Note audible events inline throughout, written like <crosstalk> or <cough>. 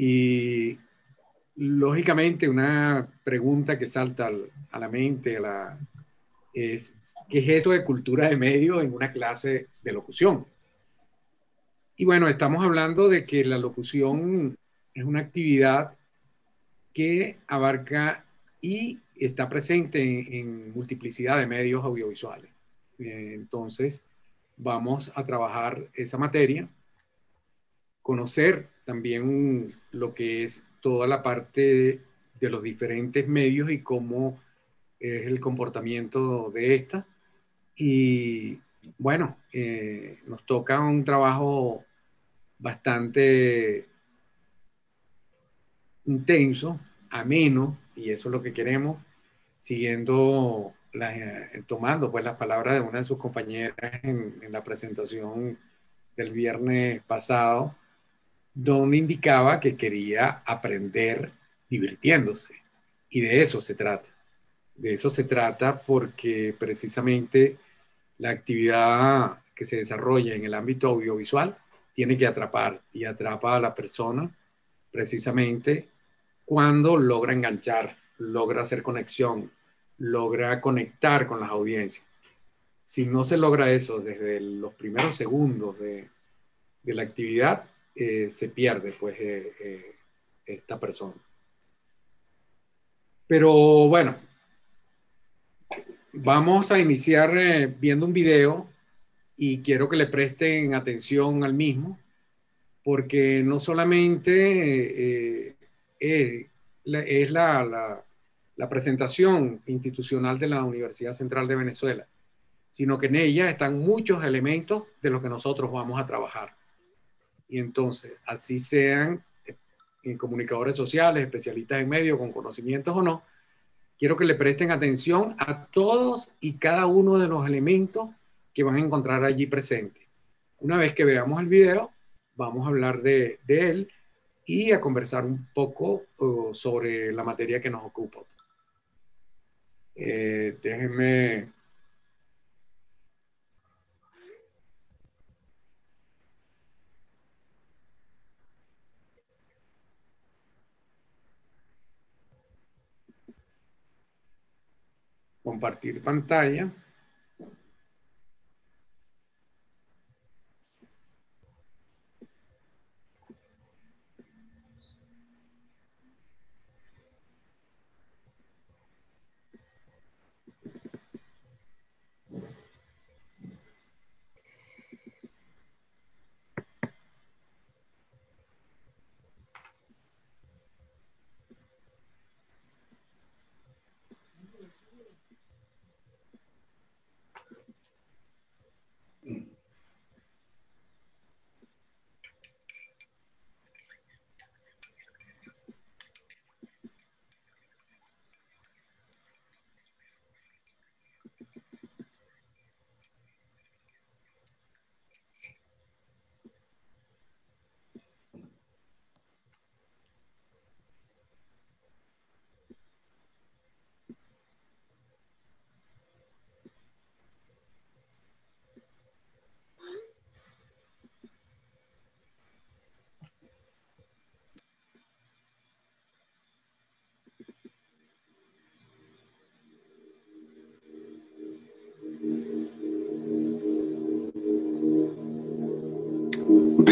Y lógicamente una pregunta que salta a la mente es, ¿qué es esto de cultura de medios en una clase de locución? Y bueno, estamos hablando de que la locución es una actividad que abarca y está presente en, multiplicidad de medios audiovisuales. Entonces, vamos a trabajar esa materia, conocer también lo que es toda la parte de los diferentes medios y cómo es el comportamiento de esta. Y bueno, eh, nos toca un trabajo bastante intenso, ameno, y eso es lo que queremos, siguiendo, eh, tomando pues las palabras de una de sus compañeras en la presentación del viernes pasado, donde indicaba que quería aprender divirtiéndose. Y de eso se trata. De eso se trata porque precisamente la actividad que se desarrolla en el ámbito audiovisual tiene que atrapar y atrapa a la persona precisamente cuando logra enganchar, logra hacer conexión, logra conectar con las audiencias. Si no se logra eso desde los primeros segundos de, la actividad, eh, se pierde pues eh, eh, esta persona. Pero bueno, vamos a iniciar viendo un video y quiero que le presten atención al mismo, porque no solamente es la, la, presentación institucional de la Universidad Central de Venezuela, sino que en ella están muchos elementos de los que nosotros vamos a trabajar. Y entonces, así sean eh, comunicadores sociales, especialistas en medios, con conocimientos o no, quiero que le presten atención a todos y cada uno de los elementos que van a encontrar allí presente. Una vez que veamos el video, vamos a hablar de, él y a conversar un poco sobre la materia que nos ocupa. Eh, déjenme compartir pantalla.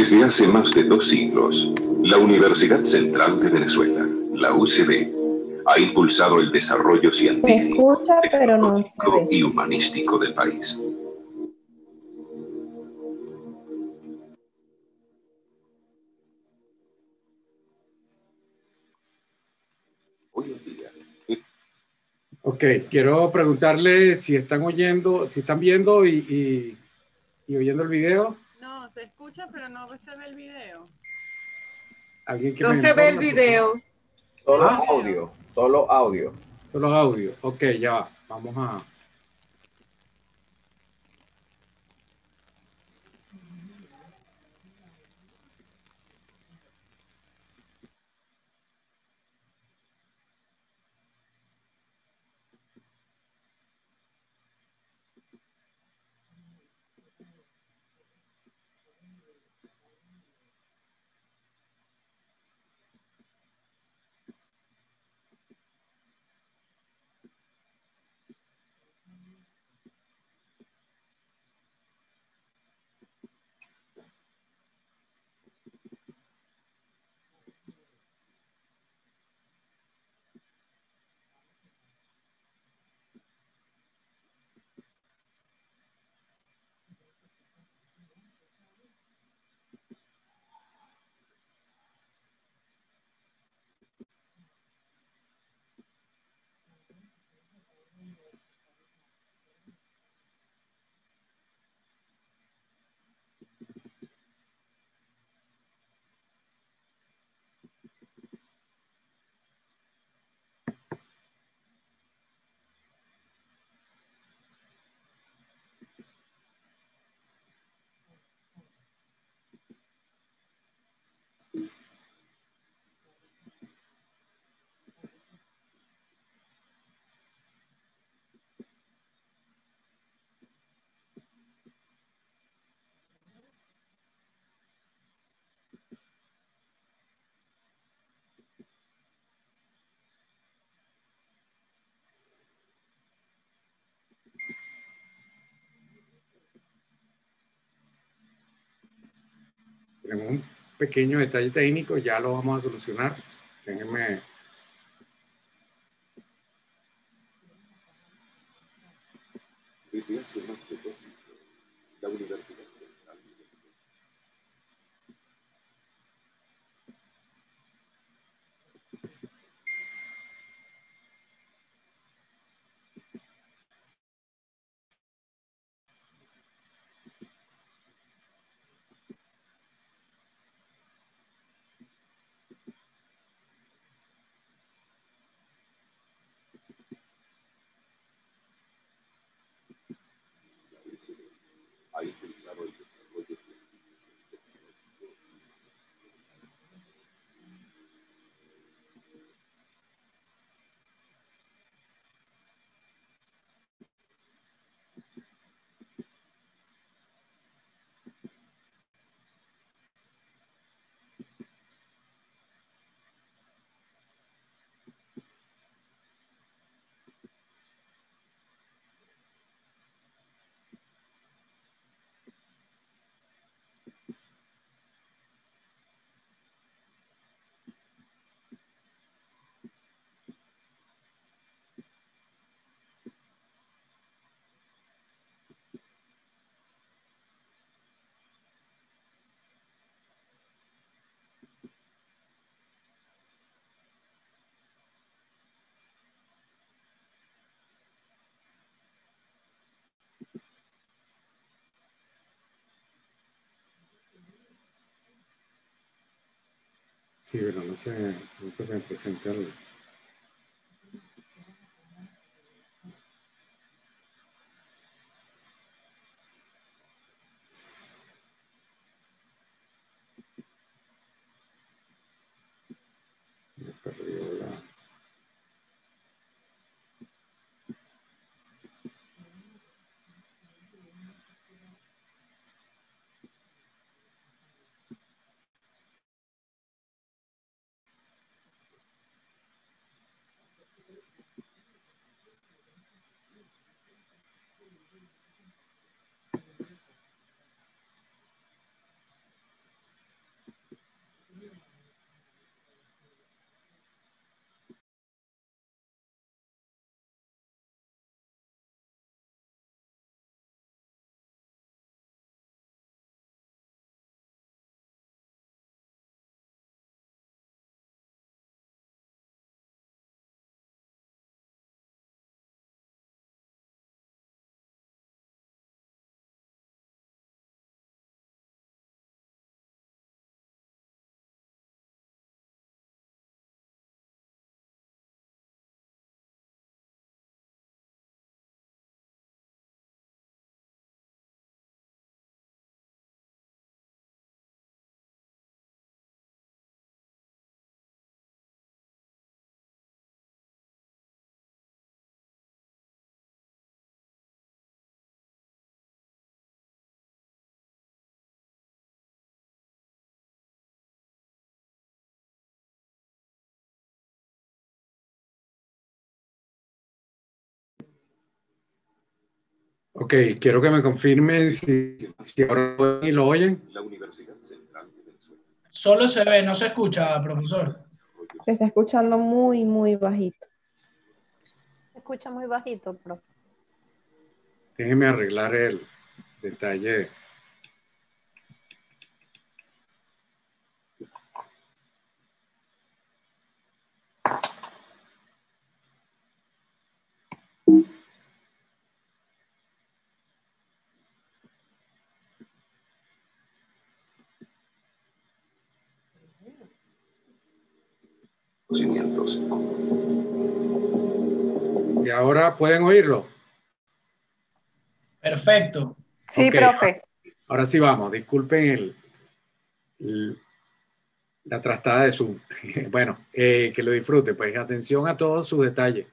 Desde hace más de dos siglos, la Universidad Central de Venezuela, la UCB, ha impulsado el desarrollo científico, y humanístico del país. Ok, quiero preguntarle si están oyendo, si están viendo y, y oyendo el video se escucha, pero no se ve el video. no se ve el video. Solo audio, solo audio. Solo audio. Ok, ya Vamos a... Tenemos un pequeño detalle técnico, ya lo vamos a solucionar. Déjenme la universidad. Sí, pero no se, no se el, Ok, quiero que me confirmen si, si ahora lo oyen. La Universidad Central de Venezuela. Solo se ve, no se escucha, profesor. Se está escuchando muy, muy bajito. Se escucha muy bajito, profe. Déjeme arreglar el detalle. ¿Y ahora pueden oírlo? Perfecto. Sí, profe. Ahora sí vamos, disculpen el, la trastada de Zoom. <laughs> bueno, eh, que lo disfrute, pues atención a todos sus detalles.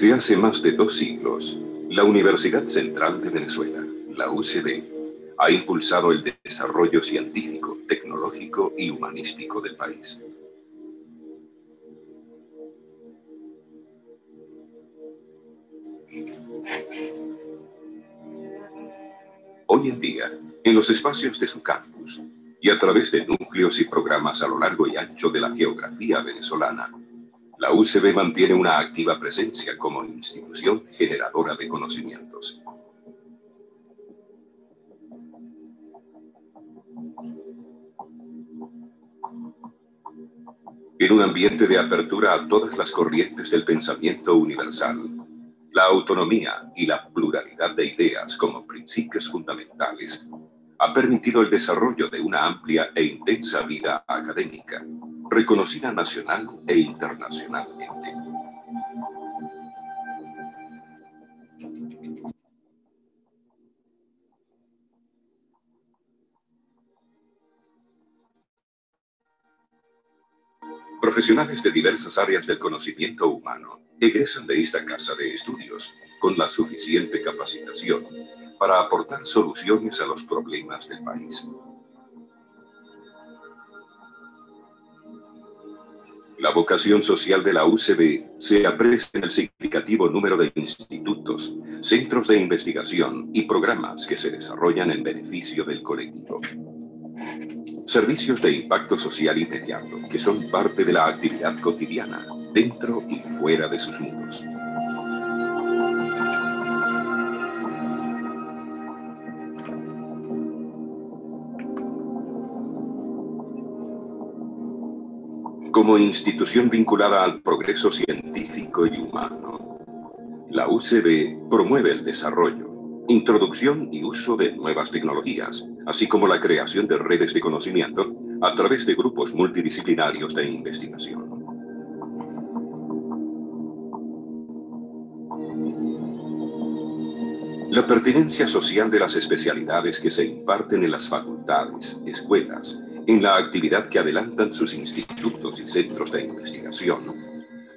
Desde hace más de dos siglos, la Universidad Central de Venezuela, la UCD, ha impulsado el desarrollo científico, tecnológico y humanístico del país. Hoy en día, en los espacios de su campus y a través de núcleos y programas a lo largo y ancho de la geografía venezolana, la UCB mantiene una activa presencia como institución generadora de conocimientos. En un ambiente de apertura a todas las corrientes del pensamiento universal, la autonomía y la pluralidad de ideas como principios fundamentales ha permitido el desarrollo de una amplia e intensa vida académica, reconocida nacional e internacionalmente. Profesionales de diversas áreas del conocimiento humano egresan de esta casa de estudios con la suficiente capacitación para aportar soluciones a los problemas del país. La vocación social de la UCB se aprecia en el significativo número de institutos, centros de investigación y programas que se desarrollan en beneficio del colectivo. Servicios de impacto social inmediato que son parte de la actividad cotidiana, dentro y fuera de sus muros. Como institución vinculada al progreso científico y humano, la UCB promueve el desarrollo, introducción y uso de nuevas tecnologías, así como la creación de redes de conocimiento a través de grupos multidisciplinarios de investigación. La pertinencia social de las especialidades que se imparten en las facultades, escuelas, en la actividad que adelantan sus institutos y centros de investigación,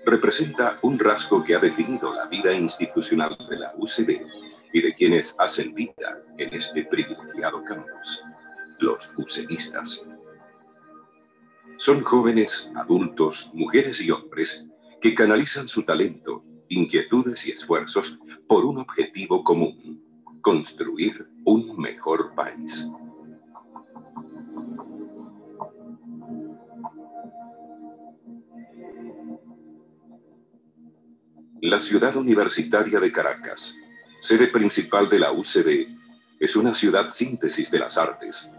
representa un rasgo que ha definido la vida institucional de la UCB y de quienes hacen vida en este privilegiado campus, los bucenistas. Son jóvenes, adultos, mujeres y hombres que canalizan su talento, inquietudes y esfuerzos por un objetivo común, construir un mejor país. La ciudad universitaria de Caracas sede principal de la UCB, es una ciudad síntesis de las artes.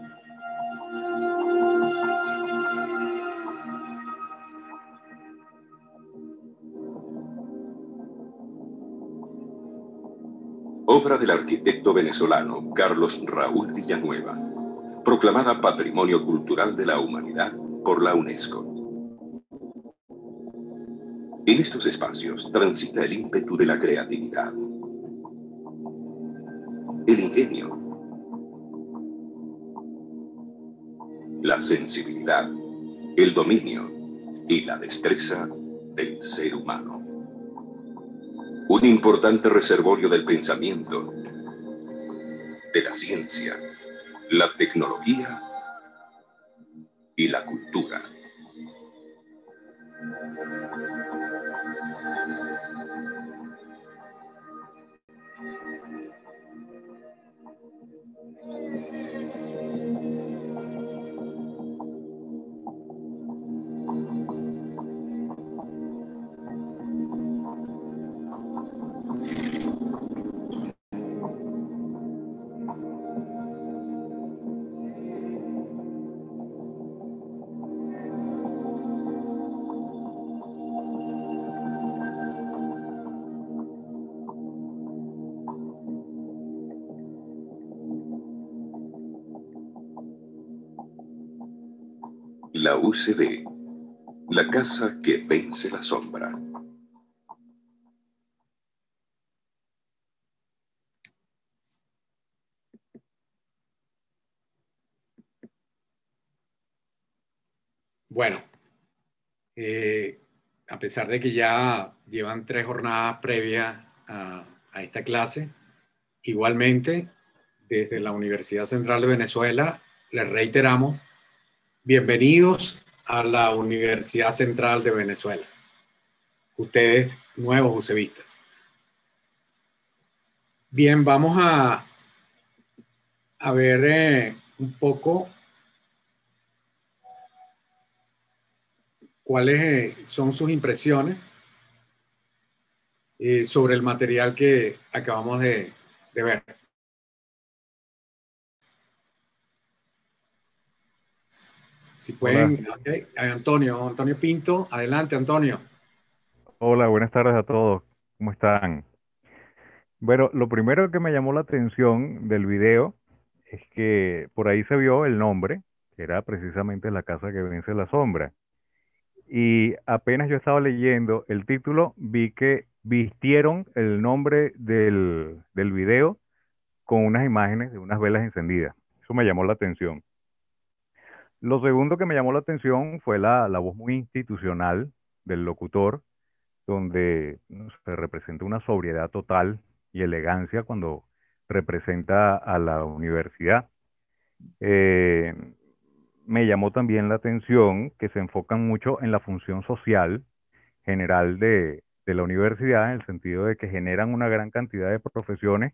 Obra del arquitecto venezolano Carlos Raúl Villanueva, proclamada Patrimonio Cultural de la Humanidad por la UNESCO. En estos espacios transita el ímpetu de la creatividad, el ingenio, la sensibilidad, el dominio y la destreza del ser humano. Un importante reservorio del pensamiento, de la ciencia, la tecnología y la cultura. La UCD, la casa que vence la sombra. Bueno, eh, a pesar de que ya llevan tres jornadas previas a, a esta clase, igualmente desde la Universidad Central de Venezuela les reiteramos bienvenidos a la Universidad Central de Venezuela. Ustedes, nuevos usevistas. Bien, vamos a, ver eh, un poco cuáles eh, son sus impresiones eh, sobre el material que acabamos de, ver. Si pueden, Antonio, Antonio Pinto, adelante Antonio. Hola, buenas tardes a todos. ¿Cómo están? Bueno, lo primero que me llamó la atención del video es que por ahí se vio el nombre, que era precisamente la casa que vence la sombra. Y apenas yo estaba leyendo el título, vi que vistieron el nombre del, del video con unas imágenes de unas velas encendidas. Eso me llamó la atención. Lo segundo que me llamó la atención fue la, la voz muy institucional del locutor, donde se representa una sobriedad total y elegancia cuando representa a la universidad. Eh, me llamó también la atención que se enfocan mucho en la función social general de, la universidad, en el sentido de que generan una gran cantidad de profesiones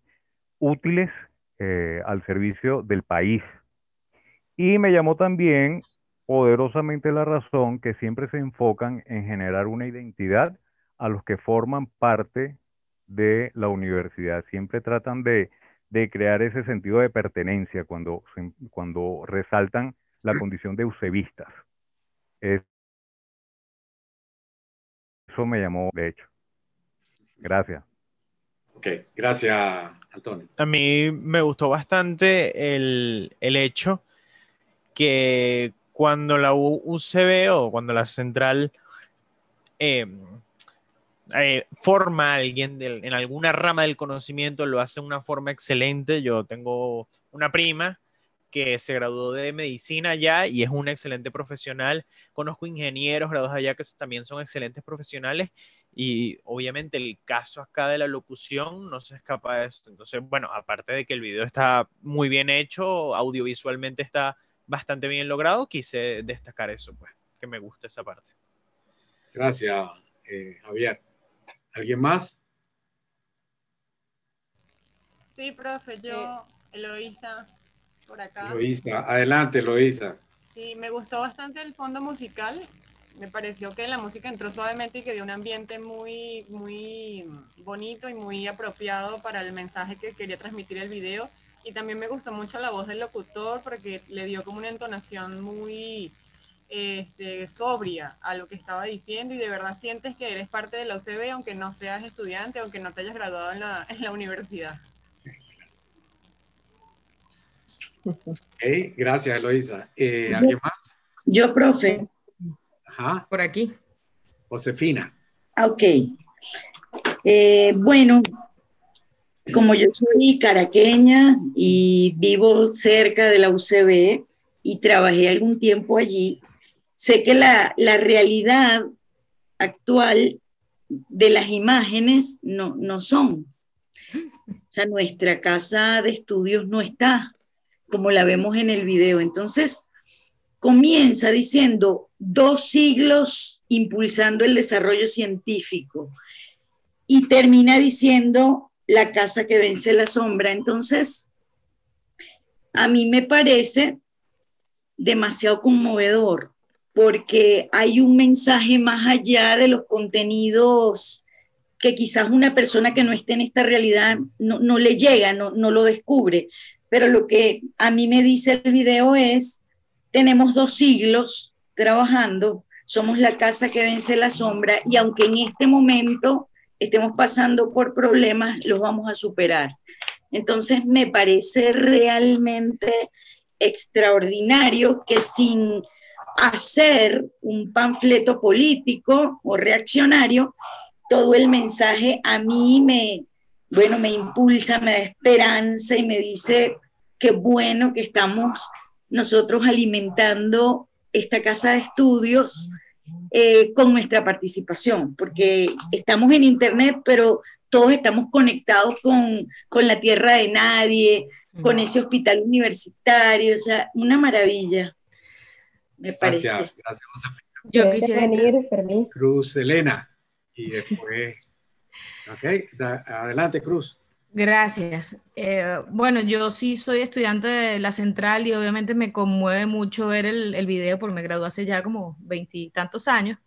útiles eh, al servicio del país. Y me llamó también poderosamente la razón que siempre se enfocan en generar una identidad a los que forman parte de la universidad. Siempre tratan de, crear ese sentido de pertenencia cuando, cuando resaltan la condición de eusevistas. Eso me llamó, de hecho. Gracias. Ok, gracias, Antonio. A mí me gustó bastante el, hecho que cuando la UCB o cuando la central eh, eh, forma a alguien en alguna rama del conocimiento, lo hace de una forma excelente. Yo tengo una prima que se graduó de medicina allá y es un excelente profesional. Conozco ingenieros graduados allá que también son excelentes profesionales y obviamente el caso acá de la locución no se escapa de eso. Entonces, bueno, aparte de que el video está muy bien hecho, audiovisualmente está bastante bien logrado, quise destacar eso, pues, que me gusta esa parte. Gracias, eh, Javier. ¿Alguien más? Sí, profe, yo, Eloisa, por acá. Eloisa, adelante, Eloisa. Sí, me gustó bastante el fondo musical. Me pareció que la música entró suavemente y que dio un ambiente muy, muy bonito y muy apropiado para el mensaje que quería transmitir el video. Y también me gustó mucho la voz del locutor porque le dio como una entonación muy, este, sobria a lo que estaba diciendo y de verdad sientes que eres parte de la UCB aunque no seas estudiante, aunque no te hayas graduado en la, en la universidad. gracias, Eloisa. Eh, ¿Alguien más? Yo, profe. Ajá. Por aquí. Josefina. Ah, ok. Eh, bueno, como yo soy caraqueña y vivo cerca de la UCB y trabajé algún tiempo allí, sé que la, realidad actual de las imágenes no, no son. O sea, nuestra casa de estudios no está como la vemos en el video. Entonces, comienza diciendo dos siglos impulsando el desarrollo científico y termina diciendo la casa que vence la sombra. Entonces, a mí me parece demasiado conmovedor porque hay un mensaje más allá de los contenidos que quizás una persona que no esté en esta realidad no, le llega, no, no lo descubre. Pero lo que a mí me dice el video es, tenemos dos siglos trabajando, somos la casa que vence la sombra y aunque en este momento estemos pasando por problemas, los vamos a superar. Entonces me parece realmente extraordinario que sin hacer un panfleto político o reaccionario, todo el mensaje a mí me, bueno, me impulsa, me da esperanza y me dice qué bueno que estamos nosotros alimentando esta casa de estudios eh, con nuestra participación, porque estamos en Internet, pero todos estamos conectados con, con la tierra de nadie, con ese hospital universitario, o sea, una maravilla. me parece. Gracias, gracias, Josefina. Yo quisiera venir, permiso. Cruz Elena. Y después. Ok, adelante, Cruz. Gracias. Eh, bueno, yo sí soy estudiante de la central y obviamente me conmueve mucho ver el, el video porque me gradué hace ya como veintitantos años.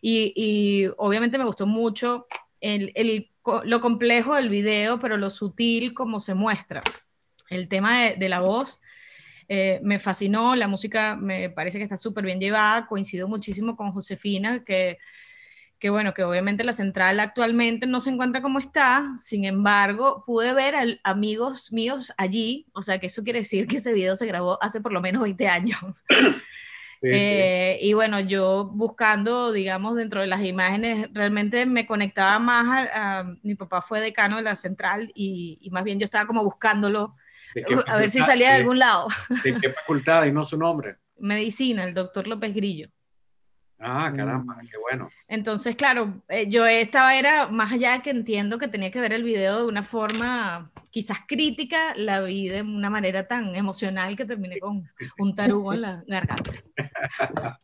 Y, y, obviamente me gustó mucho el, lo complejo del video, pero lo sutil como se muestra. El tema de, de la voz eh, me fascinó, la música me parece que está súper bien llevada, coincido muchísimo con Josefina, que que bueno, que obviamente la central actualmente no se encuentra como está, sin embargo, pude ver a amigos míos allí, o sea que eso quiere decir que ese video se grabó hace por lo menos 20 años. <laughs> Eh, y bueno, yo buscando, digamos, dentro de las imágenes, realmente me conectaba más a, mi papá fue decano de la central y, y, más bien yo estaba como buscándolo a ver si salía de algún lado. ¿De qué facultad y no su nombre? <laughs> Medicina, el doctor López Grillo. Ah, caramba, qué bueno. Entonces, claro, eh, yo estaba, era más allá de que entiendo que tenía que ver el video de una forma quizás crítica, la vi de una manera tan emocional que terminé con un tarugo en la garganta. <laughs>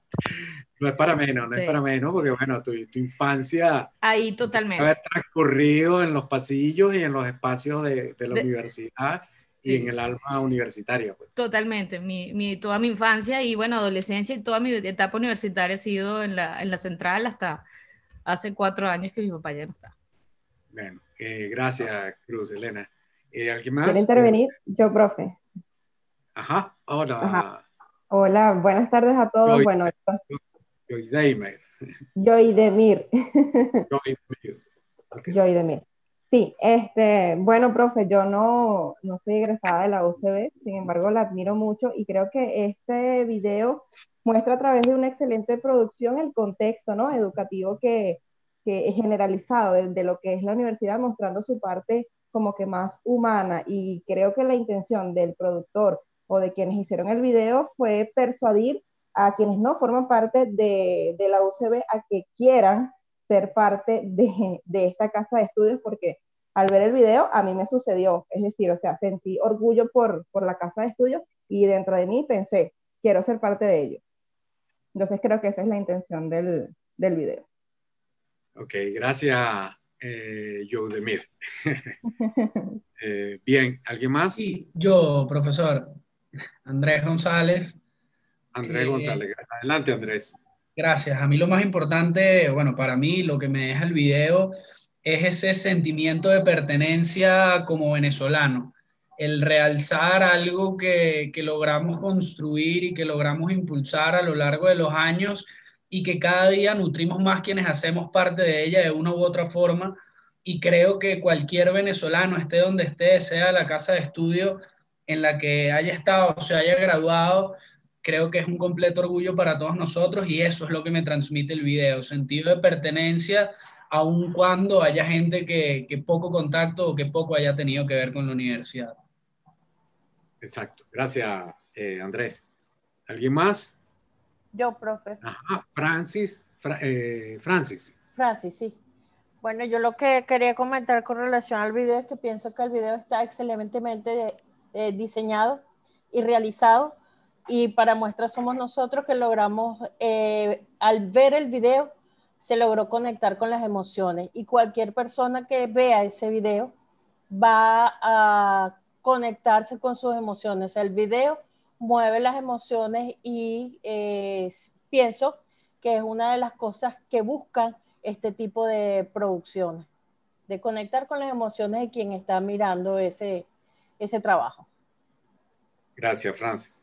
no es para menos, no es para menos, porque bueno, tu, tu infancia... Ahí totalmente. Haber transcurrido en los pasillos y en los espacios de, de la universidad y en el alma universitaria. Pues. Totalmente, mi, mi, toda mi infancia y bueno, adolescencia y toda mi etapa universitaria ha sido en la, en la central hasta hace cuatro años que mi papá ya no está. Bueno, eh, gracias Cruz, Elena. Eh, ¿Alguien más? ¿Quiere intervenir? Yo, profe. Ajá, hola. Hola, buenas tardes a todos. Joy, bueno, Joy Joy Joy Sí, este, bueno, profe, yo no, no soy egresada de la UCB, sin embargo la admiro mucho y creo que este video muestra a través de una excelente producción el contexto ¿no? educativo que, que es generalizado de, de, lo que es la universidad, mostrando su parte como que más humana y creo que la intención del productor o de quienes hicieron el video fue persuadir a quienes no forman parte de, de la UCB a que quieran ser parte de, de, esta casa de estudios porque al ver el video a mí me sucedió, es decir, o sea, sentí orgullo por, por la casa de estudios y dentro de mí pensé, quiero ser parte de ello. Entonces creo que esa es la intención del, del video. Ok, gracias, eh, Joe Demir. <laughs> eh, bien, ¿alguien más? Sí, yo, profesor. Andrés González. Andrés eh, González, adelante Andrés. Gracias. A mí lo más importante, bueno, para mí lo que me deja el video es ese sentimiento de pertenencia como venezolano, el realzar algo que, que, logramos construir y que logramos impulsar a lo largo de los años y que cada día nutrimos más quienes hacemos parte de ella de una u otra forma. Y creo que cualquier venezolano, esté donde esté, sea la casa de estudio en la que haya estado o se haya graduado, creo que es un completo orgullo para todos nosotros y eso es lo que me transmite el video, sentido de pertenencia, aun cuando haya gente que, que poco contacto o que poco haya tenido que ver con la universidad. Exacto. Gracias, eh, Andrés. ¿Alguien más? Yo, profe. Ajá, Francis. Fra eh, Francis. Francis, sí. Bueno, yo lo que quería comentar con relación al video es que pienso que el video está excelentemente eh, diseñado y realizado y para muestra somos nosotros que logramos, eh, al ver el video, se logró conectar con las emociones y cualquier persona que vea ese video va a conectarse con sus emociones. El video mueve las emociones y eh, pienso que es una de las cosas que buscan este tipo de producciones, de conectar con las emociones de quien está mirando ese, ese trabajo. Gracias, Francis.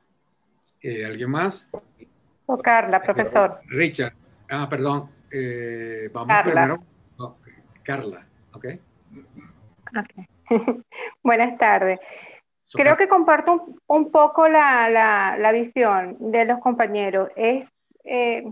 Eh, ¿Alguien más? O Carla, profesor. Richard. Ah, perdón. Eh, vamos Carla. primero. Oh, Carla, ¿ok? okay. <laughs> Buenas tardes. Creo que comparto un, un poco la, la, la, visión de los compañeros. Es, eh,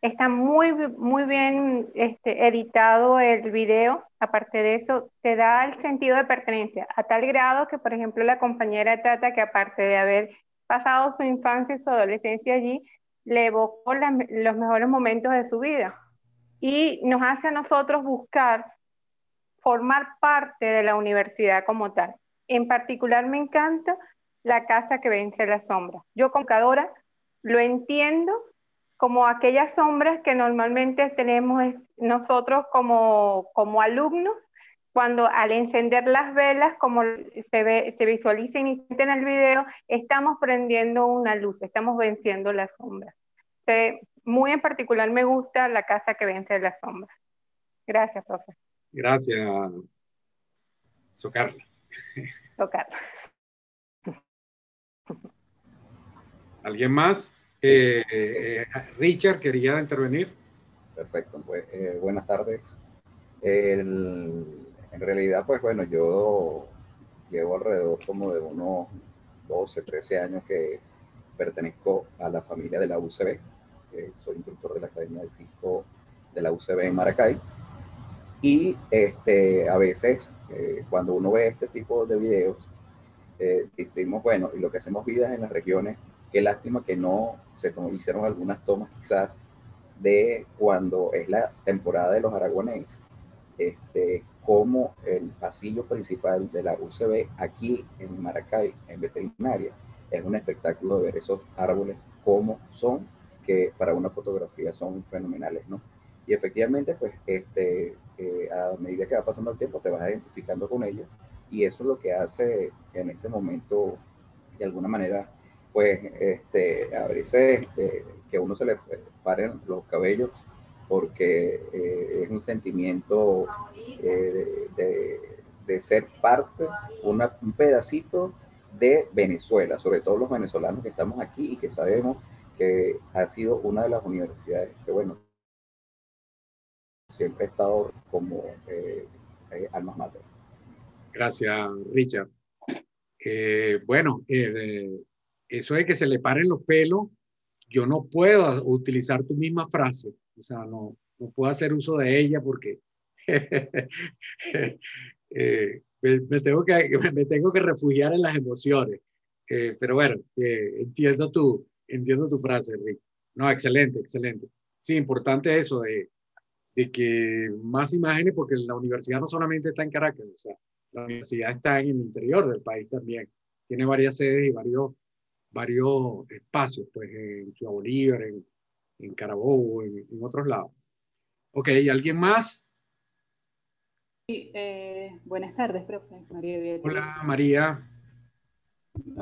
está muy, muy bien este, editado el video. Aparte de eso, te da el sentido de pertenencia, a tal grado que, por ejemplo, la compañera Tata, que aparte de haber pasado su infancia y su adolescencia allí, le evocó los mejores momentos de su vida. Y nos hace a nosotros buscar formar parte de la universidad como tal. En particular me encanta la casa que vence la sombra. Yo como educadora lo entiendo como aquellas sombras que normalmente tenemos nosotros como, como alumnos, cuando al encender las velas, como se, ve, se visualiza inicialmente en el video, estamos prendiendo una luz, estamos venciendo las sombras. muy en particular me gusta la casa que vence las sombras. Gracias, profe. Gracias, Socarla. Socarla. <laughs> ¿Alguien más? Eh, eh, Richard quería intervenir. Perfecto, pues eh, buenas tardes. En realidad, pues bueno, yo llevo alrededor como de unos 12, 13 años que pertenezco a la familia de la UCB. soy instructor de la Academia de Cisco de la UCB en Maracay. Y este, a veces, cuando uno ve este tipo de videos, decimos, bueno, y lo que hacemos vidas en las regiones, qué lástima que no se hicieron algunas tomas quizás de cuando es la temporada de los aragoneses, este, como el pasillo principal de la UCB aquí en Maracay, en veterinaria, es un espectáculo de ver esos árboles como son, que para una fotografía son fenomenales, ¿no? Y efectivamente, pues, este, eh, a medida que va pasando el tiempo, te vas identificando con ellos, y eso es lo que hace en este momento, de alguna manera, pues este, a veces este, que uno se le paren los cabellos porque eh, es un sentimiento eh, de, ser parte, un pedacito de Venezuela, sobre todo los venezolanos que estamos aquí y que sabemos que ha sido una de las universidades que, bueno, siempre ha estado como eh, almas mater. Gracias, Richard. bueno, eso de que se le paren los pelos, yo no puedo utilizar tu misma frase, o sea, no, no puedo hacer uso de ella porque <laughs> eh, me, tengo que, <laughs> me tengo que refugiar en las emociones. Eh, pero bueno, eh, entiendo, tu, entiendo tu frase, Rick. No, excelente, excelente. Sí, importante eso de, de que más imágenes, porque la universidad no solamente está en Caracas, o sea, la universidad está en el interior del país también. Tiene varias sedes y varios varios espacios, pues en Ciudad Bolívar, en, en Carabobo, en, otros lados. Ok, ¿y alguien más? Sí, eh, buenas tardes, profe. María Hola, María.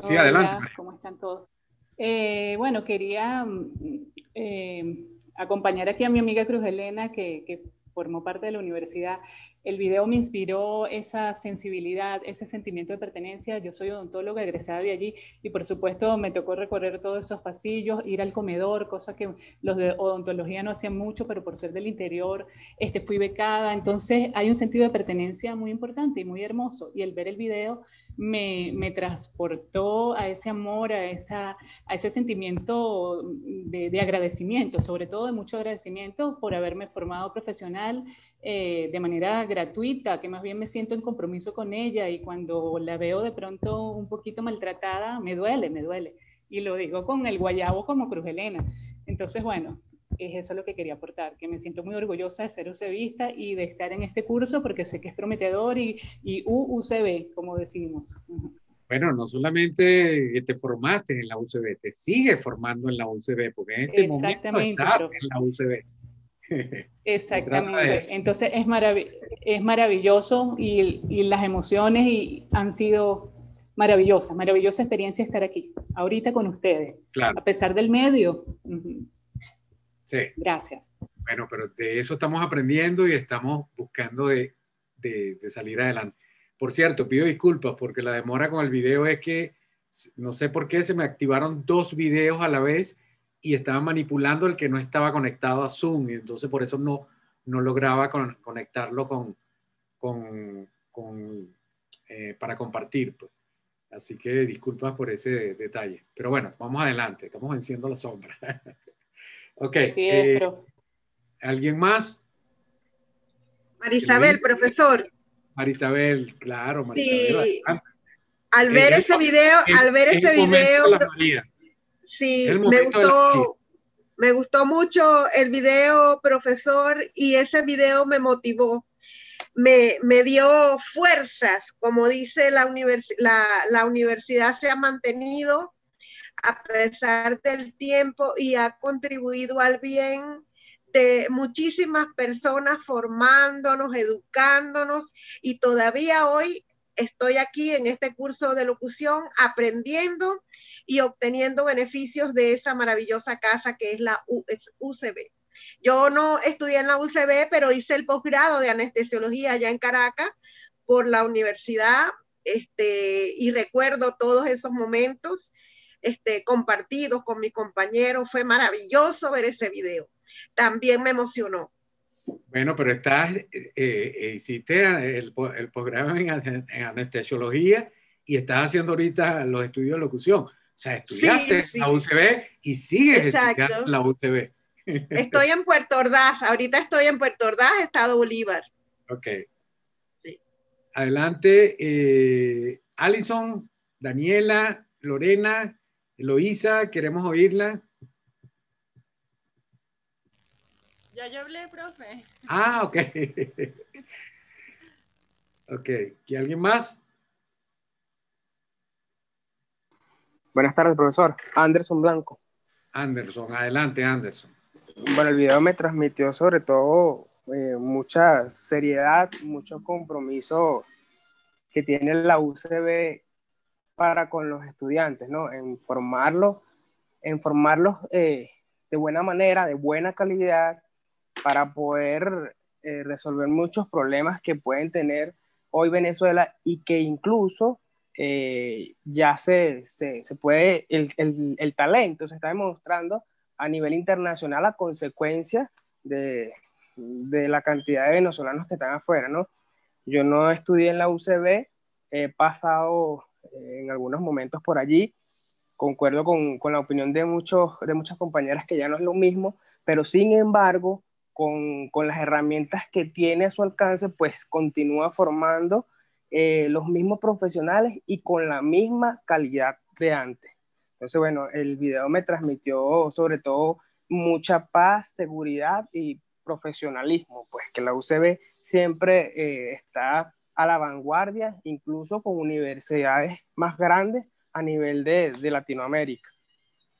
Sí, adelante. ¿Cómo están todos? Eh, bueno, quería mm, eh, acompañar aquí a mi amiga Cruz Elena, que, que formó parte de la universidad, el video me inspiró esa sensibilidad, ese sentimiento de pertenencia. Yo soy odontóloga egresada de allí y por supuesto me tocó recorrer todos esos pasillos, ir al comedor, cosa que los de odontología no hacían mucho, pero por ser del interior este, fui becada. Entonces hay un sentido de pertenencia muy importante y muy hermoso. Y el ver el video me, me transportó a ese amor, a, esa, a ese sentimiento de agradecimiento, sobre todo de mucho agradecimiento por haberme formado profesional eh, de manera gratuita, que más bien me siento en compromiso con ella y cuando la veo de pronto un poquito maltratada, me duele, me duele. Y lo digo con el guayabo como Cruz Helena. Entonces, bueno, es eso lo que quería aportar, que me siento muy orgullosa de ser UCBista y de estar en este curso porque sé que es prometedor y, y UCB, como decimos. Bueno, no solamente te formaste en la UCB, te sigue formando en la UCB, porque en este momento estás en la UCB. <laughs> Exactamente. Entonces es, es maravilloso y, y, las emociones y han sido maravillosas, maravillosa experiencia estar aquí, ahorita con ustedes, a pesar del medio. Sí. Gracias. Bueno, pero de eso estamos aprendiendo y estamos buscando de, de, de salir adelante. Por cierto, pido disculpas porque la demora con el video es que no sé por qué se me activaron dos videos a la vez y estaba manipulando el que no estaba conectado a Zoom y entonces por eso no, no lograba conectarlo con, con, eh, para compartir. Pues. Así que disculpas por ese detalle. Pero bueno, vamos adelante, estamos venciendo la sombra. <laughs> ok. Eh, ¿Alguien más? Marisabel, profesor. Marisabel, claro, Marisabel. Sí. Al ver ese video, al ver ese video, Sí, me gustó, me gustó mucho el video, profesor, y ese video me motivó. Me, me dio fuerzas, como dice la, la, la universidad se ha mantenido a pesar del tiempo y ha contribuido al bien de muchísimas personas formándonos, educándonos y todavía hoy estoy aquí en este curso de locución aprendiendo y obteniendo beneficios de esa maravillosa casa que es la UCB. Yo no estudié en la UCB, pero hice el posgrado de anestesiología allá en Caracas por la universidad este, y recuerdo todos esos momentos este, compartidos con mi compañero. Fue maravilloso ver ese video. También me emocionó. Bueno, pero estás, eh, eh, hiciste el, el posgrado en, anestesiología y estás haciendo ahorita los estudios de locución. O sea, estudiaste en la UCB y sigues estudiando en la UCB. Estoy en Puerto Ordaz, ahorita estoy en Puerto Ordaz, Estado Bolívar. Ok. Sí. Adelante, eh, Alison, Daniela, Lorena, Eloísa, queremos oírla. Ya yo hablé, profe. Ah, ok. <laughs> ok, ¿y alguien más? Buenas tardes, profesor. Anderson Blanco. Anderson, adelante, Anderson. Bueno, el video me transmitió sobre todo eh, mucha seriedad, mucho compromiso que tiene la UCB para con los estudiantes, ¿no? En formarlos, en formarlos eh, de buena manera, de buena calidad, para poder eh, resolver muchos problemas que pueden tener hoy Venezuela y que incluso ya se, se, se puede, el, el, el talento se está demostrando a nivel internacional a consecuencia de, de, la cantidad de venezolanos que están afuera, ¿no? Yo no estudié en la UCB, he pasado eh, en algunos momentos por allí, concuerdo con, con, la opinión de, muchos, de muchas compañeras que ya no es lo mismo, pero sin embargo, con, con las herramientas que tiene a su alcance, pues continúa formando eh, los mismos profesionales y con la misma calidad de antes. Entonces, bueno, el video me transmitió sobre todo mucha paz, seguridad y profesionalismo, pues que la UCB siempre eh, está a la vanguardia, incluso con universidades más grandes a nivel de, de Latinoamérica.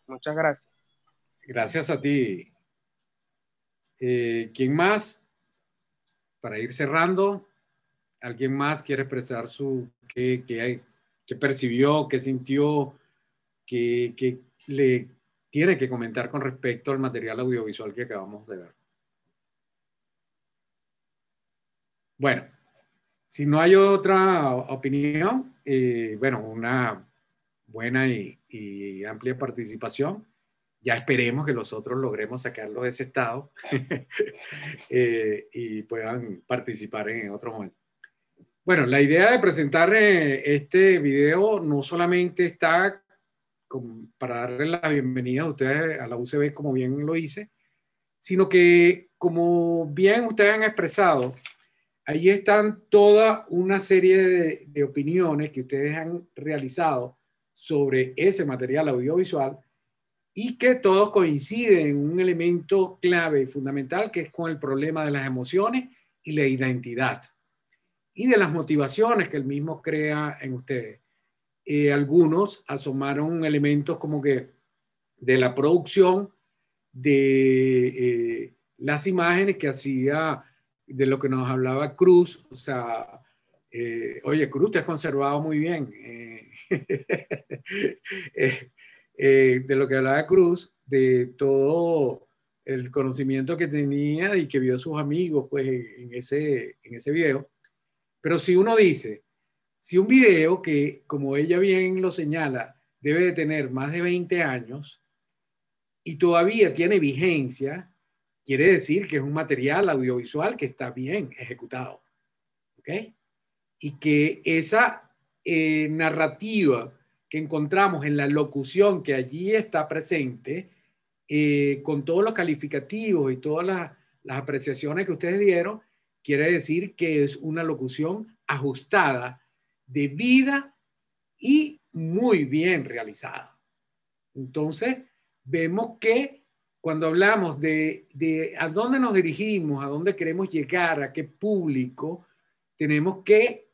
Muchas gracias. Gracias a ti. Eh, ¿Quién más? Para ir cerrando, ¿alguien más quiere expresar su qué, qué, qué percibió, qué sintió? que, le tiene que comentar con respecto al material audiovisual que acabamos de ver. Bueno, si no hay otra opinión, eh, bueno, una buena y, amplia participación. Ya esperemos que nosotros logremos sacarlo de ese estado <laughs> eh, y puedan participar en otro momento. Bueno, la idea de presentar eh, este video no solamente está para darle la bienvenida a ustedes a la UCB, como bien lo hice, sino que, como bien ustedes han expresado, ahí están toda una serie de, opiniones que ustedes han realizado sobre ese material audiovisual y que todos coinciden en un elemento clave y fundamental que es con el problema de las emociones y la identidad y de las motivaciones que el mismo crea en ustedes. Eh, algunos asomaron elementos como que de la producción de eh, las imágenes que hacía de lo que nos hablaba Cruz, o sea, eh, oye, Cruz, te has conservado muy bien. <laughs> de lo que hablaba Cruz, de todo el conocimiento que tenía y que vio a sus amigos pues, en, ese, en ese video. Pero si uno dice, si un video que, como ella bien lo señala, debe de tener más de 20 años y todavía tiene vigencia, quiere decir que es un material audiovisual que está bien ejecutado. ¿Ok? Y que esa eh, narrativa que encontramos en la locución que allí está presente, eh, con todos los calificativos y todas las, las apreciaciones que ustedes dieron, quiere decir que es una locución ajustada de vida y muy bien realizada. Entonces, vemos que cuando hablamos de, de, a dónde nos dirigimos, a dónde queremos llegar, a qué público, tenemos que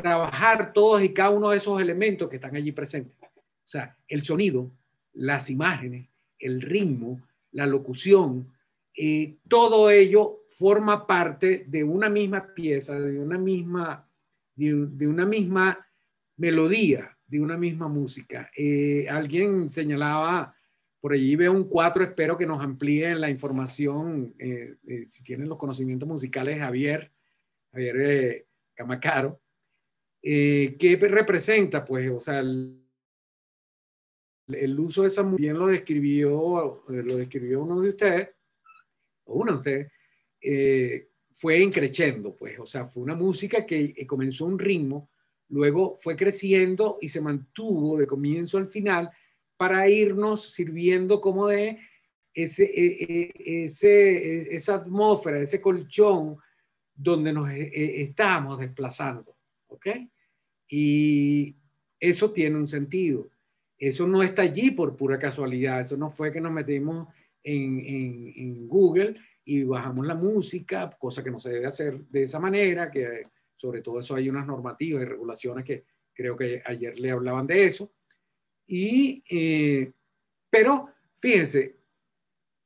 trabajar todos y cada uno de esos elementos que están allí presentes. O sea, el sonido las imágenes, el ritmo, la locución, eh, todo ello forma parte de una misma pieza, de una misma, de, una misma melodía, de una misma música. Eh, alguien señalaba, por allí veo un cuatro, espero que nos amplíen la información, eh, si tienen los conocimientos musicales, Javier, Javier Camacaro, ¿qué representa? Pues, o sea, el, el uso de esa bien lo describió, lo describió uno de ustedes, una de ustedes, eh, fue increciendo, pues, o sea, fue una música que eh, comenzó un ritmo, luego fue creciendo y se mantuvo de comienzo al final para irnos sirviendo como de ese, e, e, ese, e, esa atmósfera, ese colchón donde nos estábamos desplazando, ¿ok? Y eso tiene un sentido. Eso no está allí por pura casualidad, eso no fue que nos metimos en, Google y bajamos la música, cosa que no se debe hacer de esa manera, que sobre todo eso hay unas normativas y regulaciones que creo que ayer le hablaban de eso. Y, eh, pero fíjense,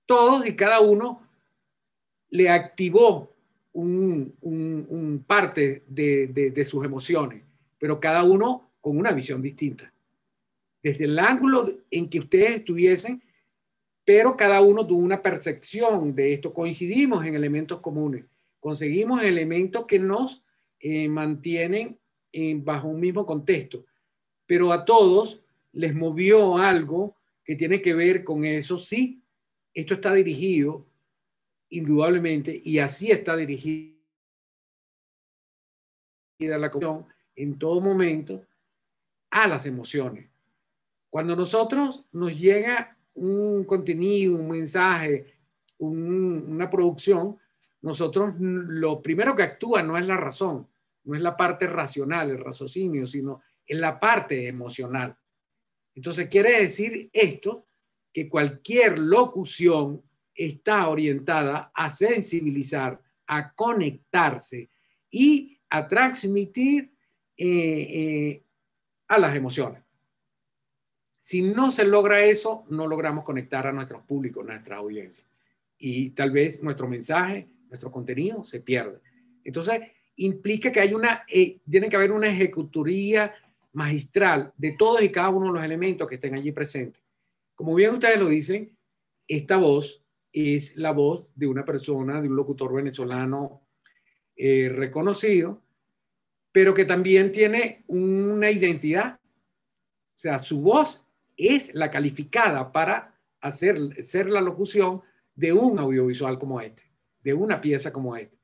todos y cada uno le activó un, parte de, sus emociones, pero cada uno con una visión distinta. Desde el ángulo en que ustedes estuviesen, pero cada uno tuvo una percepción de esto. Coincidimos en elementos comunes, conseguimos elementos que nos eh, mantienen bajo un mismo contexto, pero a todos les movió algo que tiene que ver con eso. Sí, esto está dirigido indudablemente y así está dirigida la cuestión en todo momento a las emociones. Cuando nosotros nos llega un contenido, un mensaje, una producción, nosotros lo primero que actúa no es la razón, no es la parte racional, el raciocinio, sino en la parte emocional. Entonces quiere decir esto que cualquier locución está orientada a sensibilizar, a conectarse y a transmitir eh, eh, a las emociones. Si no se logra eso, no logramos conectar a nuestros públicos, nuestra audiencia. Y tal vez nuestro mensaje, nuestro contenido se pierde. Entonces, implica que hay una, eh, tiene que haber una ejecutoría magistral de todos y cada uno de los elementos que estén allí presentes. Como bien ustedes lo dicen, esta voz es la voz de una persona, de un locutor venezolano eh, reconocido, pero que también tiene una identidad. O sea, su voz es la calificada para hacer ser la locución de un audiovisual como este, de una pieza como esta.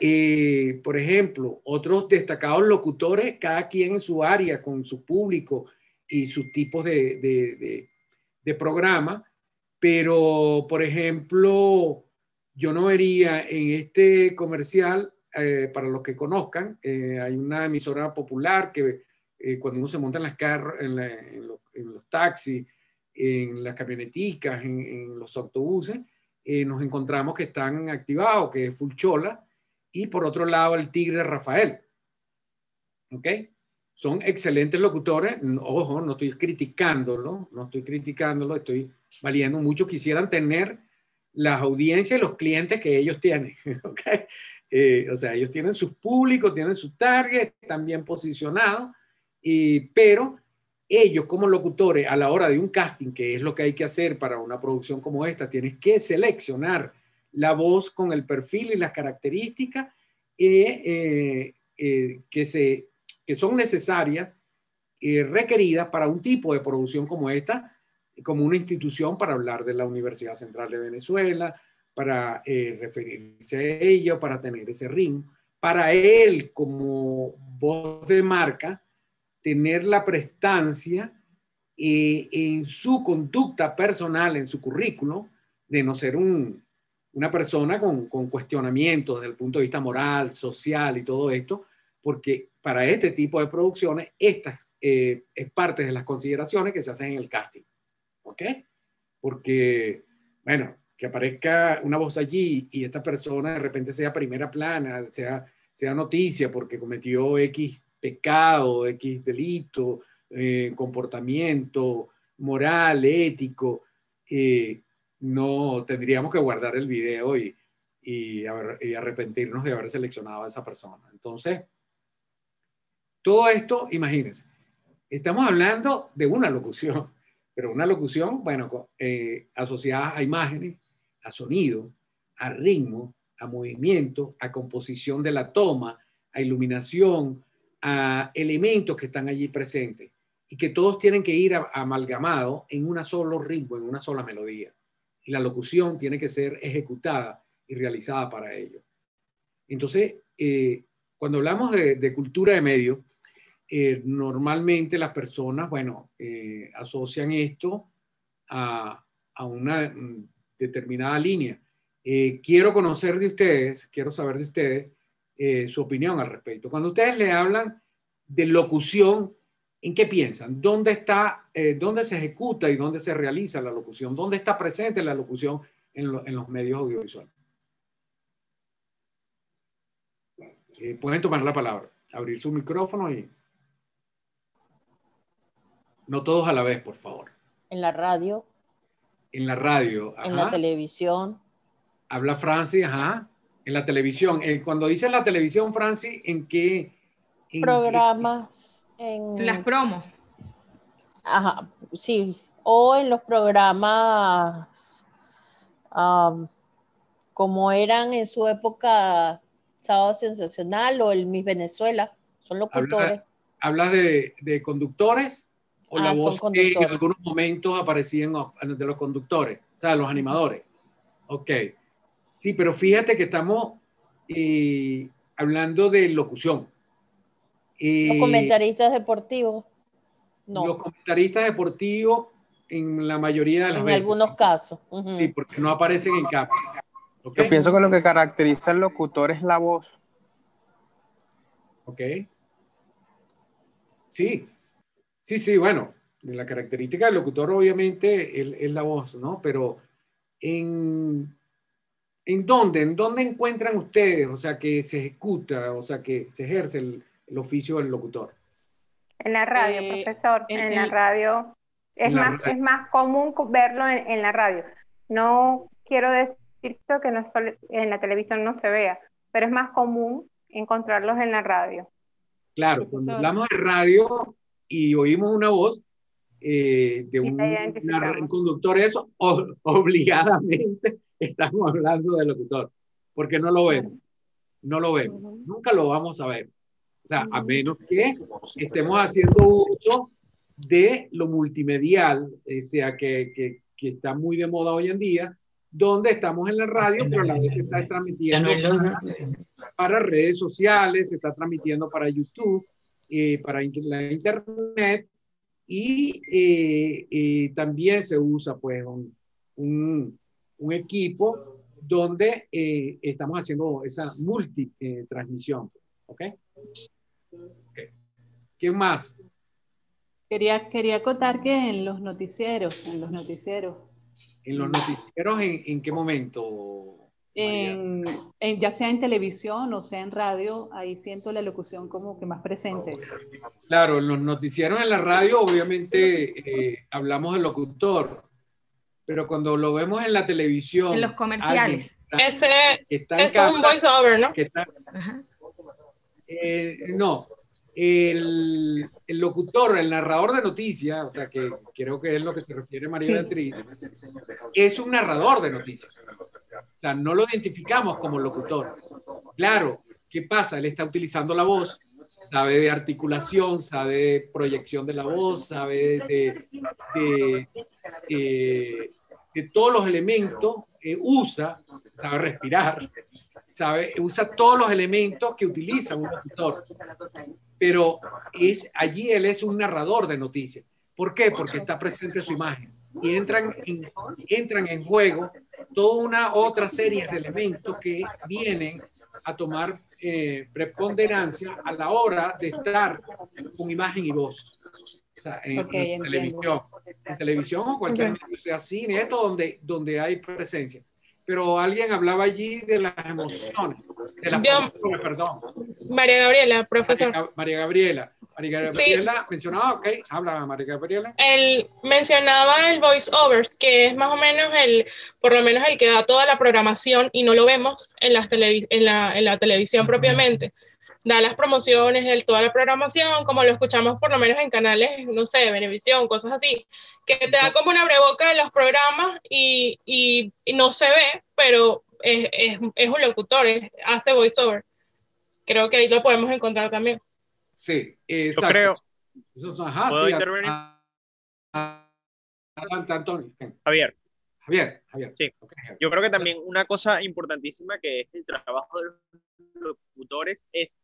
Eh, por ejemplo, otros destacados locutores, cada quien en su área, con su público y sus tipos de, de, programa, pero, por ejemplo, yo no vería en este comercial, eh, para los que conozcan, eh, hay una emisora popular que cuando uno se monta en las carros, en, en, en los taxis, en las camioneticas, en, los autobuses, eh, nos encontramos que están activados, que es Fulchola, y por otro lado el Tigre Rafael. ¿Ok? Son excelentes locutores, ojo, no estoy criticándolo, no estoy criticándolo, estoy valiendo mucho. Quisieran tener las audiencias y los clientes que ellos tienen. <laughs> ¿ok? Eh, o sea, ellos tienen sus públicos, tienen su target, están bien posicionados, y, pero ellos como locutores a la hora de un casting, que es lo que hay que hacer para una producción como esta, tienes que seleccionar la voz con el perfil y las características eh, eh, eh, que, se, que son necesarias y requeridas para un tipo de producción como esta, como una institución para hablar de la Universidad Central de Venezuela, para referirse a ello, para tener ese ritmo. Para él, como voz de marca, tener la prestancia eh, en su conducta personal, en su currículo, de no ser un, una persona con, con cuestionamientos desde el punto de vista moral, social y todo esto, porque para este tipo de producciones, estas eh, es parte de las consideraciones que se hacen en el casting. ¿Ok? Porque, bueno, que aparezca una voz allí y esta persona de repente sea primera plana, sea, sea noticia porque cometió X pecado, X delito, eh, comportamiento moral, ético, eh, no tendríamos que guardar el video y, y, arrepentirnos de haber seleccionado a esa persona. Entonces, todo esto, imagínense, estamos hablando de una locución, pero una locución, bueno, eh, asociada a imágenes, a sonido, a ritmo, a movimiento, a composición de la toma, a iluminación, a elementos que están allí presentes y que todos tienen que ir amalgamados en un solo ritmo, en una sola melodía. Y la locución tiene que ser ejecutada y realizada para ello. Entonces, eh, cuando hablamos de, cultura de medios, eh, normalmente las personas, bueno, eh, asocian esto a, a, una mm, determinada línea. quiero conocer de ustedes, quiero saber de ustedes eh, su opinión al respecto. Cuando ustedes le hablan de locución, ¿en qué piensan? ¿Dónde está, eh, dónde se ejecuta y dónde se realiza la locución? ¿Dónde está presente la locución en, los medios audiovisuales? Eh, pueden tomar la palabra, abrir su micrófono y... No todos a la vez, por favor. En la radio. En la radio. En la televisión. Habla Francis, ajá en la televisión. Cuando dices la televisión, Francis, ¿en qué? programas. En... las promos. Ajá, sí. O en los programas como eran en su época Sábado Sensacional o el Miss Venezuela. Son locutores. ¿Hablas de, de, conductores o la ah, voz que en algunos momentos aparecían de los conductores? O sea, los animadores. Ok. Sí, pero fíjate que estamos eh, hablando de locución. Eh, los comentaristas deportivos. No. Los comentaristas deportivos en la mayoría de las veces. En algunos casos. Sí, porque no aparecen en cámara. Yo pienso que lo que caracteriza al locutor es la voz. Ok. Sí, sí, sí, bueno, la característica del locutor obviamente es la voz, ¿no? Pero en ¿En dónde? ¿En dónde encuentran ustedes? O sea, que se ejecuta, o sea, que se ejerce el, oficio del locutor. En la radio, eh, profesor, en, la radio. Es, más, es más común verlo en, la radio. No quiero decir que no en la televisión no se vea, pero es más común encontrarlos en la radio. Claro, cuando hablamos de radio y oímos una voz eh, de un, un, conductor, eso obligadamente <laughs> estamos hablando del locutor, porque no lo vemos, no lo vemos, nunca lo vamos a ver. O sea, a menos que estemos haciendo uso de lo multimedial, o sea, que, que, que, está muy de moda hoy en día, donde estamos en la radio, pero a la vez se está transmitiendo para, redes sociales, se está transmitiendo para YouTube, eh, para la internet, y eh, eh, también se usa pues un, un, un equipo donde estamos haciendo esa multitransmisión. ¿Ok? ¿Qué más? Quería, quería contar que en los noticieros, en los noticieros. ¿En los noticieros en, qué momento? En, ya sea en televisión o sea en radio, ahí siento la locución como que más presente. Claro, en los noticieros en la radio obviamente eh, hablamos del locutor, pero cuando lo vemos en la televisión. En los comerciales. Ese es un voiceover, ¿no? Eh, no, el, el, locutor, el narrador de noticias, o sea, que creo que es lo que se refiere María Beatriz, es un narrador de noticias. O sea, no lo identificamos como locutor. Claro, ¿qué pasa? Él está utilizando la voz, sabe de articulación, sabe de proyección de la voz, sabe de, de todos los elementos, eh, usa, sabe respirar, sabe, usa todos los elementos que utiliza un locutor. Pero es, allí él es un narrador de noticias. ¿Por qué? Porque está presente su imagen. Y entran en, entran en juego toda una otra serie de elementos que vienen a tomar eh, preponderancia a la hora de estar con imagen y voz. O sea, en, televisión. En televisión o cualquier medio, sea cine, esto donde, donde hay presencia. Pero alguien hablaba allí de las emociones, de las perdón. María Gabriela, profesor. María, Gabriela. María Gabriela mencionaba, ok, habla María Gabriela. Él mencionaba el voice over, que es más o menos el, por lo menos el que da toda la programación y no lo vemos en, las en, la, en la televisión propiamente. Da las promociones, el, toda la programación, como lo escuchamos por lo menos en canales, no sé, Venevisión, cosas así, que te da como una breboca de los programas y, y, no se ve, pero es, es, es un locutor, hace voice over. Creo que ahí lo podemos encontrar también. Sí, exacto. Yo creo. Eso, ajá, ¿Puedo sí, intervenir? Adelante, Antonio. Javier. Javier, Javier. Sí. Yo creo que también una cosa importantísima que es el trabajo de los locutores es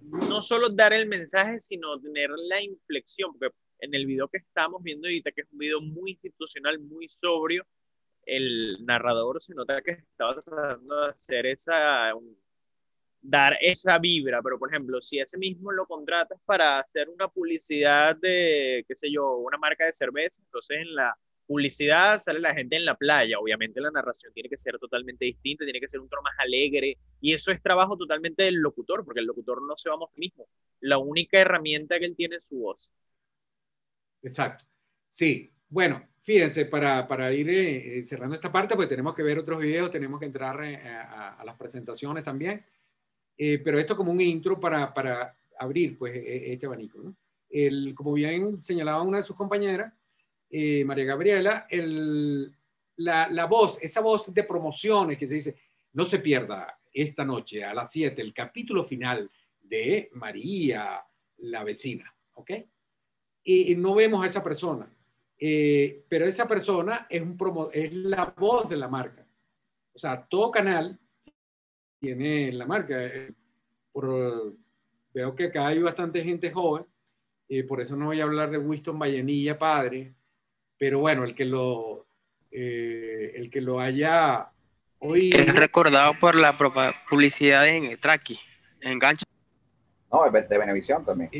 no solo dar el mensaje, sino tener la inflexión, porque en el video que estamos viendo ahorita, que es un video muy institucional, muy sobrio, el narrador se nota que estaba tratando de hacer esa, dar esa vibra, pero por ejemplo, si ese mismo lo contratas para hacer una publicidad de, qué sé yo, una marca de cerveza, entonces en la publicidad sale la gente en la playa, obviamente la narración tiene que ser totalmente distinta, tiene que ser un tono más alegre, y eso es trabajo totalmente del locutor, porque el locutor no se va a mostrar mismo, la única herramienta que él tiene es su voz. Exacto. Sí, bueno, fíjense, para, para ir eh, cerrando esta parte, pues tenemos que ver otros videos, tenemos que entrar eh, a las presentaciones también. Eh, pero esto como un intro para, para abrir pues, e, e, este abanico. ¿no? El, como bien señalaba una de sus compañeras, eh, María Gabriela, el, la, la, voz, esa voz de promociones que se dice, no se pierda esta noche a las 7 el capítulo final de María, la vecina, ¿ok? Y, no vemos a esa persona, eh, pero esa persona es, un promo, es la voz de la marca. O sea, todo canal tiene la marca. Eh, por, veo que acá hay bastante gente joven, y por eso no voy a hablar de Winston Vallenilla, padre, pero bueno, el que lo, eh, el que lo haya oído. Es recordado por la publicidad en Traki, en Gancho. No, de Benevisión también.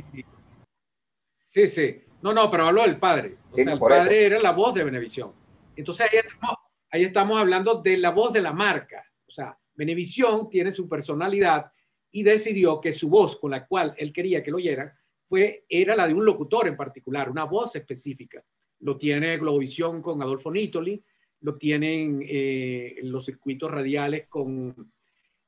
Sí, sí. No, no, pero habló del padre. O sea, el padre era la voz de Benevisión. Entonces ahí estamos, ahí estamos hablando de la voz de la marca. O sea, Benevisión tiene su personalidad y decidió que su voz con la cual él quería que lo oyeran fue, era la de un locutor en particular, una voz específica. Lo tiene Globovisión con Adolfo Nitoli, lo tienen eh, los circuitos radiales con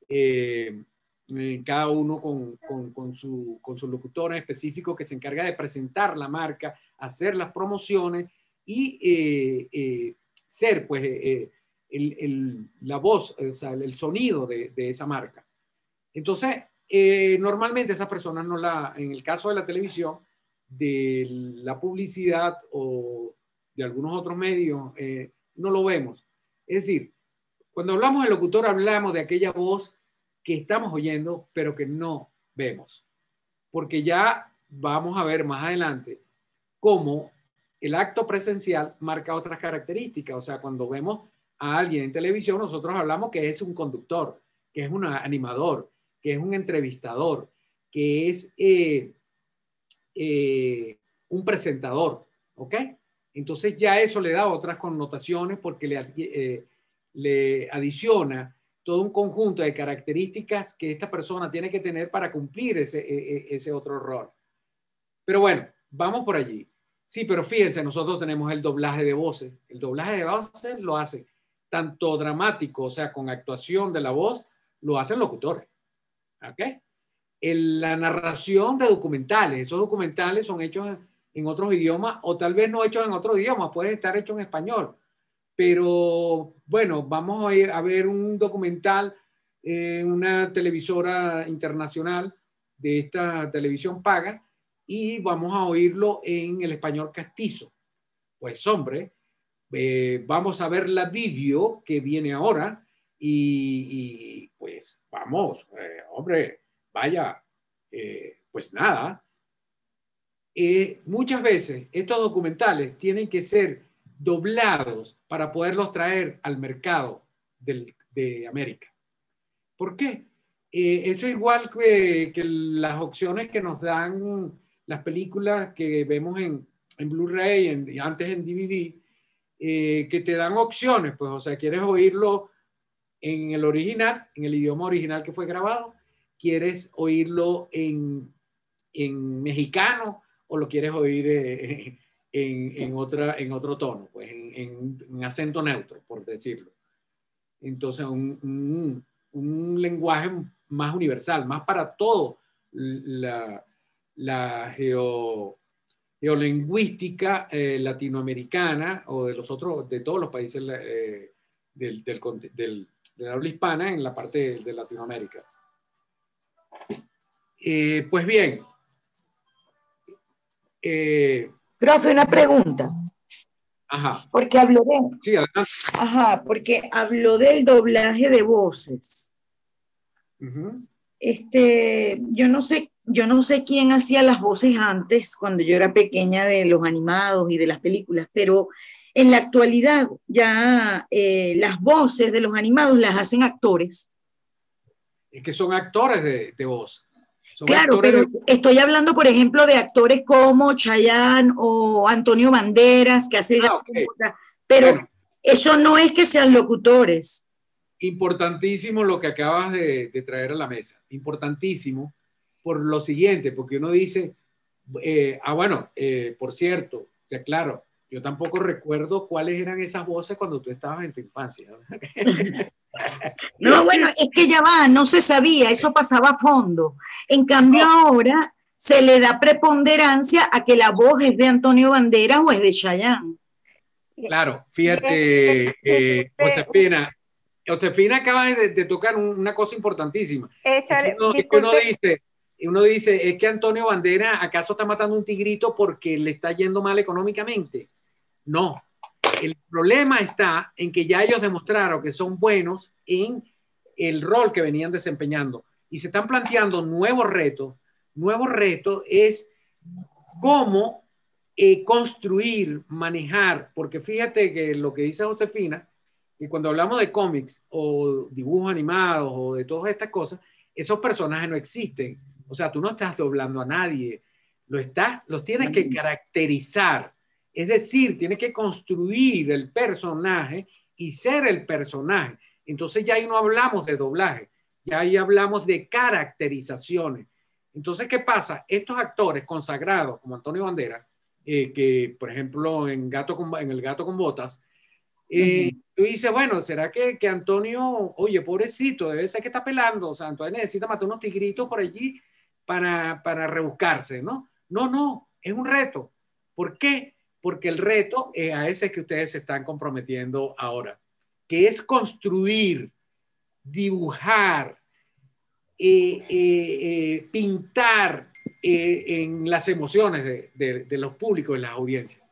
eh, eh, cada uno con, su, con su locutor específico que se encarga de presentar la marca, hacer las promociones y ser pues el, la voz, o sea, el sonido de, de esa marca. Entonces, eh, normalmente esas personas no la, en el caso de la televisión, de la publicidad o de algunos otros medios, eh, no lo vemos. Es decir, cuando hablamos de locutor, hablamos de aquella voz que estamos oyendo, pero que no vemos. Porque ya vamos a ver más adelante cómo el acto presencial marca otras características. O sea, cuando vemos a alguien en televisión, nosotros hablamos que es un conductor, que es un animador, que es un entrevistador, que es eh, eh, un presentador, ¿ok? Entonces ya eso le da otras connotaciones porque le, eh, le adiciona todo un conjunto de características que esta persona tiene que tener para cumplir ese, e, e, ese otro rol. Pero bueno, vamos por allí. Sí, pero fíjense, nosotros tenemos el doblaje de voces. El doblaje de voces lo hace tanto dramático, o sea, con actuación de la voz, lo hacen locutores. ¿Ok? la narración de documentales, esos documentales son hechos en, otros idiomas o tal vez no hechos en otros idiomas, puede estar hecho en español. Pero bueno, vamos a ir a ver un documental en una televisora internacional de esta televisión paga y vamos a oírlo en el español castizo. Pues hombre, eh, vamos a ver la vídeo que viene ahora y, pues vamos, eh, hombre, vaya, eh, pues nada. muchas veces estos documentales tienen que ser doblados para poderlos traer al mercado de América. ¿Por qué? esto es igual que, que, las opciones que nos dan las películas que vemos en, en Blu-ray, y antes en DVD, eh, que te dan opciones, pues, o sea, quieres oírlo en el original, en el idioma original que fue grabado, quieres oírlo en, en mexicano o lo quieres oír eh, <laughs> en, otra, en otro tono, pues en, acento neutro, por decirlo. Entonces, un, lenguaje más universal, más para todo la, la geolingüística eh, latinoamericana o de los otros, de todos los países eh, del, del, del, de la habla hispana en la parte de, Latinoamérica. Eh, pues bien. Eh, Profe, una pregunta. Ajá. Porque habló de. Sí, Ajá, porque habló del doblaje de voces. Este, yo no sé, yo no sé quién hacía las voces antes, cuando yo era pequeña, de los animados y de las películas, pero en la actualidad ya eh, las voces de los animados las hacen actores. Es que son actores de, voz. claro, pero estoy hablando, por ejemplo, de actores como Chayanne o Antonio Banderas, que hacen... Ah, pero eso no es que sean locutores. Importantísimo lo que acabas de, traer a la mesa. Importantísimo por lo siguiente, porque uno dice, eh, ah, bueno, eh, por cierto, te aclaro, yo tampoco recuerdo cuáles eran esas voces cuando tú estabas en tu infancia. No, <laughs> bueno, es que ya va, no se sabía, eso pasaba a fondo. En cambio ahora se le da preponderancia a que la voz es de Antonio Banderas o es de Chayanne. Claro, fíjate, eh, Josefina, Josefina acaba de, tocar una cosa importantísima. uno, dice, uno dice, es que Antonio Banderas acaso está matando un tigrito porque le está yendo mal económicamente. No, el problema está en que ya ellos demostraron que son buenos en el rol que venían desempeñando y se están planteando nuevos retos. Nuevo reto es cómo eh, construir, manejar, porque fíjate que lo que dice Josefina, que cuando hablamos de cómics o dibujos animados o de todas estas cosas, esos personajes no existen. O sea, tú no estás doblando a nadie, lo estás, los tienes que caracterizar es decir, tiene que construir el personaje y ser el personaje. Entonces ya ahí no hablamos de doblaje, ya ahí hablamos de caracterizaciones. Entonces, ¿qué pasa? Estos actores consagrados como Antonio Bandera, eh, que por ejemplo en, Gato en El Gato con Botas, eh, tú dices, bueno, ¿será que, que, Antonio, oye, pobrecito, debe ser que está pelando, o sea, Antonio necesita matar unos tigritos por allí para, para rebuscarse, ¿no? No, no, es un reto. ¿Por qué? porque el reto es a ese que ustedes se están comprometiendo ahora, que es construir, dibujar, eh, eh, eh, pintar en las emociones de, los públicos, de las audiencias.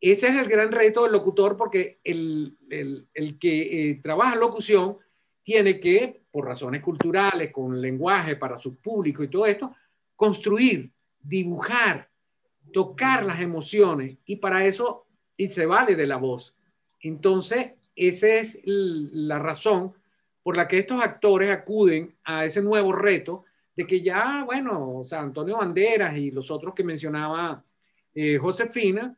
Ese es el gran reto del locutor porque el, el que trabaja locución tiene que, por razones culturales, con lenguaje para su público y todo esto, construir, dibujar, tocar las emociones y para eso y se vale de la voz. Entonces, esa es la razón por la que estos actores acuden a ese nuevo reto de que ya, bueno, o sea, Antonio Banderas y los otros que mencionaba eh, Josefina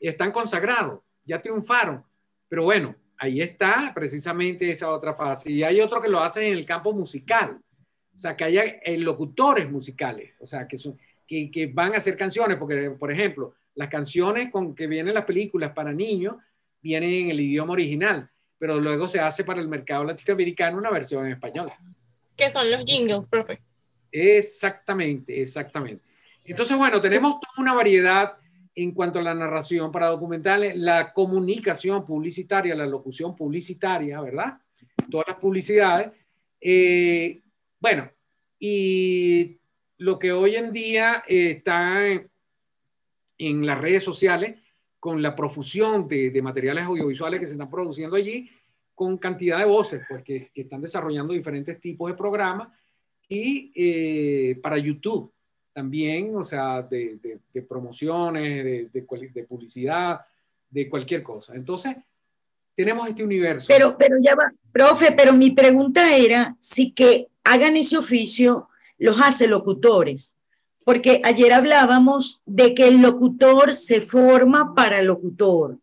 están consagrados, ya triunfaron. Pero bueno, ahí está precisamente esa otra fase. Y hay otro que lo hace en el campo musical, o sea, que haya eh, locutores musicales, o sea, que son, que, van a hacer canciones, porque, por ejemplo, las canciones con que vienen las películas para niños vienen en el idioma original, pero luego se hace para el mercado latinoamericano una versión en español. ¿Qué son los jingles, profe? Exactamente, exactamente. Entonces, bueno, tenemos toda una variedad en cuanto a la narración para documentales, la comunicación publicitaria, la locución publicitaria, ¿verdad? Todas las publicidades. Eh, bueno, y lo que hoy en día eh, está en, las redes sociales con la profusión de, materiales audiovisuales que se están produciendo allí, con cantidad de voces, pues que, están desarrollando diferentes tipos de programas y eh, para YouTube también, o sea, de, promociones, de, publicidad, de cualquier cosa. Entonces, tenemos este universo. Pero, pero ya va, profe, pero mi pregunta era si que hagan ese oficio los hace locutores, porque ayer hablábamos de que el locutor se forma para locutor.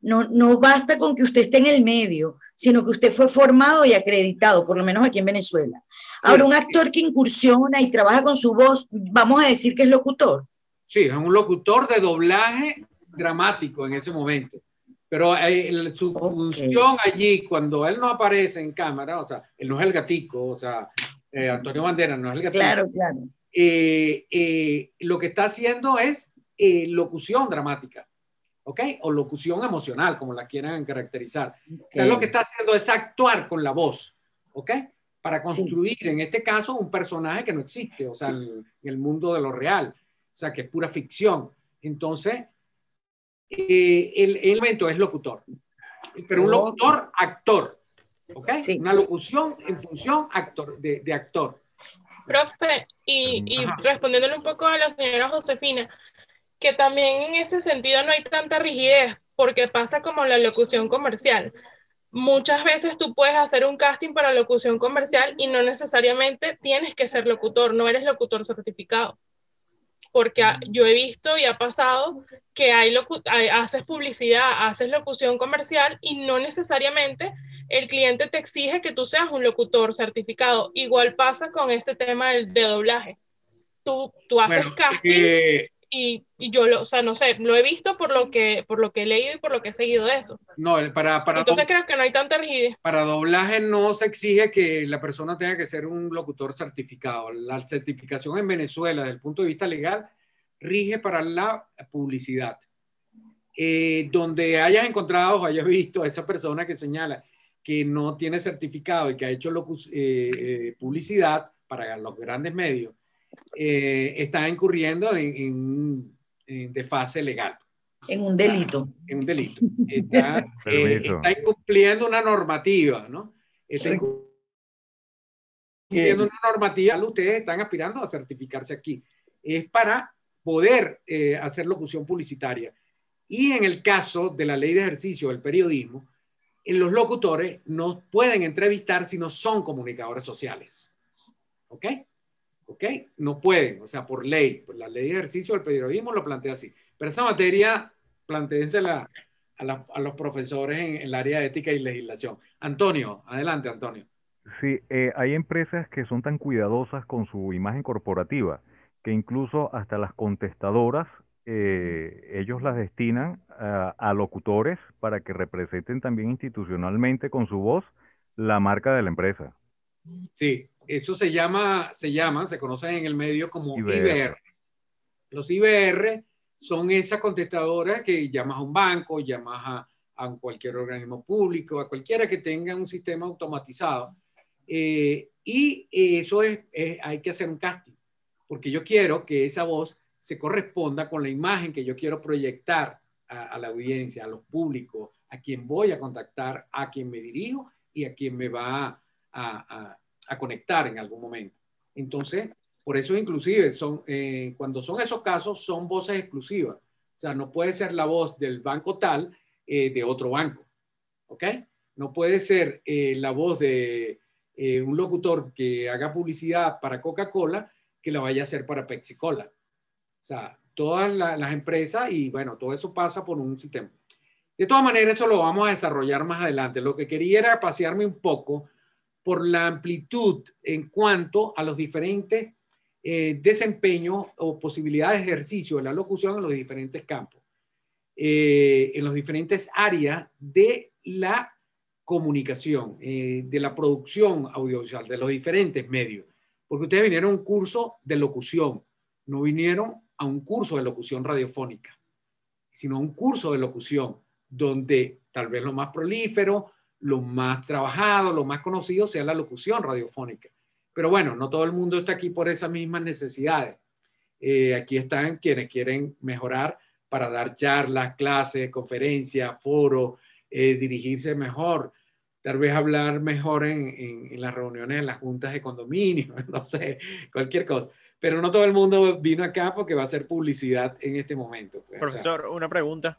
No, no basta con que usted esté en el medio, sino que usted fue formado y acreditado, por lo menos aquí en Venezuela. Ahora, un actor que incursiona y trabaja con su voz, vamos a decir que es locutor. Sí, es un locutor de doblaje dramático en ese momento. Pero eh, su función allí, cuando él no aparece en cámara, o sea, él no es el gatico, o sea, eh, Antonio Bandera no es el gatico. Claro, claro. Eh, lo que está haciendo es locución dramática, ¿ok? O locución emocional, como la quieran caracterizar. O sea, lo que está haciendo es actuar con la voz, ¿ok? Para construir, en este caso, un personaje que no existe, o sea, en el mundo de lo real, o sea, que es pura ficción. Entonces, eh, el elemento es locutor, pero un locutor actor, ¿ok? Una locución en función actor, de, de actor. Profe, y, y respondiéndole un poco a la señora Josefina, que también en ese sentido no hay tanta rigidez, porque pasa como la locución comercial. Muchas veces tú puedes hacer un casting para locución comercial y no necesariamente tienes que ser locutor, no eres locutor certificado porque yo he visto y ha pasado que hay, haces publicidad, haces locución comercial y no necesariamente el cliente te exige que tú seas un locutor certificado. Igual pasa con ese tema de, doblaje. Tú, tú haces casting eh, y, y, yo, lo, o sea, no sé, lo he visto por lo, que, por lo que he leído y por lo que he seguido de eso. No, para, para Entonces creo que no hay tanta rigidez. Para doblaje no se exige que la persona tenga que ser un locutor certificado. La certificación en Venezuela, desde el punto de vista legal, rige para la publicidad. Eh, donde hayas encontrado o hayas visto a esa persona que señala que no tiene certificado y que ha hecho eh, eh, publicidad para los grandes medios, está incurriendo en, en, desfase legal. En un delito. En un delito. <laughs> Está, incumpliendo una normativa, ¿no? Está incumpliendo una normativa. Ustedes están aspirando a certificarse aquí. Es para poder eh, hacer locución publicitaria. Y en el caso de la ley de ejercicio del periodismo, en eh, los locutores no pueden entrevistar si no son comunicadores sociales. ¿Ok? ¿Ok? No pueden, o sea, por ley, por la ley de ejercicio del periodismo lo plantea así. Pero esa materia, planteénsela a, a los profesores en, el área de ética y legislación. Antonio, adelante, Antonio. Sí, eh, hay empresas que son tan cuidadosas con su imagen corporativa que incluso hasta las contestadoras, eh, ellos las destinan a, locutores para que representen también institucionalmente con su voz la marca de la empresa. Sí, eso se llama, se llama, se conocen en el medio como IBR. Los IBR son esas contestadoras que llamas a un banco, llamas a, a cualquier organismo público, a cualquiera que tenga un sistema automatizado. Eh, y eso es, hay que hacer un casting porque yo quiero que esa voz se corresponda con la imagen que yo quiero proyectar a, la audiencia, a los públicos, a quien voy a contactar, a quien me dirijo y a quien me va a, conectar en algún momento. Entonces, por eso inclusive son, eh, cuando son esos casos, son voces exclusivas. O sea, no puede ser la voz del banco tal eh, de otro banco. ¿Ok? No puede ser eh, la voz de un locutor que haga publicidad para Coca-Cola que la vaya a hacer para Pepsi Cola. O sea, todas las empresas y bueno, todo eso pasa por un sistema. De todas maneras, eso lo vamos a desarrollar más adelante. Lo que quería era pasearme un poco por la amplitud en cuanto a los diferentes eh, desempeños o posibilidades de ejercicio de la locución en los diferentes campos, eh, en los diferentes áreas de la comunicación, eh, de la producción audiovisual, de los diferentes medios. Porque ustedes vinieron a un curso de locución, no vinieron a un curso de locución radiofónica, sino a un curso de locución donde tal vez lo más prolífero, lo más trabajado, lo más conocido sea la locución radiofónica. Pero bueno, no todo el mundo está aquí por esas mismas necesidades. Eh, aquí están quienes quieren mejorar para dar charlas, clases, conferencias, foros, eh, dirigirse mejor, tal vez hablar mejor en, en, las reuniones, en las juntas de condominio, <laughs> no sé, cualquier cosa. Pero no todo el mundo vino acá porque va a hacer publicidad en este momento. Pues, Profesor, una pregunta.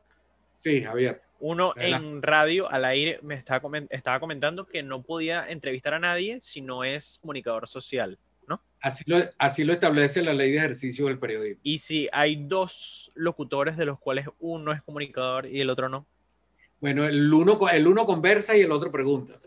Sí, Javier. Uno en radio al aire me estaba, estaba comentando que no podía entrevistar a nadie si no es comunicador social, ¿no? Así lo, así lo establece la ley de ejercicio del periodismo. Y si hay dos locutores de los cuales uno es comunicador y el otro no. Bueno, el uno, el uno conversa y el otro pregunta.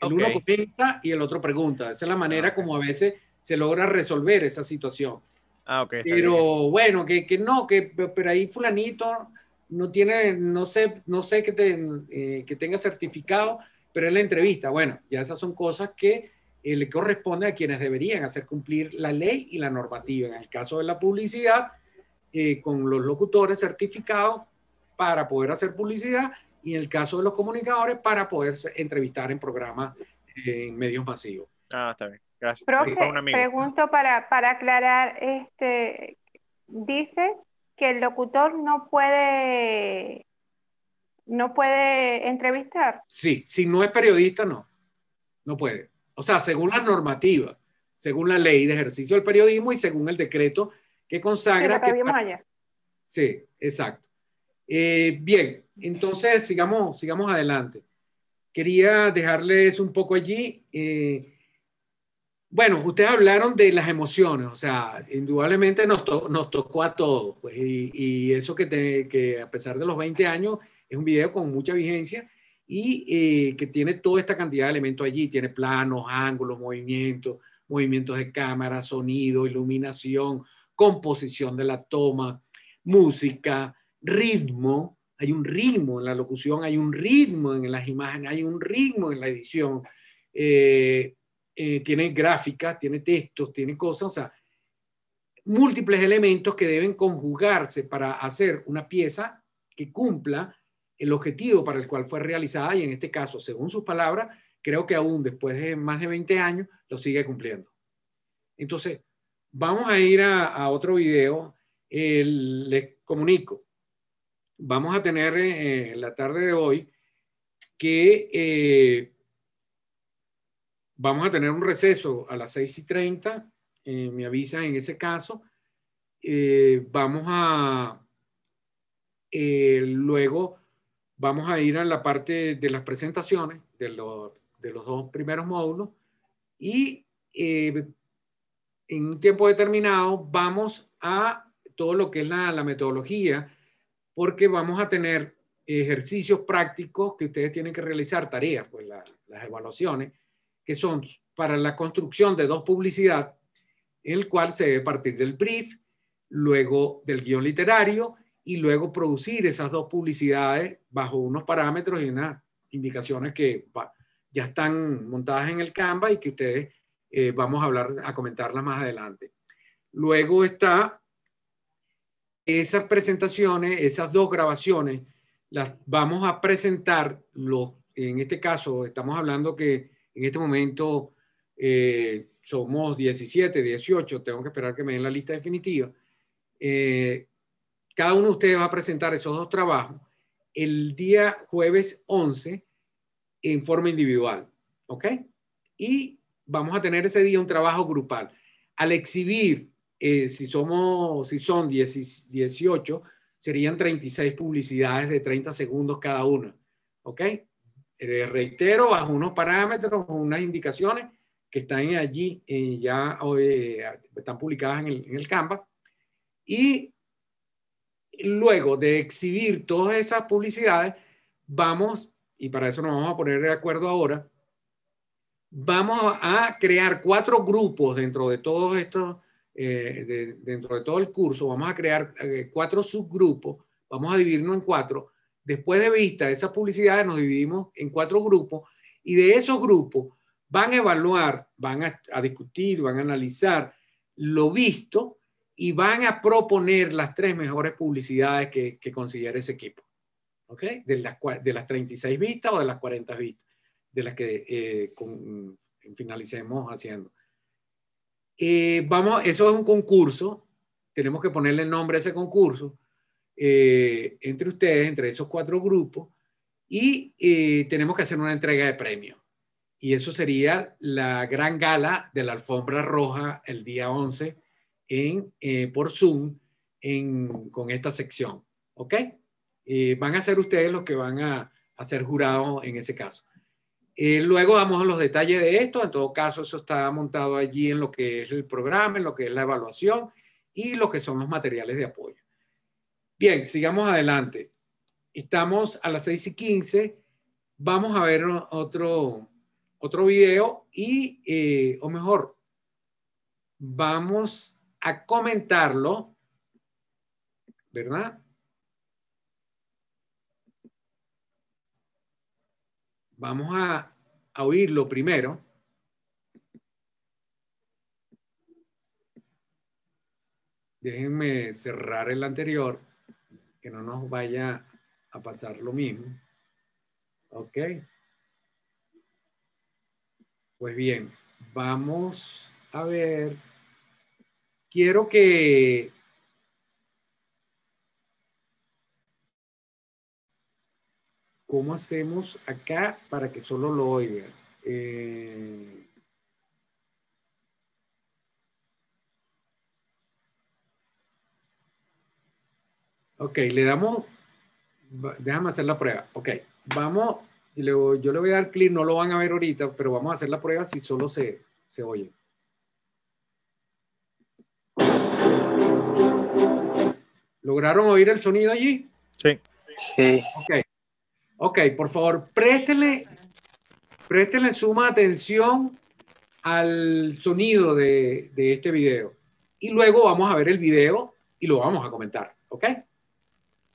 El uno comenta y el otro pregunta. Esa es la manera ah, como a veces se logra resolver esa situación. Ah, ok. Pero bueno, que, que, no, que pero ahí fulanito no tiene, no sé, no sé que, te, eh, que tenga certificado, pero en la entrevista, bueno, ya esas son cosas que eh, le corresponde a quienes deberían hacer cumplir la ley y la normativa. En el caso de la publicidad, eh, con los locutores certificados para poder hacer publicidad y en el caso de los comunicadores para poder entrevistar en programas en medios masivos. Ah, está bien. Gracias. Profe, pregunto para, para aclarar, este, dice que el locutor no puede no puede entrevistar. Sí, si no es periodista, no. No puede. O sea, según la normativa, según la ley de ejercicio del periodismo y según el decreto que consagra. que, vimos allá. Sí, exacto. Eh, bien, entonces sigamos, sigamos adelante. Quería dejarles un poco allí. Eh, bueno, ustedes hablaron de las emociones, o sea, indudablemente nos, nos tocó a todos, pues, y, eso que, que, a pesar de los 20 años es un video con mucha vigencia y eh, que tiene toda esta cantidad de elementos allí, tiene planos, ángulos, movimientos, movimientos de cámara, sonido, iluminación, composición de la toma, música, ritmo, hay un ritmo en la locución, hay un ritmo en las imágenes, hay un ritmo en la edición. Eh, eh, tiene gráficas, tiene textos, tiene cosas, o sea, múltiples elementos que deben conjugarse para hacer una pieza que cumpla el objetivo para el cual fue realizada y en este caso, según sus palabras, creo que aún después de más de 20 años lo sigue cumpliendo. Entonces, vamos a ir a, otro video. les comunico, vamos a tener eh, la tarde de hoy que eh, Vamos a tener un receso a las 6 y 30, eh, me avisan en ese caso. Eh, vamos a, eh, luego vamos a ir a la parte de las presentaciones de los, de los dos primeros módulos y en un tiempo determinado vamos a todo lo que es la, la metodología, porque vamos a tener ejercicios prácticos que ustedes tienen que realizar, tareas, pues las evaluaciones, que son para la construcción de dos publicidad, el cual se debe partir del brief, luego del guion literario y luego producir esas dos publicidades bajo unos parámetros y unas indicaciones que ya están montadas en el Canva y que ustedes eh, vamos a hablar, a comentarlas más adelante. Luego está esas presentaciones, esas dos grabaciones, las vamos a presentar, los, en este caso estamos hablando que en este momento eh, somos 17, 18, tengo que esperar que me den la lista definitiva. Eh, cada uno de ustedes va a presentar esos dos trabajos el día jueves 11 en forma individual, ¿ok? Y vamos a tener ese día un trabajo grupal. Al exhibir, eh, si, somos, si son 18, serían 36 publicidades de 30 segundos cada una, ¿ok? Eh, reitero, bajo unos parámetros, unas indicaciones que están allí, eh, ya eh, están publicadas en el, en el Canva. Y luego de exhibir todas esas publicidades, vamos, y para eso nos vamos a poner de acuerdo ahora, vamos a crear cuatro grupos dentro de todo esto, dentro de todo el curso, vamos a crear cuatro subgrupos, vamos a dividirnos en cuatro, Después de vista esas publicidades, nos dividimos en cuatro grupos y de esos grupos van a evaluar, van a, discutir, van a analizar lo visto y van a proponer las tres mejores publicidades que, que ese equipo. ¿Ok? De las, de las 36 vistas o de las 40 vistas, de las que eh, finalicemos haciendo. Eh, vamos, eso es un concurso, tenemos que ponerle el nombre a ese concurso eh, entre ustedes, entre esos cuatro grupos, y eh, tenemos que hacer una entrega de premios. Y eso sería la gran gala de la alfombra roja el día 11 en, eh, por Zoom en, con esta sección. ¿Ok? van a ser ustedes los que van a, a ser jurados en ese caso. luego vamos a los detalles de esto. En todo caso, eso está montado allí en lo que es el programa, en lo que es la evaluación y lo que son los materiales de apoyo. Bien, sigamos adelante. estamos a las 6 y 15. Vamos a ver otro, otro video y, eh, o mejor, vamos a comentarlo, ¿verdad? Vamos a, a oírlo primero. Déjenme cerrar el anterior, que no nos vaya a pasar lo mismo. Ok. Pues bien, vamos a ver. Quiero que ¿Cómo hacemos acá para que solo lo oiga? Eh, ok, le damos, déjame hacer la prueba. Ok, vamos, yo le voy a dar clic, no lo van a ver ahorita, pero vamos a hacer la prueba si solo se, se oye. ¿Lograron oír el sonido allí? Sí. Sí. Ok. Ok, por favor, préstele, préstele suma atención al sonido de, de, este video. Y luego vamos a ver el video y lo vamos a comentar. ¿Ok?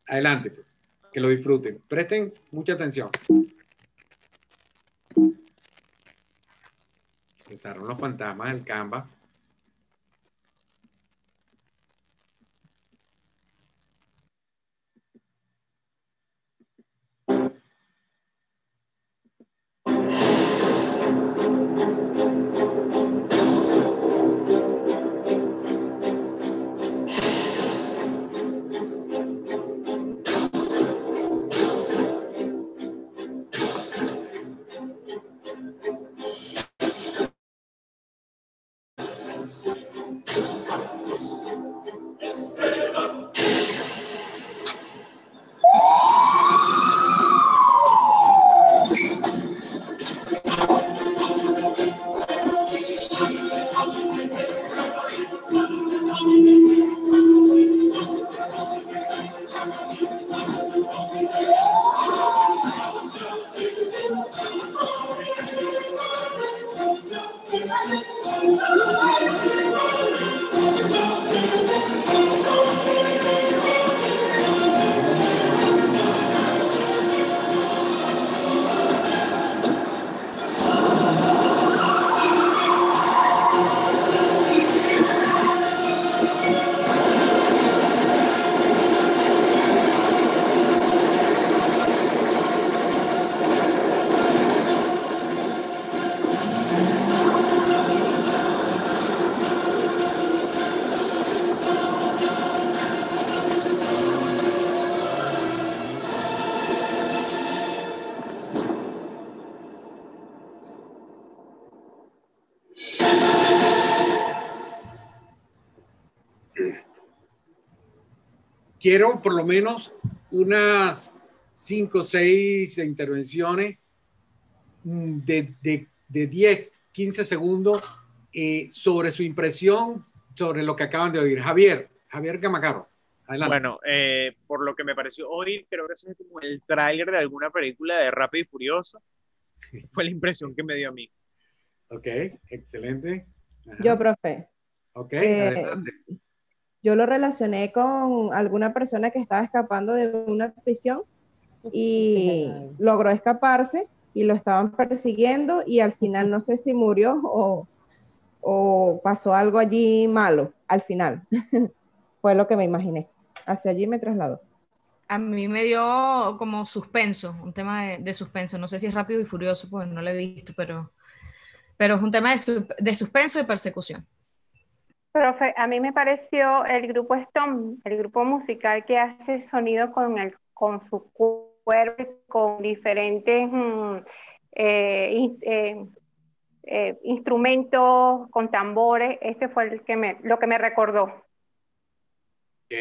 Adelante, pues. que lo disfruten. Presten mucha atención. Empezaron los fantasmas del Canva. Quiero por lo menos unas cinco o seis intervenciones mm, de, de, de 10, 15 segundos eh, sobre su impresión sobre lo que acaban de oír. Javier, Javier Camacaro. Adelante. Bueno, eh, por lo que me pareció oír, creo que es como el tráiler de alguna película de Rápido y Furioso. Fue la impresión que me dio a mí. Ok, excelente. Yo, profe. Ok, eh, adelante yo lo relacioné con alguna persona que estaba escapando de una prisión y logró escaparse y lo estaban persiguiendo y al final no sé si murió o, o pasó algo allí malo al final. <laughs> Fue lo que me imaginé. Hacia allí me trasladó. A mí me dio como suspenso, un tema de, suspenso. No sé si es rápido y furioso, pues no lo he visto, pero, pero es un tema de, de suspenso y persecución. Profe, a mí me pareció el grupo Stone, el grupo musical que hace sonido con, el, con su cuerpo, con diferentes mm, eh, eh, eh, instrumentos, con tambores, ese fue el que me, lo que me recordó. Ok.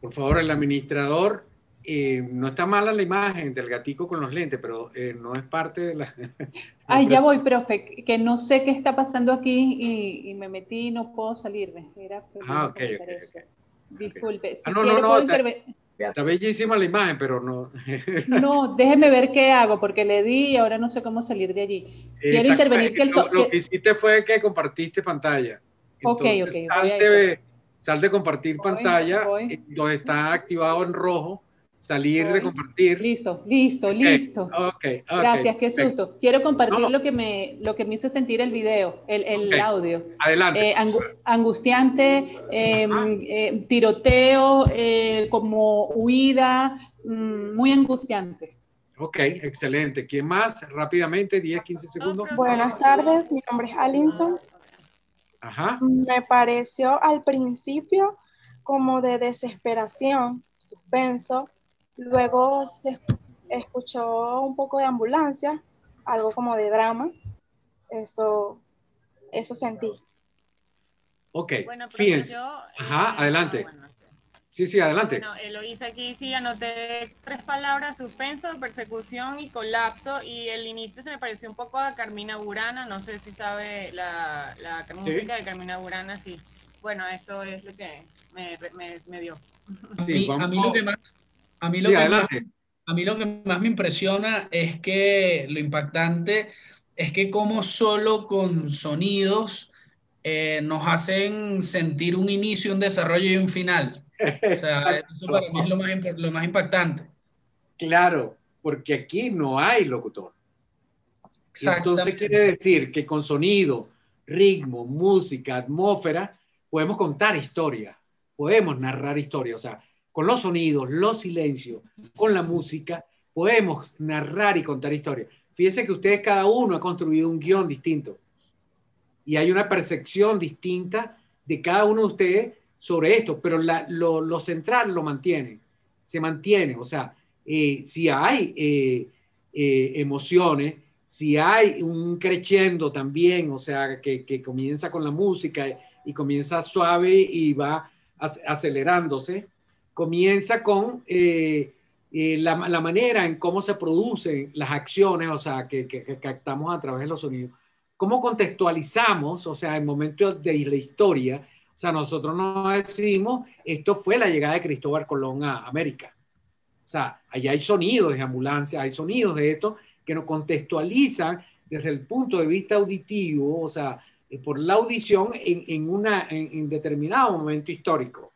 por favor, el administrador eh, no está mala la imagen del gatico con los lentes, pero eh, no es parte de la... <laughs> Ay, ya voy, profe, que no sé qué está pasando aquí y, me metí y no puedo salirme. ah, ok, ok. Disculpe. Si ah, no, no, no, está, bellísima la imagen, pero no. no, déjeme ver qué hago, porque le di y ahora no sé cómo salir de allí. Quiero intervenir que el Lo, que hiciste fue que compartiste pantalla. ok, ok. Sal de, compartir pantalla, donde está activado en rojo salir de compartir. Listo, listo, listo. Okay, Gracias, qué susto. Quiero compartir lo, que me, lo que me hizo sentir el video, el, el audio. Adelante. Eh, angustiante, em, eh, tiroteo, eh, como huida, mm, muy angustiante. Ok, excelente. ¿Quién más? Rápidamente, 10, 15 segundos. Buenas tardes, mi nombre es Alinson. Ajá. Me pareció al principio como de desesperación, suspenso, Luego se escuchó un poco de ambulancia, algo como de drama. Eso, eso sentí. Ok, fíjense. Ajá, eh, adelante. sí, sí, adelante. Bueno, lo hice aquí, sí, anoté tres palabras, suspenso, persecución y colapso, y el inicio se me pareció un poco a Carmina Burana, no sé si sabe la, la música de Carmina Burana, sí. Bueno, eso es lo que me, me, me dio. Sí, a mí lo que más, a mí, lo que más, a mí lo que más me impresiona es que lo impactante es que como solo con sonidos eh, nos hacen sentir un inicio, un desarrollo y un final. O sea, eso para mí es lo más, lo más impactante. Claro, porque aquí no hay locutor. Entonces quiere decir que con sonido, ritmo, música, atmósfera, podemos contar historia, podemos narrar historia. O sea, con los sonidos, los silencios, con la música, podemos narrar y contar historias. Fíjense que ustedes cada uno ha construido un guion distinto y hay una percepción distinta de cada uno de ustedes sobre esto, pero lo, central lo mantiene, se mantiene, o sea, eh, si hay eh, eh, emociones, si hay un creciendo también, o sea, que, que, comienza con la música y comienza suave y va acelerándose, comienza con eh, eh, la, manera en cómo se producen las acciones, o sea, que, captamos a través de los sonidos. ¿Cómo contextualizamos, o sea, en momentos de la historia? O sea, nosotros no decimos, esto fue la llegada de Cristóbal Colón a América. O sea, allá hay sonidos de ambulancia, hay sonidos de esto que nos contextualizan desde el punto de vista auditivo, o sea, eh, por la audición en, una, en determinado momento histórico.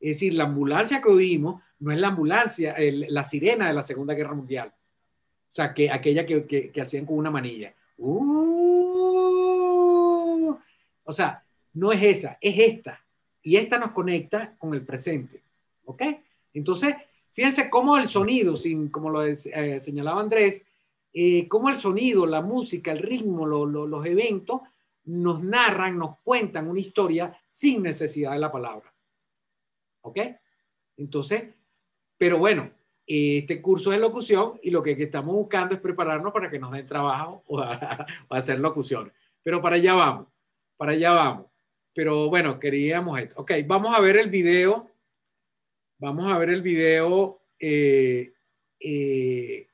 Es decir, la ambulancia que oímos no es la ambulancia, la sirena de la Segunda Guerra Mundial. O sea, que aquella que, hacían con una manilla. Uh. o sea, no es esa, es esta. Y esta nos conecta con el presente. ¿Ok? Entonces, fíjense cómo el sonido, sin, como lo eh, señalaba Andrés, eh, cómo el sonido, la música, el ritmo, los eventos nos narran, nos cuentan una historia sin necesidad de la palabra. ¿Ok? Entonces, pero bueno, este curso es locución y lo que, estamos buscando es prepararnos para que nos den trabajo <laughs> o, a, hacer locución. Pero para allá vamos, para allá vamos. Pero bueno, queríamos esto. Ok, vamos a ver el video. Vamos a ver el video, eh, eh,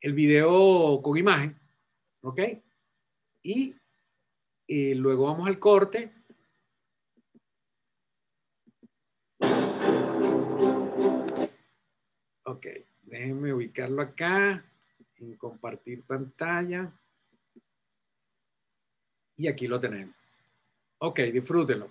el video con imagen. Ok. Y eh, luego vamos al corte Ok, déjenme ubicarlo acá en compartir pantalla. Y aquí lo tenemos. Ok, disfrútenlo.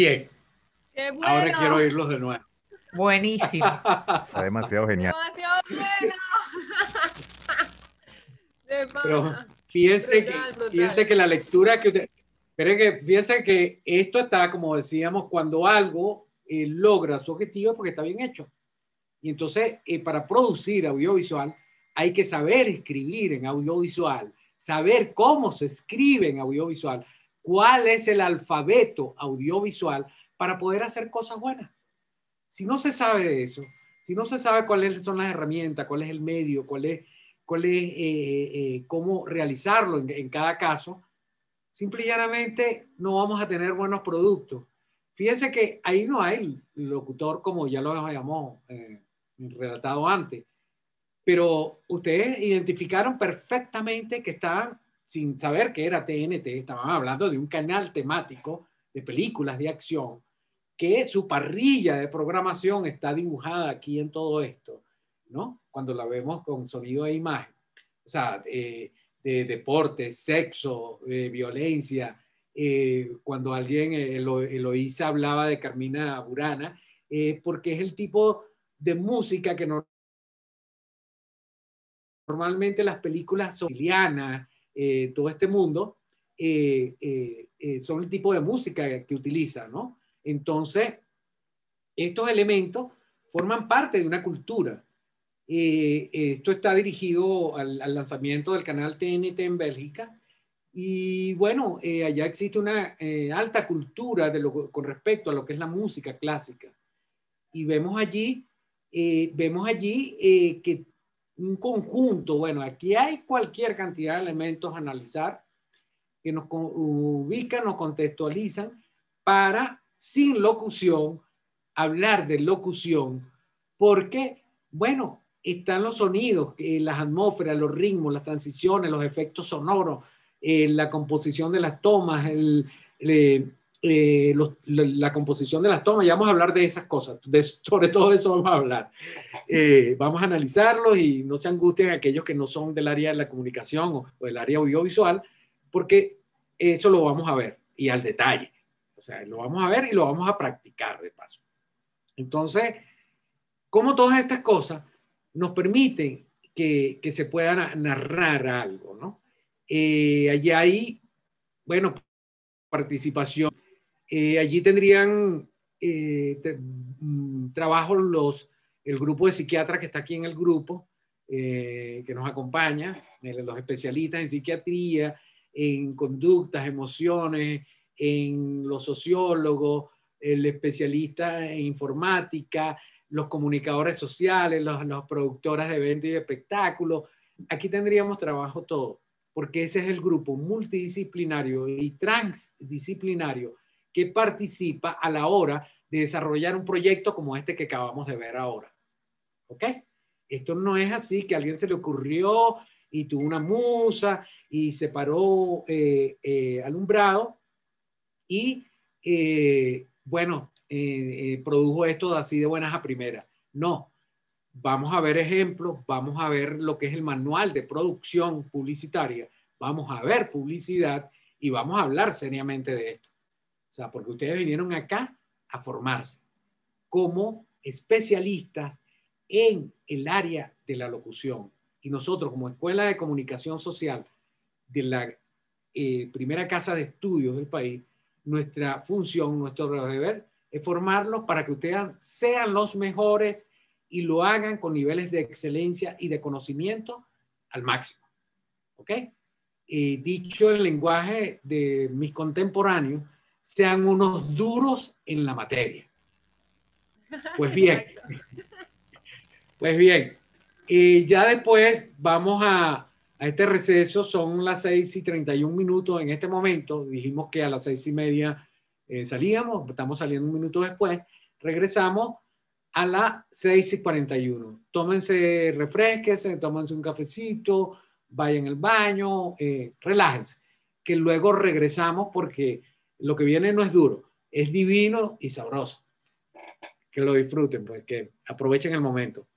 Bien. Ahora quiero oírlos de nuevo. Buenísimo. <laughs> Está demasiado genial. Demasiado bueno. <laughs> Pero fíjense, que, que la lectura que usted, pero que fíjense que esto está, como decíamos, cuando algo eh, logra su objetivo porque está bien hecho. Y entonces, eh, para producir audiovisual, hay que saber escribir en audiovisual, saber cómo se escribe en audiovisual, cuál es el alfabeto audiovisual para poder hacer cosas buenas. Si no se sabe de eso, si no se sabe cuáles son las herramientas, cuál es el medio, cuál es, cuál es eh, eh, eh, cómo realizarlo en, cada caso, simple y llanamente no vamos a tener buenos productos. Fíjense que ahí no hay locutor como ya lo habíamos relatado antes, pero ustedes identificaron perfectamente que estaban, sin saber que era TNT, estaban hablando de un canal temático de películas de acción, que su parrilla de programación está dibujada aquí en todo esto, ¿no? Cuando la vemos con sonido e imagen. O sea, eh, de deporte, sexo, violencia. Eh, cuando alguien, eh, Eloísa hablaba de Carmina Burana, porque es el tipo de música que normalmente las películas sicilianas, todo este mundo, son el tipo de música que utilizan, ¿no? Entonces, estos elementos forman parte de una cultura. Eh, esto está dirigido al, lanzamiento del canal TNT en Bélgica. Y bueno, eh, allá existe una eh, alta cultura de lo, con respecto a lo que es la música clásica. Y vemos allí, vemos allí que un conjunto, bueno, aquí hay cualquier cantidad de elementos a analizar que nos ubican, nos contextualizan para sin locución, hablar de locución, porque, bueno, están los sonidos, eh, las atmósferas, los ritmos, las transiciones, los efectos sonoros, eh, la composición de las tomas, el, eh, la composición de las tomas, ya vamos a hablar de esas cosas, <laughs> sobre todo eso vamos a hablar. vamos a analizarlos y no se angustien aquellos que no son del área de la comunicación o, o del área audiovisual, porque eso lo vamos a ver y al detalle. O sea, lo vamos a ver y lo vamos a practicar de paso. Entonces, como todas estas cosas nos permiten que, se pueda narrar algo, ¿no? Eh, allí hay, bueno, participación. Eh, allí tendrían eh, mm, trabajo los, el grupo de psiquiatras que está aquí en el grupo, que nos acompaña, los especialistas en psiquiatría, en conductas, emociones, en los sociólogos, el especialista en informática, los comunicadores sociales, los, los productoras de eventos y espectáculos. Aquí tendríamos trabajo todo, porque ese es el grupo multidisciplinario y transdisciplinario que participa a la hora de desarrollar un proyecto como este que acabamos de ver ahora. ¿Ok? Esto no es así que a alguien se le ocurrió y tuvo una musa y se paró eh, eh, alumbrado y eh, bueno, produjo esto así de buenas a primeras. No, vamos a ver ejemplos, vamos a ver lo que es el manual de producción publicitaria, vamos a ver publicidad y vamos a hablar seriamente de esto. O sea, porque ustedes vinieron acá a formarse como especialistas en el área de la locución. Y nosotros como Escuela de Comunicación Social de la primera casa de estudios del país, nuestra función, nuestro deber es formarlos para que ustedes sean los mejores y lo hagan con niveles de excelencia y de conocimiento al máximo. ¿Ok? Y dicho el lenguaje de mis contemporáneos, sean unos duros en la materia. Pues bien, <laughs> pues bien, y ya después vamos a, a este receso son las 6 y 31 minutos en este momento. Dijimos que a las 6 y media eh, salíamos, estamos saliendo un minuto después. Regresamos a las 6 y 41. Tómense, refresquense, tómense un cafecito, vayan al baño, eh, relájense. Que luego regresamos porque lo que viene no es duro, es divino y sabroso. Que lo disfruten, pues que aprovechen el momento.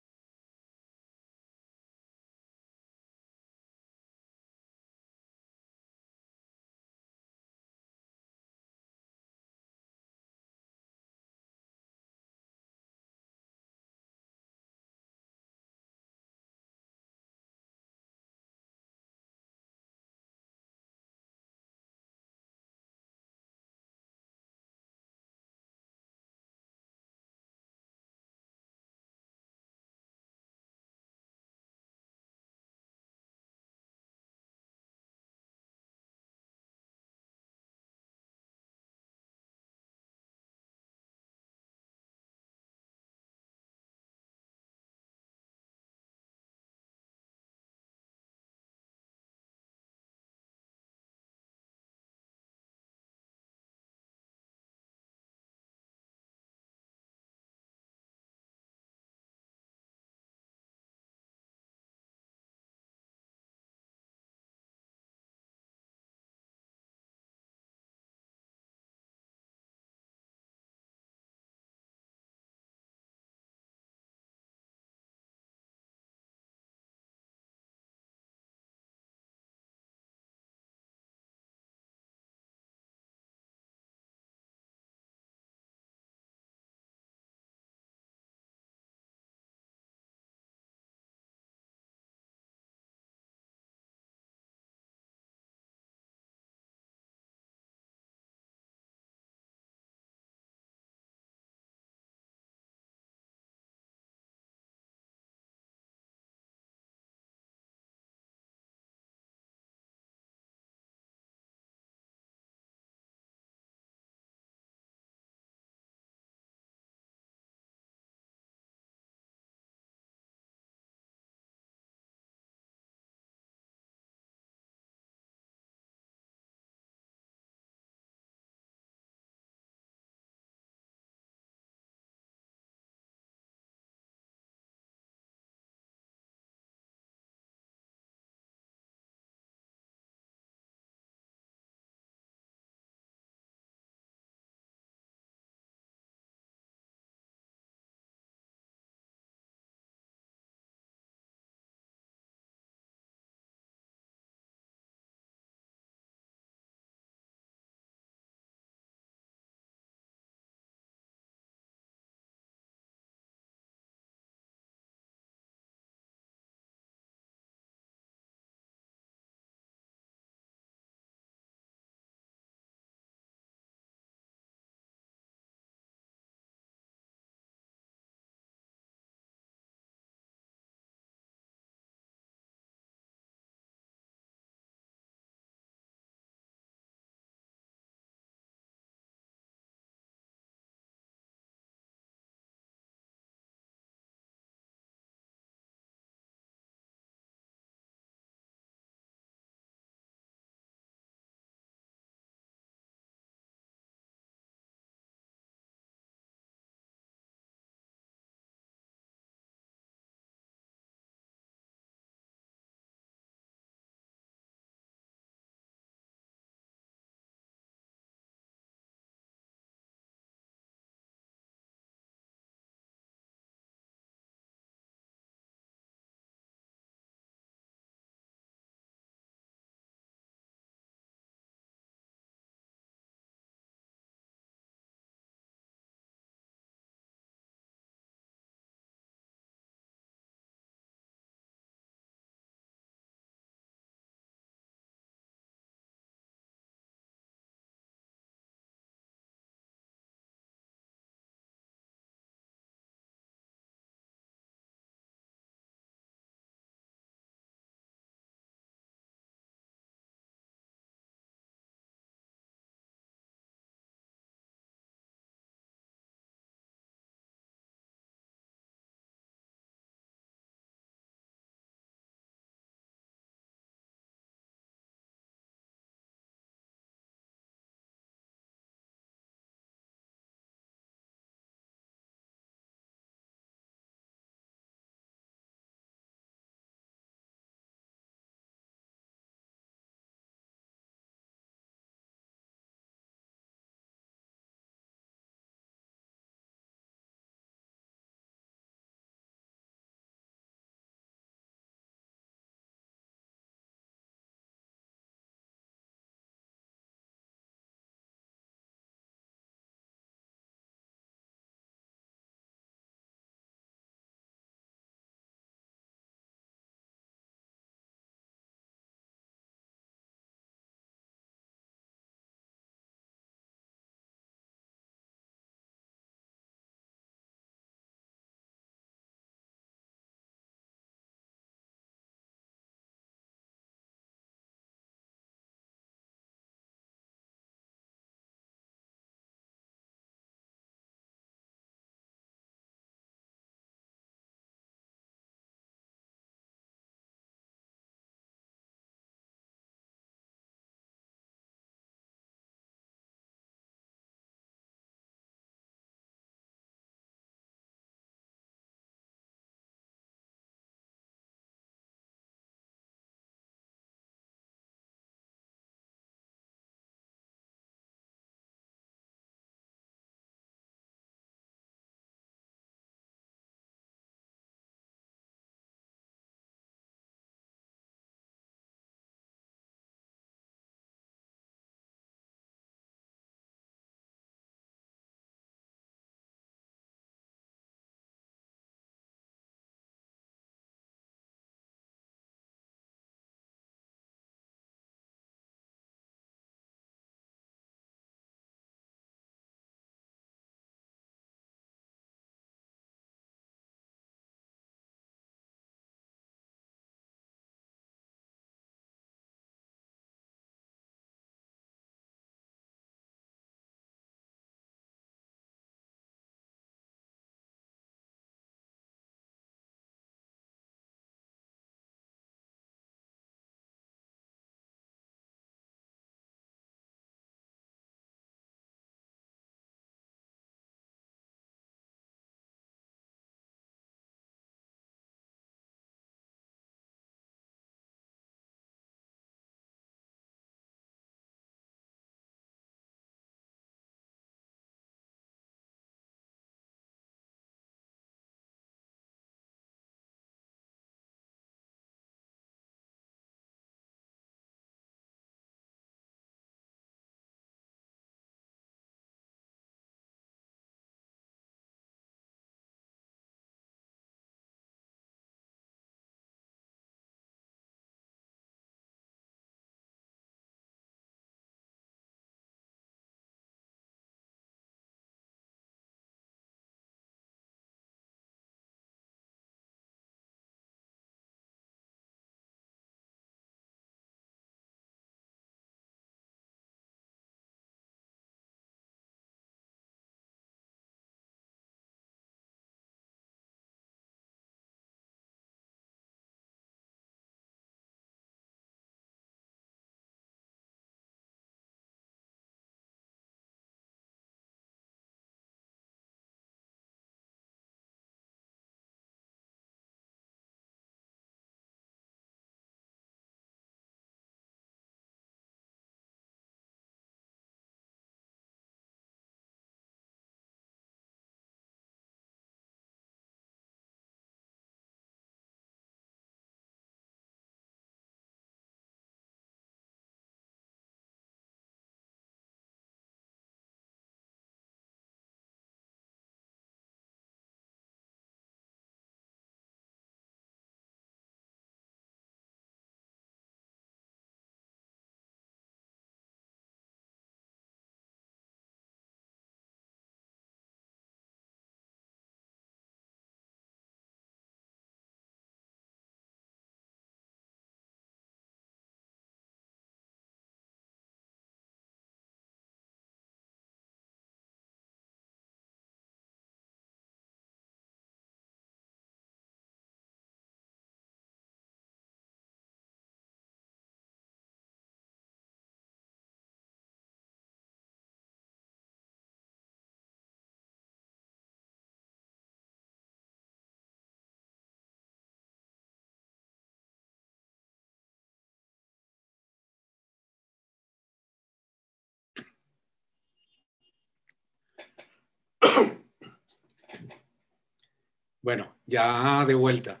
Bueno, ya de vuelta.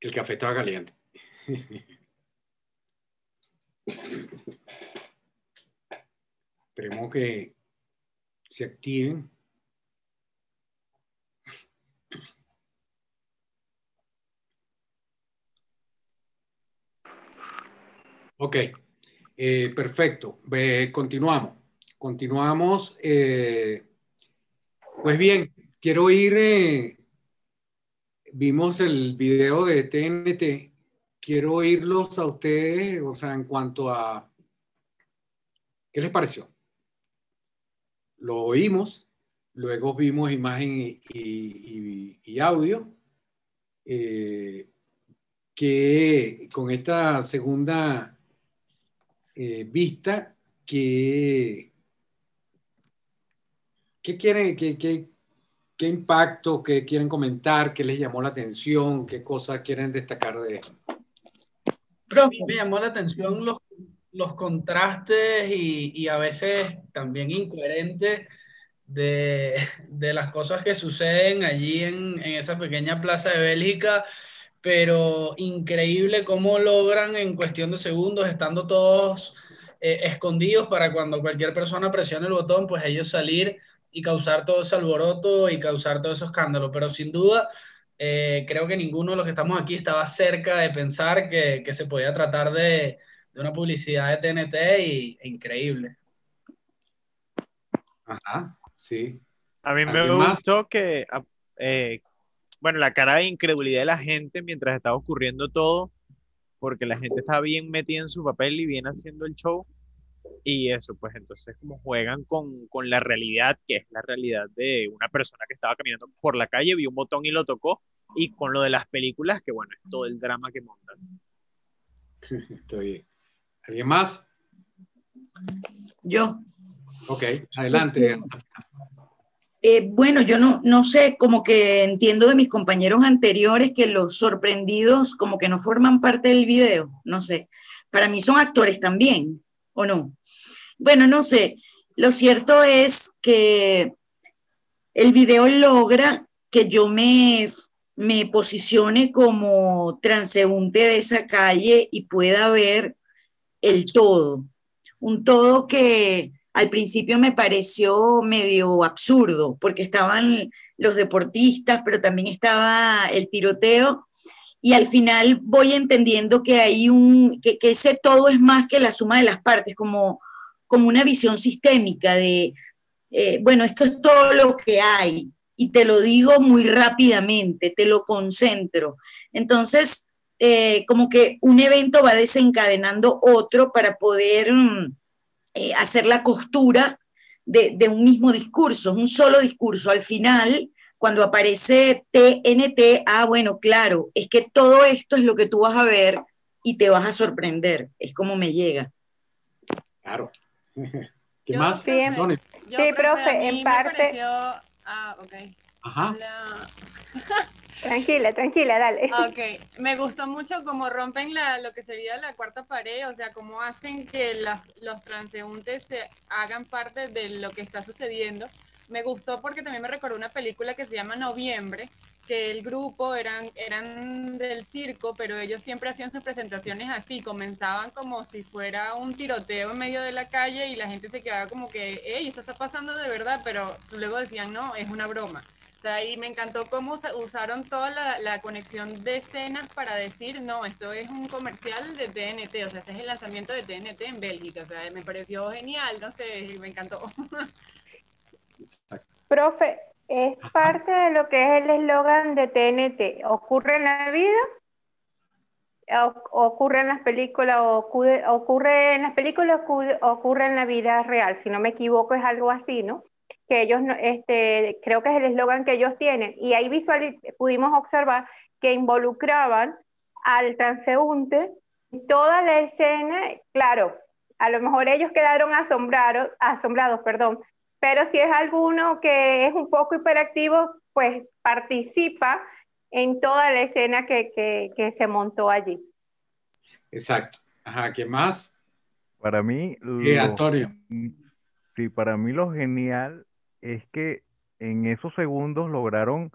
El café estaba caliente. <laughs> Esperemos que se activen. Ok, eh, perfecto. continuamos. Continuamos. Eh, pues bien, quiero ir, eh, vimos el video de TNT, quiero oírlos a ustedes, o sea, en cuanto a, ¿qué les pareció? Lo oímos, luego vimos imagen y, audio, que con esta segunda eh, vista que, ¿qué quieren, qué, qué, impacto, qué quieren comentar, qué les llamó la atención, qué cosas quieren destacar de esto? me llamó la atención los, los contrastes y, y, a veces también incoherentes de, de, las cosas que suceden allí en, en esa pequeña plaza de Bélgica pero increíble cómo logran en cuestión de segundos, estando todos eh, escondidos para cuando cualquier persona presione el botón, pues ellos salir y causar todo ese alboroto y causar todo ese escándalo. Pero sin duda, eh, creo que ninguno de los que estamos aquí estaba cerca de pensar que, que se podía tratar de, de, una publicidad de TNT y, e increíble. Ajá, sí. A mí me gustó que, eh, bueno, la cara de incredulidad de la gente mientras estaba ocurriendo todo, porque la gente estaba bien metida en su papel y bien haciendo el show. Y eso, pues entonces como juegan con, con, la realidad, que es la realidad de una persona que estaba caminando por la calle, vio un botón y lo tocó, y con lo de las películas, que bueno, es todo el drama que montan. <laughs> Estoy ¿Alguien más? Yo. Ok, adelante. Eh, bueno, yo no, no sé, como que entiendo de mis compañeros anteriores que los sorprendidos como que no forman parte del video, no sé. Para mí son actores también, ¿o no? Bueno, no sé. Lo cierto es que el video logra que yo me, me posicione como transeúnte de esa calle y pueda ver el todo. Un todo que al principio me pareció medio absurdo, porque estaban los deportistas, pero también estaba el tiroteo, y al final voy entendiendo que hay un, que, ese todo es más que la suma de las partes, como, como una visión sistémica de, eh, bueno, esto es todo lo que hay, y te lo digo muy rápidamente, te lo concentro. Entonces, eh, como que un evento va desencadenando otro para poder... Mm, eh, hacer la costura de, un mismo discurso, un solo discurso. Al final, cuando aparece TNT, ah, bueno, claro, es que todo esto es lo que tú vas a ver y te vas a sorprender. Es como me llega. Claro. <laughs> ¿Qué más? Sí, profe, en parte. Ah, ok. Ajá. Tranquila, tranquila, dale. <laughs> Ok, me gustó mucho cómo rompen la, lo que sería la cuarta pared, o sea, cómo hacen que los transeúntes se hagan parte de lo que está sucediendo. Me gustó porque también me recordó una película que se llama Noviembre, que el grupo eran, eran del circo, pero ellos siempre hacían sus presentaciones así, comenzaban como si fuera un tiroteo en medio de la calle y la gente se quedaba como que, hey, eso está pasando de verdad, pero luego decían, no, es una broma. O sea, y me encantó cómo usaron toda la, conexión de escenas para decir, no, esto es un comercial de TNT, o sea, este es el lanzamiento de TNT en Bélgica, o sea, me pareció genial, no sé, me encantó. <laughs> Profe, es parte de lo que es el eslogan de TNT, ocurre en la vida, ocurre en las películas, ocurre, ocurre en las películas, ocurre en la vida real, si no me equivoco es algo así, ¿no? que ellos, este, creo que es el eslogan que ellos tienen, y ahí visual, pudimos observar que involucraban al transeúnte toda la escena, claro, a lo mejor ellos quedaron asombrados, asombrados, perdón, pero si es alguno que es un poco hiperactivo, pues participa en toda la escena que, que, que se montó allí. Exacto. Ajá, ¿qué más? Para mí, lo, sí, para mí lo genial es que en esos segundos lograron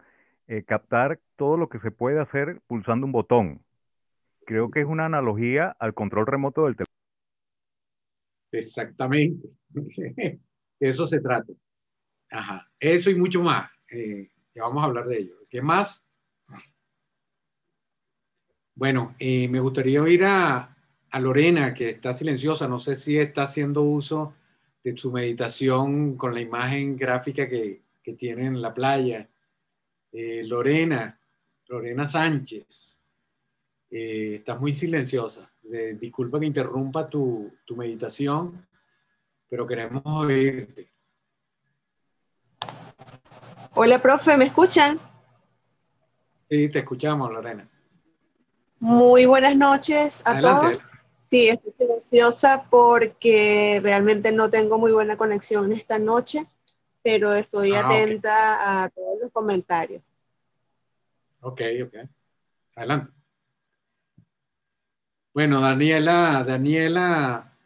eh, captar todo lo que se puede hacer pulsando un botón. Creo que es una analogía al control remoto del teléfono. Exactamente. <laughs> Eso se trata. Ajá. Eso y mucho más. Eh, ya vamos a hablar de ello. ¿Qué más? Bueno, eh, me gustaría oír a, Lorena, que está silenciosa. No sé si está haciendo uso de su meditación con la imagen gráfica que, que tiene en la playa. Eh, Lorena, Lorena Sánchez, eh, estás muy silenciosa. disculpa que interrumpa tu meditación, pero queremos oírte. Hola, profe, ¿me escuchan? Sí, te escuchamos, Lorena. Muy buenas noches a todos. Sí, estoy silenciosa porque realmente no tengo muy buena conexión esta noche, pero estoy ah, atenta a todos los comentarios. Ok, ok. Adelante. Bueno, Daniela, Daniela,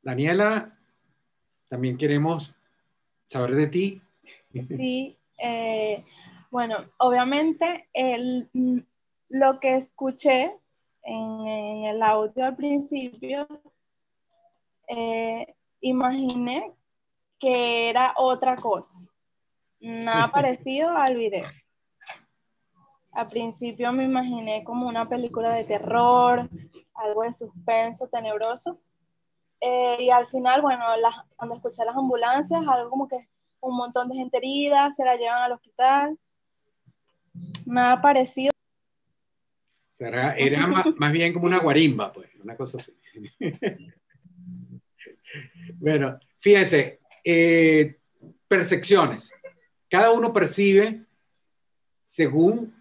Daniela, también queremos saber de ti. Sí, eh, bueno, obviamente el, lo que escuché en, el audio al principio, eh, imaginé que era otra cosa, nada <laughs> parecido al video. Al principio me imaginé como una película de terror, algo de suspenso, tenebroso. Eh, y al final, bueno, cuando escuché las ambulancias, algo como que un montón de gente herida, se la llevan al hospital. Nada parecido era <laughs> más, bien como una guarimba, pues, una cosa así. bueno, fíjense, eh, percepciones. Cada uno percibe según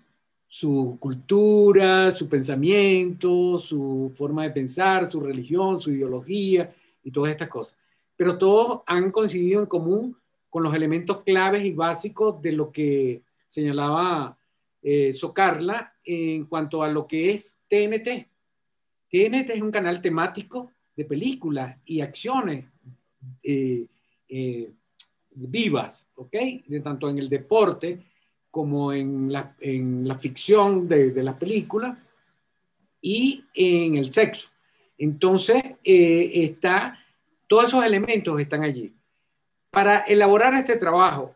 su cultura, su pensamiento, su forma de pensar, su religión, su ideología y todas estas cosas. Pero todos han coincidido en común con los elementos claves y básicos de lo que señalaba eh, Socarla en cuanto a lo que es TNT. TNT es un canal temático de películas y acciones eh, eh, vivas, ¿ok? De tanto en el deporte como en la, en la ficción de, de las películas y en el sexo. Entonces, está, todos esos elementos están allí. Para elaborar este trabajo,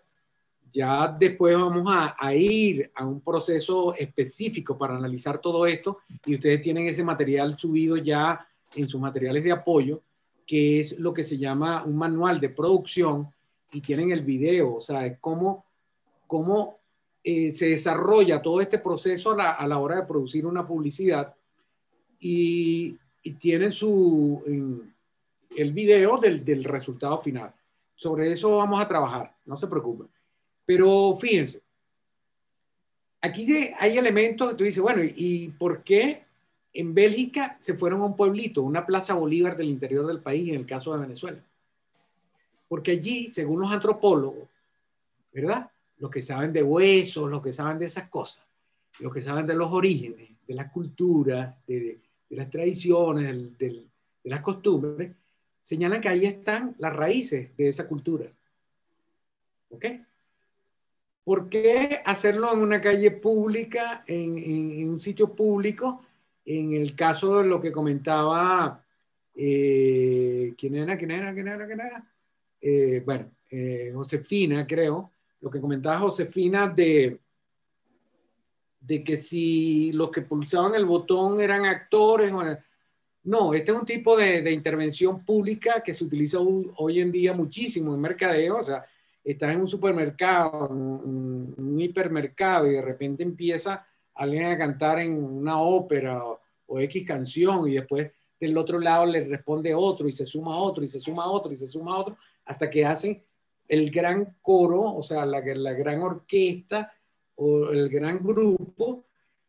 ya después vamos a, ir a un proceso específico para analizar todo esto y ustedes tienen ese material subido ya en sus materiales de apoyo, que es lo que se llama un manual de producción y tienen el video, o sea, cómo, cómo eh, se desarrolla todo este proceso a la, hora de producir una publicidad y, tienen su, el video del, del resultado final. Sobre eso vamos a trabajar, no se preocupen. Pero fíjense, aquí hay elementos que tú dices, bueno, ¿y por qué en Bélgica se fueron a un pueblito, una plaza Bolívar del interior del país, en el caso de Venezuela? Porque allí, según los antropólogos, ¿verdad? Los que saben de huesos, los que saben de esas cosas, los que saben de los orígenes, de la cultura, de, las tradiciones, de las costumbres, señalan que ahí están las raíces de esa cultura. ¿Ok? ¿Por qué hacerlo en una calle pública, en, un sitio público? En el caso de lo que comentaba, eh, ¿quién era? ¿Quién era? ¿Quién era? ¿Quién era? Eh, bueno, eh, Josefina, creo, lo que comentaba Josefina de, de que si los que pulsaban el botón eran actores no, este es un tipo de, de intervención pública que se utiliza hoy en día muchísimo en mercadeo, o sea, estás en un supermercado, un, un, hipermercado y de repente empieza alguien a cantar en una ópera o, X canción y después del otro lado le responde otro y se suma otro y se suma otro y se suma otro hasta que hacen el gran coro, o sea, la, la gran orquesta o el gran grupo.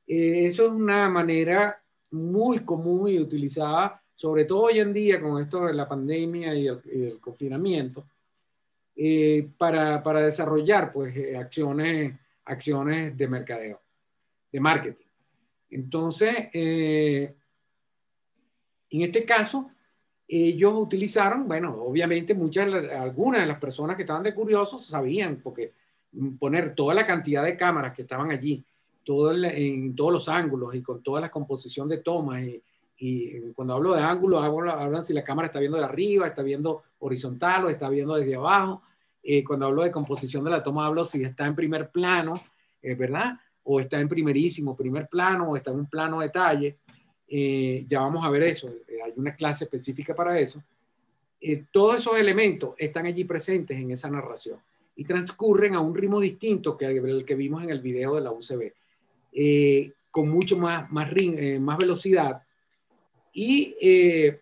Eh, eso es una manera muy común y utilizada, sobre todo hoy en día con esto de la pandemia y el confinamiento eh, para, para, desarrollar pues, eh, acciones, acciones de mercadeo, de marketing. Entonces, eh, en este caso, ellos utilizaron, bueno, obviamente muchas, algunas de las personas que estaban de curiosos sabían, porque poner toda la cantidad de cámaras que estaban allí, todo en todos los ángulos y con toda la composición de tomas. Y, cuando hablo de ángulos, hablan si la cámara está viendo de arriba, está viendo horizontal o está viendo desde abajo. Eh, cuando hablo de composición de la toma, hablo si está en primer plano, eh, ¿verdad? O está en primerísimo, primer plano, o está en un plano detalle. Eh, ya vamos a ver eso. Una clase específica para eso. todos esos elementos están allí presentes en esa narración y transcurren a un ritmo distinto que el que vimos en el video de la UCB, eh, con mucho más, más, eh, más velocidad y eh,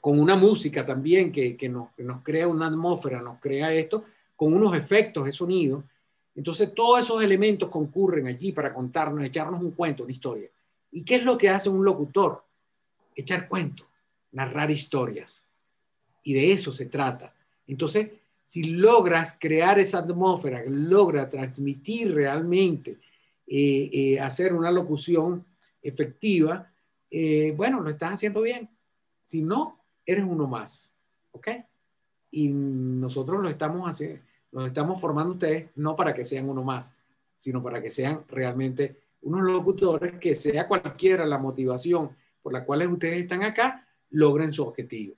con una música también que, que, nos, nos, crea una atmósfera, nos crea esto, con unos efectos de sonido. Entonces todos esos elementos concurren allí para contarnos, echarnos un cuento, una historia. ¿Y qué es lo que hace un locutor? Echar cuentos, narrar historias. Y de eso se trata. Entonces, si logras crear esa atmósfera, logra transmitir realmente, eh, eh, hacer una locución efectiva, eh, bueno, lo estás haciendo bien. Si no, eres uno más. ¿Ok? Y nosotros lo estamos haciendo, nos estamos formando ustedes no para que sean uno más, sino para que sean realmente unos locutores que sea cualquiera la motivación por la cual ustedes están acá, logren su objetivo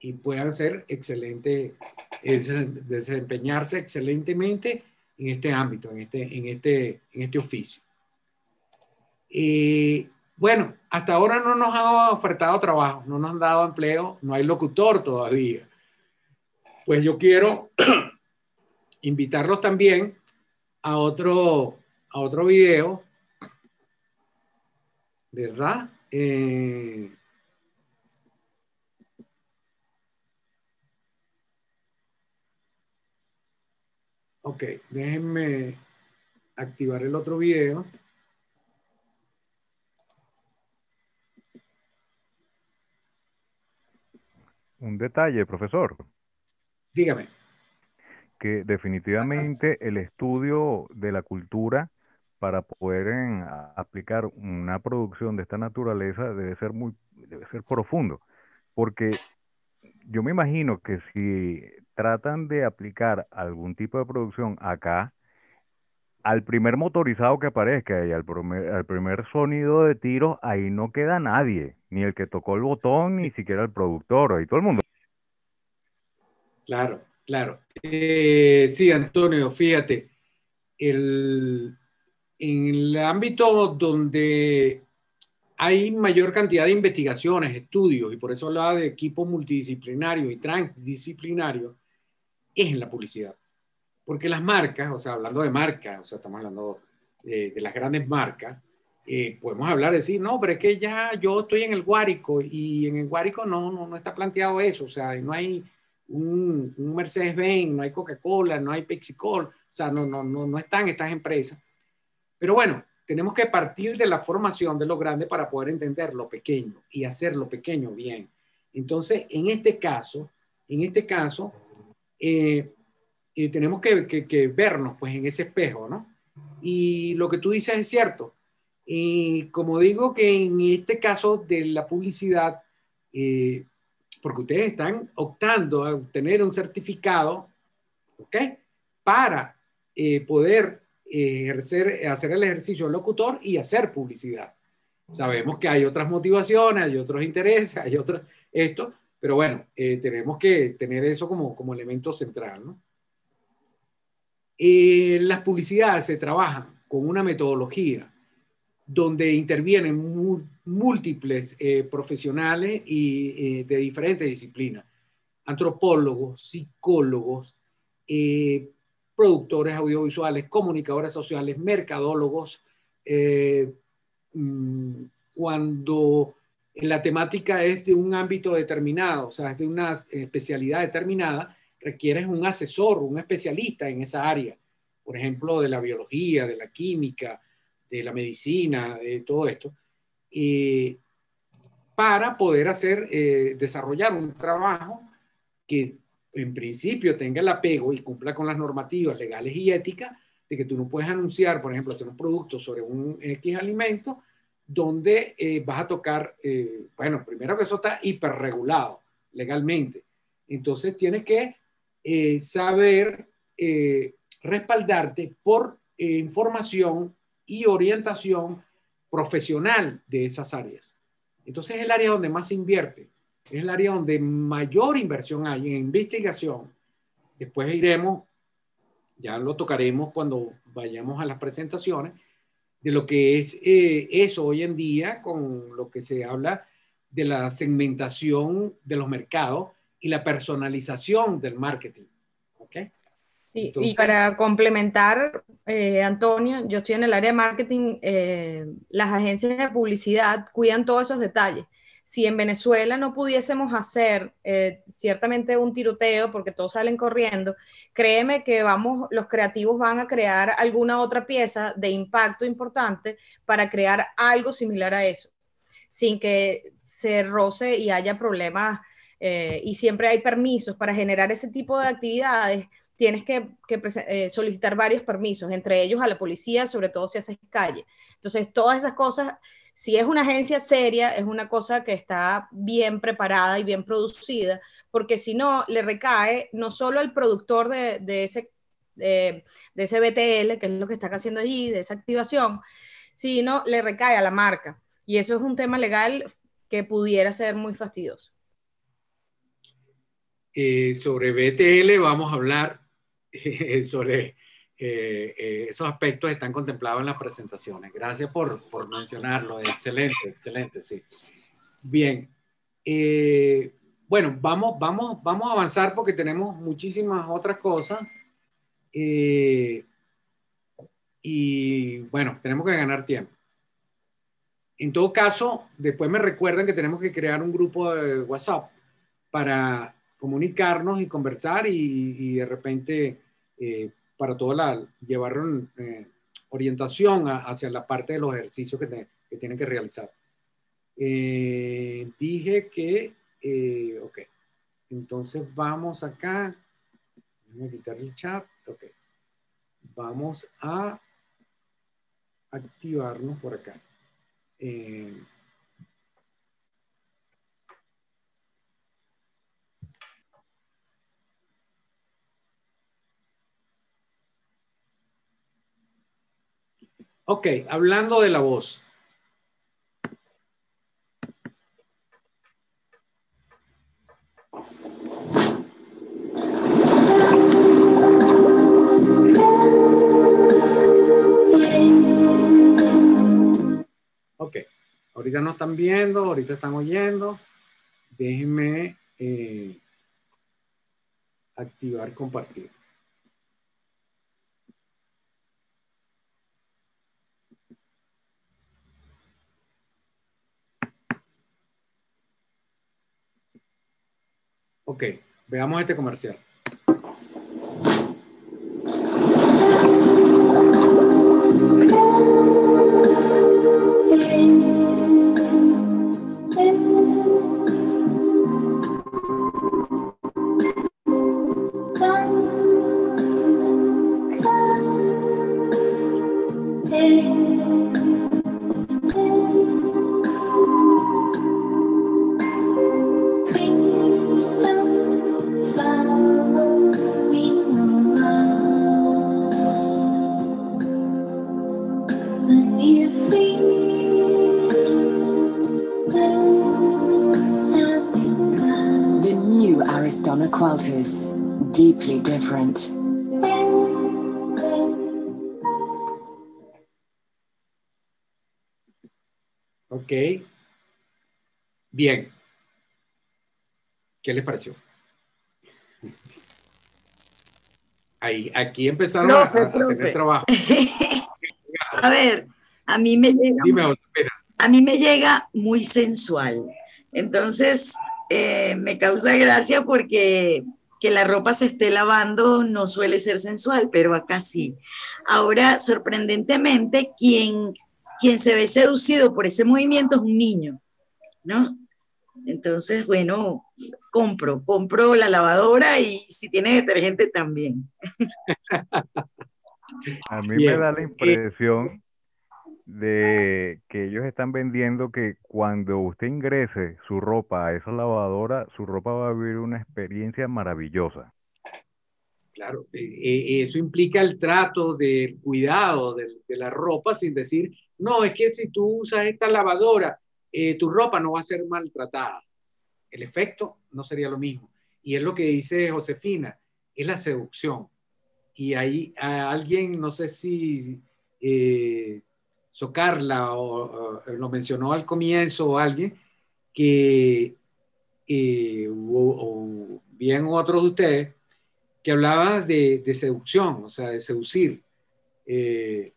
y puedan ser excelentes, desempeñarse excelentemente en este ámbito, en este, en este, en este oficio. Eh, bueno, hasta ahora no nos han ofertado trabajo, no nos han dado empleo, no hay locutor todavía. Pues yo quiero <clears throat> invitarlos también a otro, a otro video, ¿verdad? Eh, Ok, déjenme activar el otro video. Un detalle, profesor. Dígame. Que definitivamente el estudio de la cultura para poder aplicar una producción de esta naturaleza debe ser muy, debe ser profundo, porque yo me imagino que si tratan de aplicar algún tipo de producción acá, al primer motorizado que aparezca y al primer, primer sonido de tiro, ahí no queda nadie, ni el que tocó el botón, ni siquiera el productor, ahí todo el mundo. Claro, claro. Eh, sí, Antonio, fíjate, el, en el ámbito donde hay mayor cantidad de investigaciones, estudios, y por eso hablaba de equipo multidisciplinario y transdisciplinario, es en la publicidad. Porque las marcas, o sea, hablando de marcas, o sea, estamos hablando de, las grandes marcas, eh, podemos hablar de decir, no, pero es que ya yo estoy en el Guárico y en el Guárico no, no, no está planteado eso, o sea, no hay un, Mercedes-Benz, no hay Coca-Cola, no hay Pepsi-Cola, o sea, no, no, no, no están estas empresas. Pero bueno, tenemos que partir de la formación de lo grande para poder entender lo pequeño y hacer lo pequeño bien. Entonces, en este caso, en este caso, eh, eh, tenemos que, vernos pues en ese espejo, ¿no? Y lo que tú dices es cierto. Y como digo que en este caso de la publicidad, eh, porque ustedes están optando a obtener un certificado, ¿ok? Para poder ejercer, hacer el ejercicio locutor y hacer publicidad. Sabemos que hay otras motivaciones, hay otros intereses, hay otros, esto, pero bueno, eh, tenemos que tener eso como, como elemento central. ¿no? Eh, las publicidades se trabajan con una metodología donde intervienen múltiples eh, profesionales y, de diferentes disciplinas, antropólogos, psicólogos, productores audiovisuales, comunicadores sociales, mercadólogos, eh, mm, cuando la temática es de un ámbito determinado, o sea, es de una especialidad determinada, requieres un asesor, un especialista en esa área, por ejemplo, de la biología, de la química, de la medicina, de todo esto, eh, para poder hacer, eh, desarrollar un trabajo que en principio tenga el apego y cumpla con las normativas legales y éticas de que tú no puedes anunciar, por ejemplo, hacer un producto sobre un X alimento donde eh, vas a tocar, eh, bueno, primero que eso está hiperregulado legalmente. Entonces tienes que eh, saber respaldarte por eh, información y orientación profesional de esas áreas. Entonces es el área donde más se invierte, es el área donde mayor inversión hay en investigación. Después iremos, ya lo tocaremos cuando vayamos a las presentaciones, de lo que es eh, eso hoy en día con lo que se habla de la segmentación de los mercados y la personalización del marketing. ¿Okay? y para complementar, eh, Antonio, yo estoy en el área de marketing, eh, las agencias de publicidad cuidan todos esos detalles. Si en Venezuela no pudiésemos hacer eh, ciertamente un tiroteo porque todos salen corriendo, créeme que vamos, los creativos van a crear alguna otra pieza de impacto importante para crear algo similar a eso, sin que se roce y haya problemas. y siempre hay permisos para generar ese tipo de actividades tienes que, eh, solicitar varios permisos, entre ellos a la policía, sobre todo si haces calle. Entonces, todas esas cosas, si es una agencia seria, es una cosa que está bien preparada y bien producida, porque si no, le recae no solo al productor de, ese, de ese BTL, que es lo que está haciendo allí, de esa activación, sino le recae a la marca. Y eso es un tema legal que pudiera ser muy fastidioso. Eh, sobre BTL vamos a hablar <laughs> sobre eh, eh, esos aspectos están contemplados en las presentaciones. Gracias por, por mencionarlo. Excelente, excelente, sí. Bien. Eh, bueno, vamos, vamos, vamos a avanzar porque tenemos muchísimas otras cosas. y bueno, tenemos que ganar tiempo. En todo caso, después me recuerdan que tenemos que crear un grupo de WhatsApp para comunicarnos y conversar y, de repente eh, para toda la, llevar eh, orientación hacia la parte de los ejercicios que, que tienen que realizar. Eh, dije que, ok, entonces vamos acá, voy a quitar el chat, ok, vamos a activarnos por acá. Ok, hablando de la voz. Ok, ahorita no están viendo, ahorita están oyendo. Déjenme eh, activar compartir. Ok, veamos este comercial. ¿Qué les pareció? Ahí, aquí empezaron a, tener trabajo. <laughs> a ver, a mí me llega, a mí me llega muy sensual. Entonces, eh, me causa gracia porque que la ropa se esté lavando no suele ser sensual, pero acá sí. Ahora, sorprendentemente, quien, quien se ve seducido por ese movimiento es un niño, ¿no? Entonces, bueno, compro, compro la lavadora y si tiene detergente también. A mí me da la impresión de que ellos están vendiendo que cuando usted ingrese su ropa a esa lavadora, su ropa va a vivir una experiencia maravillosa. Claro, eh, eh, eso implica el trato del cuidado de, la ropa sin decir, no, es que si tú usas esta lavadora, eh, tu ropa no va a ser maltratada. El efecto no sería lo mismo. Y es lo que dice Josefina, es la seducción. Y ahí a alguien, no sé si Socarla o, lo mencionó al comienzo o alguien, que, o bien otros de ustedes, que hablaba de, seducción, o sea, de seducir. Eh,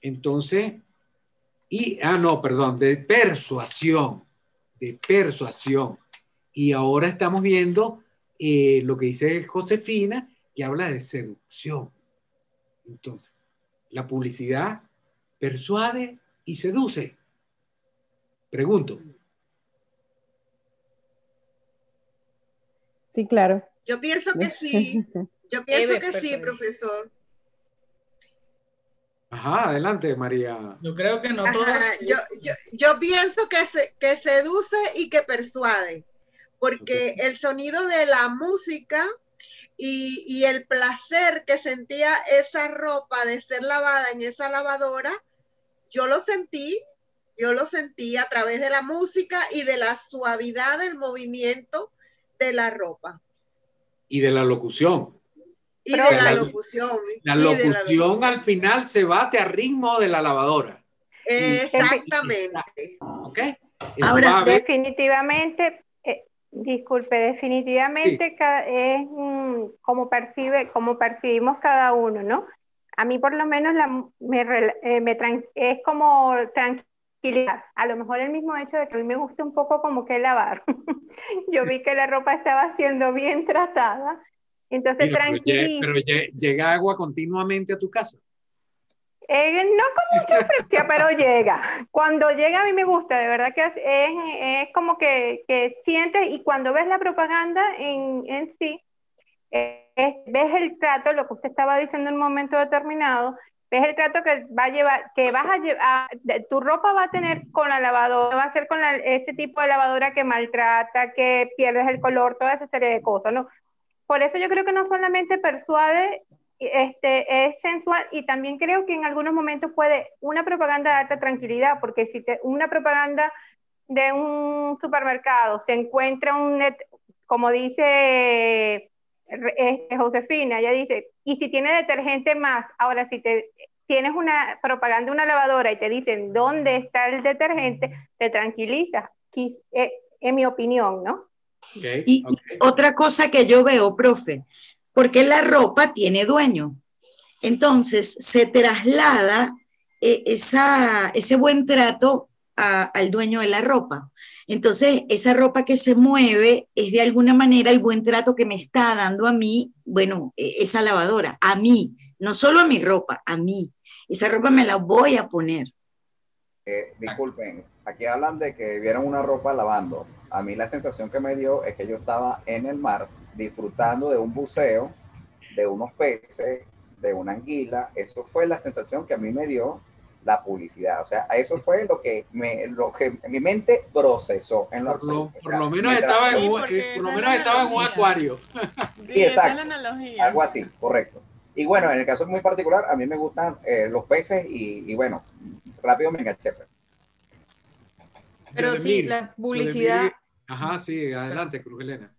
entonces, y, ah, no, perdón, de persuasión, de persuasión. Y ahora estamos viendo eh, lo que dice Josefina, que habla de seducción. Entonces, la publicidad persuade y seduce. Pregunto. Sí, claro. Yo pienso que sí. <laughs> Yo pienso que sí, profesor. Ajá, adelante, María. Yo creo que no Yo, pienso que, que seduce y que persuade, porque el sonido de la música y, y, el placer que sentía esa ropa de ser lavada en esa lavadora, yo lo sentí, yo lo sentí a través de la música y de la suavidad del movimiento de la ropa y de la locución. Y de la, locución. La locución al final se bate a ritmo de la lavadora. Exactamente. ¿Ok? Ahora, definitivamente, disculpe, definitivamente es mm, como percibe, como percibimos cada uno, ¿no? A mí por lo menos la, me, eh, me es como tranquilidad. A lo mejor el mismo hecho de que a mí me gusta un poco como que lavar. <laughs> Yo vi que la ropa estaba siendo bien tratada entonces, tranquilo. Pero, llega agua continuamente a tu casa. Eh, no con mucha <laughs> frecuencia, pero llega. Cuando llega a mí me gusta, de verdad que es, es, como que, que, sientes y cuando ves la propaganda en, en sí, eh, ves el trato, lo que usted estaba diciendo en un momento determinado, ves el trato que va a llevar, que vas a llevar, tu ropa va a tener con la lavadora, va a ser con ese tipo de lavadora que maltrata, que pierdes el color, toda esa serie de cosas, ¿no? Por eso yo creo que no solamente persuade, este, es sensual y también creo que en algunos momentos puede una propaganda darte tranquilidad, porque si te, una propaganda de un supermercado se encuentra un, net, como dice este, Josefina, ella dice, y si tiene detergente más, ahora si te tienes una propaganda de una lavadora y te dicen dónde está el detergente, te tranquiliza, eh, en mi opinión, ¿no? y otra cosa que yo veo, profe, porque la ropa tiene dueño. Entonces se traslada eh, ese buen trato al dueño de la ropa. Entonces, esa ropa que se mueve es de alguna manera el buen trato que me está dando a mí, bueno, e, esa lavadora, a mí, no solo a mi ropa, a mí. Esa ropa me la voy a poner. Eh, disculpen, aquí hablan de que vieron una ropa lavando a mí la sensación que me dio es que yo estaba en el mar disfrutando de un buceo, de unos peces, de una anguila. Eso fue la sensación que a mí me dio la publicidad. O sea, eso fue lo que, me, lo que mi mente procesó. En por, lo, por lo menos estaba en, un, por lo menos estaba en un acuario. Sí, <laughs> exacto. Algo así, correcto. Y bueno, en el caso muy particular, a mí me gustan eh, los peces y, y, bueno, rápido me enganché. Pues. Pero sí, la publicidad... Ajá, sí, adelante, Cruz Elena.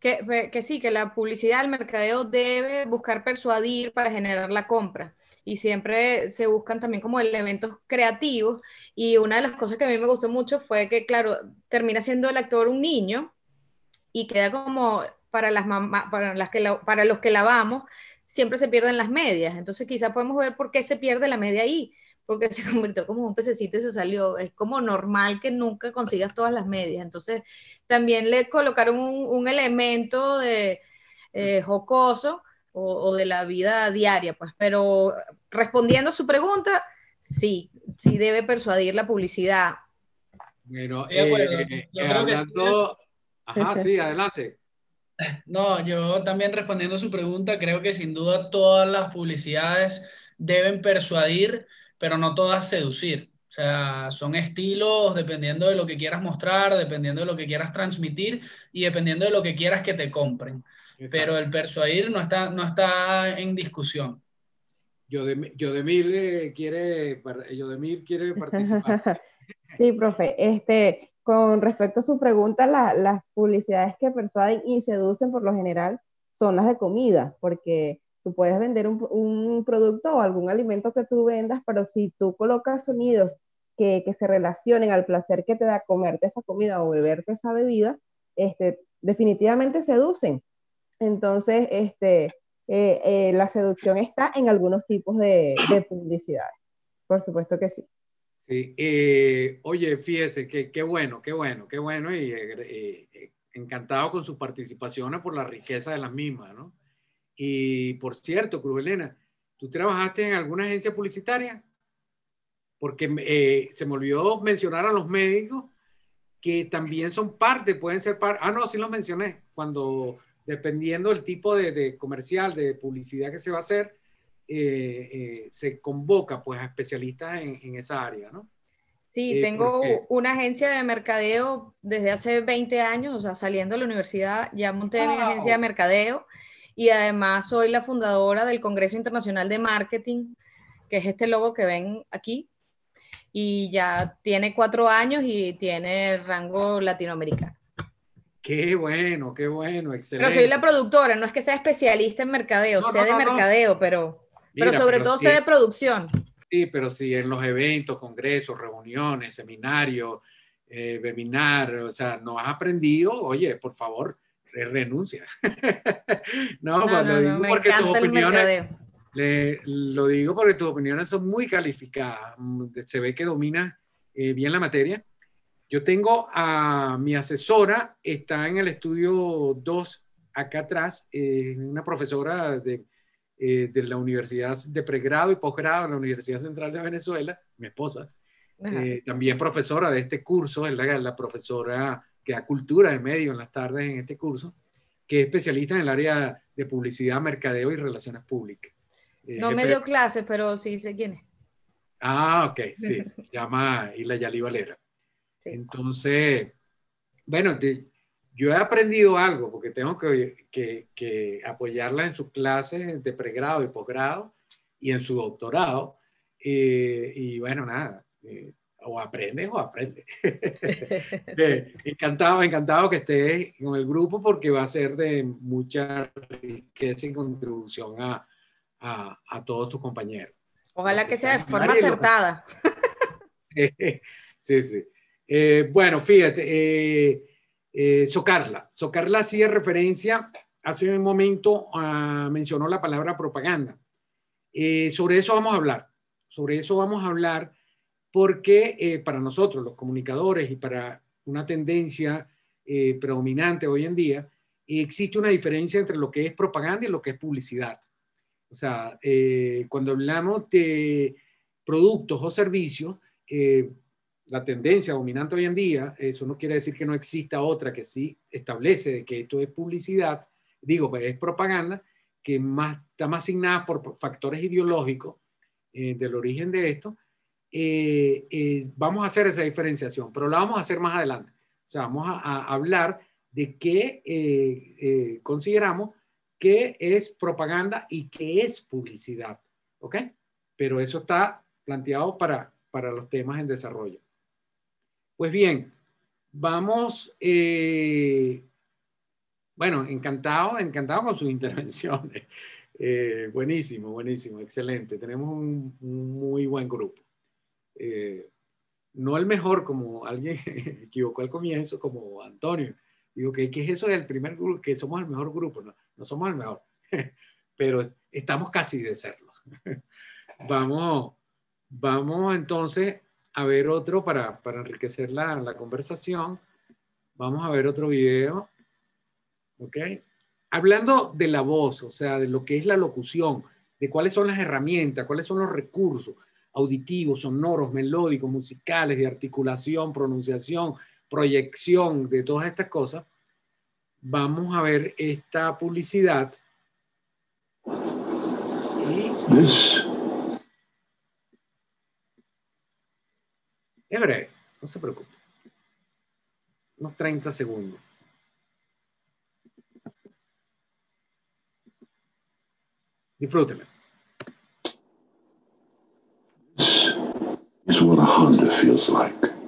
Que, sí, que la publicidad, el mercadeo debe buscar persuadir para generar la compra. Y siempre se buscan también como elementos creativos. Y una de las cosas que a mí me gustó mucho fue que, claro, termina siendo el actor un niño y queda como para las para, las que para los que lavamos, siempre se pierden las medias. Entonces quizás podemos ver por qué se pierde la media ahí porque se <laughs> convirtió como un pececito y se salió. Es como normal que nunca consigas todas las medias. Entonces, también le colocaron un, elemento de eh, jocoso o, de la vida diaria, pues. Pero respondiendo a su pregunta, sí, sí debe persuadir la publicidad. Bueno, eh, yo creo que sí. Ajá, sí, adelante. <laughs> No, yo también respondiendo a su pregunta, creo que sin duda todas las publicidades deben persuadir pero no todas seducir. O sea, son estilos dependiendo de lo que quieras mostrar, dependiendo de lo que quieras transmitir y dependiendo de lo que quieras que te compren. pero el persuadir no está, no está en discusión. Yodemir eh, quiere, Yodemir quiere <laughs> participar. sí, profe. Este, con respecto a su pregunta, las publicidades que persuaden y seducen por lo general son las de comida, porque tú puedes vender un, producto o algún alimento que tú vendas, pero si tú colocas sonidos que, que, se relacionen al placer que te da comerte esa comida o beberte esa bebida, este, definitivamente seducen. Entonces, este, eh, eh, la seducción está en algunos tipos de, de publicidades. Por supuesto que sí. Sí, eh, oye, fíjese que qué bueno, qué bueno, qué bueno y encantado con sus participaciones por la riqueza de las mismas, ¿no? Y por cierto, Cruz Elena, ¿tú trabajaste en alguna agencia publicitaria? Porque se me olvidó mencionar a los médicos que también son parte, pueden ser parte. Ah, no, sí los mencioné. Cuando, dependiendo del tipo de, comercial, de publicidad que se va a hacer, eh, eh, se convoca pues a especialistas en, esa área, ¿no? Sí, eh, tengo una agencia de mercadeo desde hace 20 años, o sea, saliendo de la universidad, ya monté mi agencia de mercadeo y además soy la fundadora del Congreso Internacional de Marketing, que es este logo que ven aquí, y ya tiene cuatro años y tiene rango latinoamericano. Qué bueno, qué bueno, excelente. Pero soy la productora, no es que sea especialista en mercadeo, sé de mercadeo, pero, pero sobre todo sé de producción. Sí, pero sí, en los eventos, congresos, reuniones, seminarios, eh, webinar, o sea, no has aprendido, oye, por favor, renuncia. <laughs> no, no, no, no me encanta el mercadeo lo digo porque tus opiniones son muy calificadas. Mm, se ve que domina eh, bien la materia. Yo tengo a mi asesora, está en el estudio 2, acá atrás, eh, una profesora de, eh, de, la Universidad de Pregrado y Posgrado la Universidad Central de Venezuela, mi esposa. también profesora de este curso, es la, la profesora que da cultura de medio en las tardes en este curso, que es especialista en el área de publicidad, mercadeo y relaciones públicas. No me dio clase, pero sí sé quién es. Ah, ok, <laughs> sí, se llama Isla Yali Valera. Entonces, bueno, yo he aprendido algo porque tengo que, que, apoyarla en sus clases de pregrado y posgrado y en su doctorado. Eh, y bueno, nada, eh, o aprendes o aprendes. <laughs> encantado, encantado que estés con el grupo porque va a ser de mucha riqueza y contribución a, a, a todos tus compañeros. Ojalá que sea de forma acertada. <laughs> sí, sí. Eh, bueno, fíjate, eh, eh, Socarla. Socarla hacía referencia, hace un momento uh, mencionó la palabra propaganda. Eh, sobre eso vamos a hablar. Sobre eso vamos a hablar porque para nosotros, los comunicadores, y para una tendencia predominante hoy en día, existe una diferencia entre lo que es propaganda y lo que es publicidad. O sea, eh, cuando hablamos de productos o servicios, eh, la tendencia dominante hoy en día, eso no quiere decir que no exista otra que sí establece que esto es publicidad, digo, pues es propaganda, que más, está más asignada por factores ideológicos eh, del origen de esto. Vamos a hacer esa diferenciación, pero la vamos a hacer más adelante. O sea, vamos a, hablar de qué consideramos qué es propaganda y qué es publicidad. ¿Ok? Pero eso está planteado para, para los temas en desarrollo. Pues bien, vamos, eh, bueno, encantado, encantado con sus intervenciones. <laughs> Eh, buenísimo, buenísimo, excelente. Tenemos un, muy buen grupo. Eh, no el mejor, como alguien <laughs> equivocó al comienzo, como Antonio. Digo, ¿qué, ¿qué es eso del primer grupo? Que somos el mejor grupo. No, no somos el mejor, <laughs> pero estamos casi de serlo. <laughs> vamos, vamos entonces a ver otro para, para enriquecer la, la, conversación. Vamos a ver otro video. ¿Ok? Hablando de la voz, o sea, de lo que es la locución, de cuáles son las herramientas, cuáles son los recursos auditivos, sonoros, melódicos, musicales, de articulación, pronunciación, proyección, de todas estas cosas vamos a ver esta publicidad. Es breve, no se preocupe. Unos 30 segundos. Disfrútenlo. Is what a Honda feels like.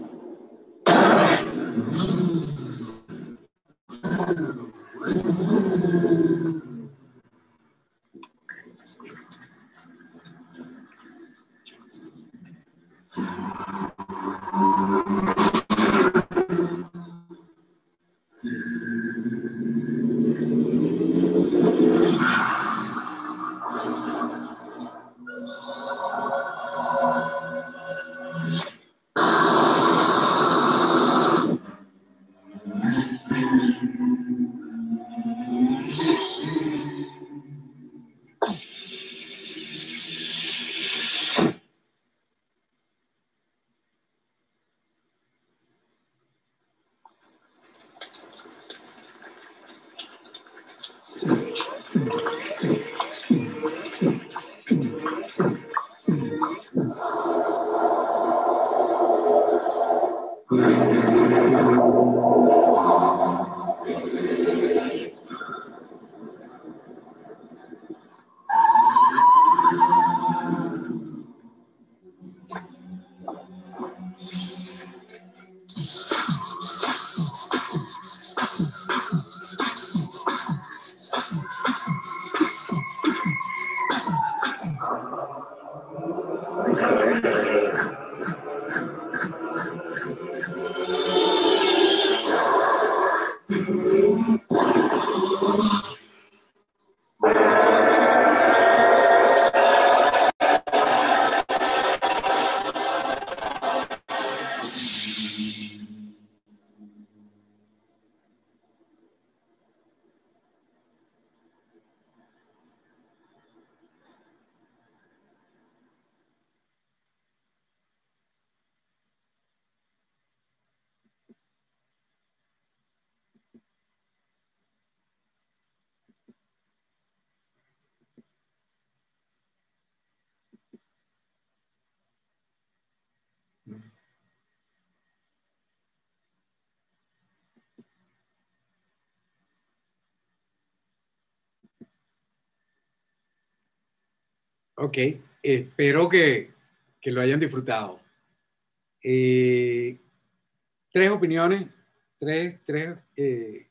Ok, espero que, que lo hayan disfrutado. Eh, tres opiniones, tres, tres eh,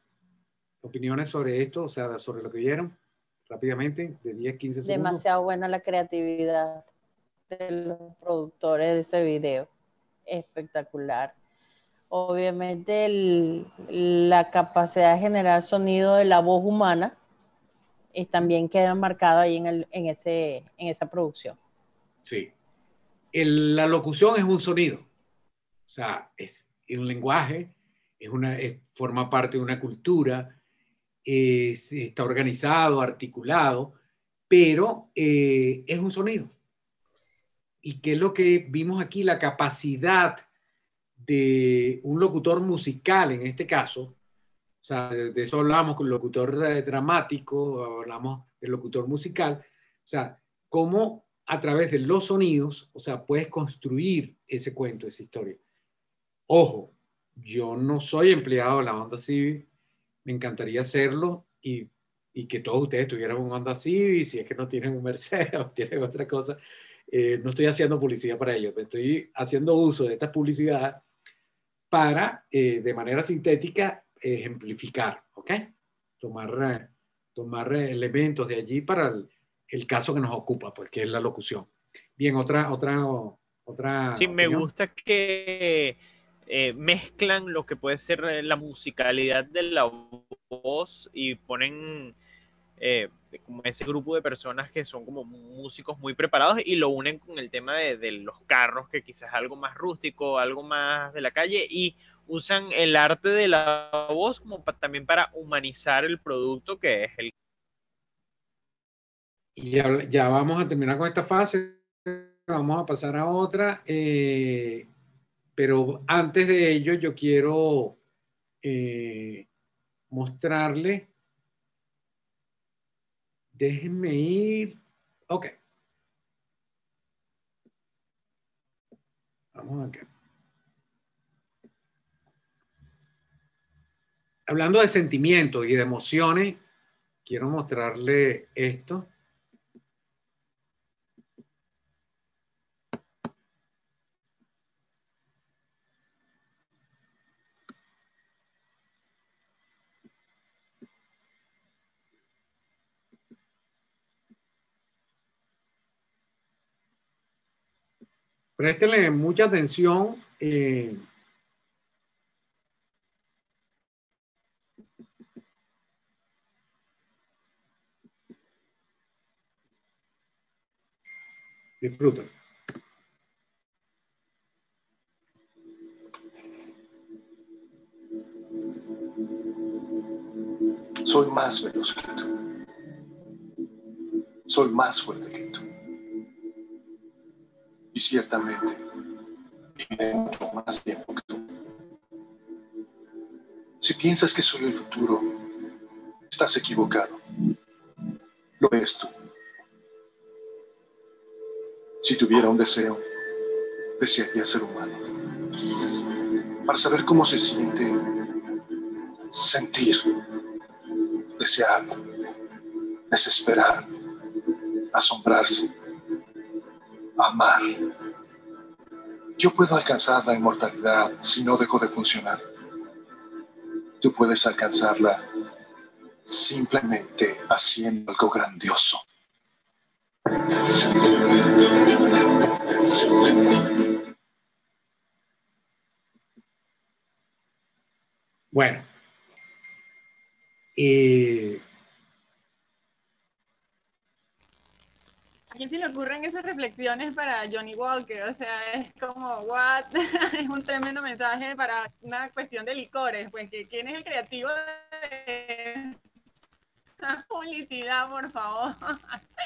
opiniones sobre esto, o sea, sobre lo que vieron, rápidamente, de 10, 15 segundos. Demasiado buena la creatividad de los productores de ese video. Espectacular. Obviamente la capacidad de generar sonido de la voz humana también queda marcado ahí en, ese, en esa producción. Sí. la locución es un sonido, o sea, es un lenguaje, es una, forma parte de una cultura, está organizado, articulado, pero eh, es un sonido. ¿Y qué es lo que vimos aquí? La capacidad de un locutor musical, en este caso, o sea, de, eso hablamos con el locutor dramático, hablamos del locutor musical. O sea, cómo a través de los sonidos, o sea, puedes construir ese cuento, esa historia. Ojo, yo no soy empleado de la Honda Civic, me encantaría hacerlo y, y que todos ustedes tuvieran un Honda Civic, si es que no tienen un Mercedes <laughs> o tienen otra cosa. Eh, no estoy haciendo publicidad para ellos, estoy haciendo uso de esta publicidad para, eh, de manera sintética, ejemplificar, ¿ok? Tomar, eh, tomar elementos de allí para el, caso que nos ocupa, pues, que es la locución. Bien, otra, otra, otra. Sí, me gusta que eh, mezclan lo que puede ser eh, la musicalidad de la voz y ponen como ese grupo de personas que son como músicos muy preparados y lo unen con el tema de, de los carros, que quizás es algo más rústico, algo más de la calle y usan el arte de la voz como también para humanizar el producto que es el. Y ya, vamos a terminar con esta fase, vamos a pasar a otra, eh, pero antes de ello yo quiero eh, mostrarle, déjenme ir, ok. Vamos acá. hablando de sentimientos y de emociones, quiero mostrarle esto. Préstenle mucha atención. Eh, disfruta. Soy más veloz que tú. Soy más fuerte que tú. Y ciertamente viviré mucho más tiempo que tú. Si piensas que soy el futuro, estás equivocado. Lo eres tú. Si tuviera un deseo, desearía ser humano. Para saber cómo se siente sentir, desear, desesperar, asombrarse, amar. Yo puedo alcanzar la inmortalidad si no dejo de funcionar. Tú puedes alcanzarla simplemente haciendo algo grandioso. Bueno, eh, ¿A quién se le ocurren esas reflexiones para Johnny Walker? O sea, es como, what? <laughs> es un tremendo mensaje para una cuestión de licores. Pues, ¿quién es el creativo de <laughs> publicidad, por favor?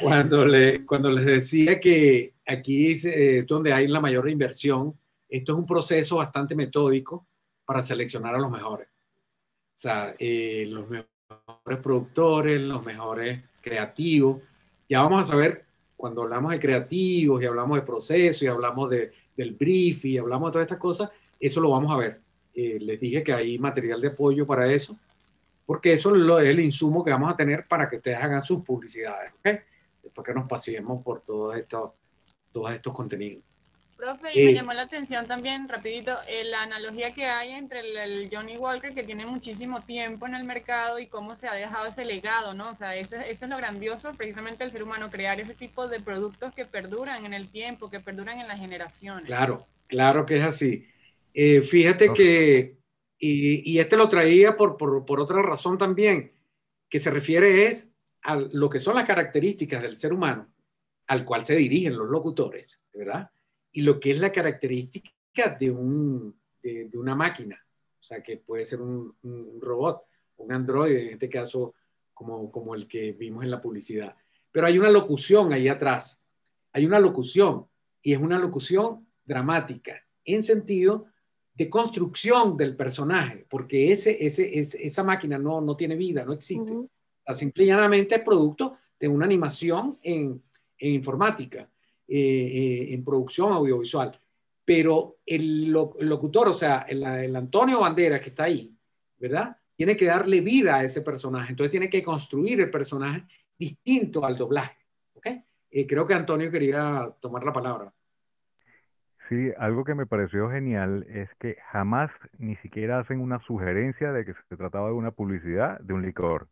Cuando, le, cuando les decía que aquí es eh, donde hay la mayor inversión, esto es un proceso bastante metódico para seleccionar a los mejores. O sea, eh, los mejores productores, los mejores creativos. Ya vamos a saber, cuando hablamos de creativos y hablamos de proceso y hablamos de, del brief y hablamos de todas estas cosas, eso lo vamos a ver. Eh, les dije que hay material de apoyo para eso, porque eso es el insumo que vamos a tener para que ustedes hagan sus publicidades, Después que nos pasemos por todos estos, todos estos contenidos. Profe, y me eh, llamó la atención también, rapidito, eh, la analogía que hay entre el, Johnny Walker, que tiene muchísimo tiempo en el mercado, y cómo se ha dejado ese legado, ¿no? O sea, eso, es lo grandioso, precisamente el ser humano, crear ese tipo de productos que perduran en el tiempo, que perduran en las generaciones. Claro, claro que es así. Eh, fíjate que, y, este lo traía por, por, por otra razón también, que se refiere es a lo que son las características del ser humano al cual se dirigen los locutores, ¿verdad? y lo que es la característica de, un, de, una máquina, o sea, que puede ser un, robot, un androide, en este caso, como, como el que vimos en la publicidad. Pero hay una locución ahí atrás, hay una locución, y es una locución dramática, en sentido de construcción del personaje, porque ese, ese, esa máquina no, no tiene vida, no existe. Simplemente es producto de una animación en, en informática. Eh, eh, en producción audiovisual. Pero el, locutor, o sea, el, Antonio Bandera que está ahí, ¿verdad? Tiene que darle vida a ese personaje. Entonces tiene que construir el personaje distinto al doblaje. ¿Ok? Eh, creo que Antonio quería tomar la palabra. Sí, algo que me pareció genial es que jamás ni siquiera hacen una sugerencia de que se trataba de una publicidad de un licor,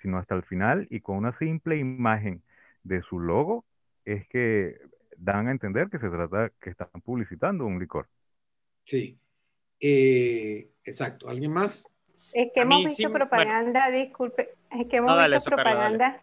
sino hasta el final y con una simple imagen de su logo es que dan a entender que se trata, que están publicitando un licor. Sí, eh, exacto. ¿Alguien más? Es que hemos visto propaganda, disculpe, es que hemos visto propaganda,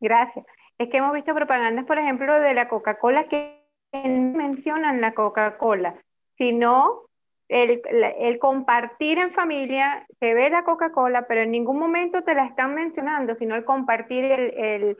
gracias, es que hemos visto propagandas, por ejemplo, de la Coca-Cola que mencionan la Coca-Cola, sino el, el, compartir en familia, se ve la Coca-Cola, pero en ningún momento te la están mencionando, sino el compartir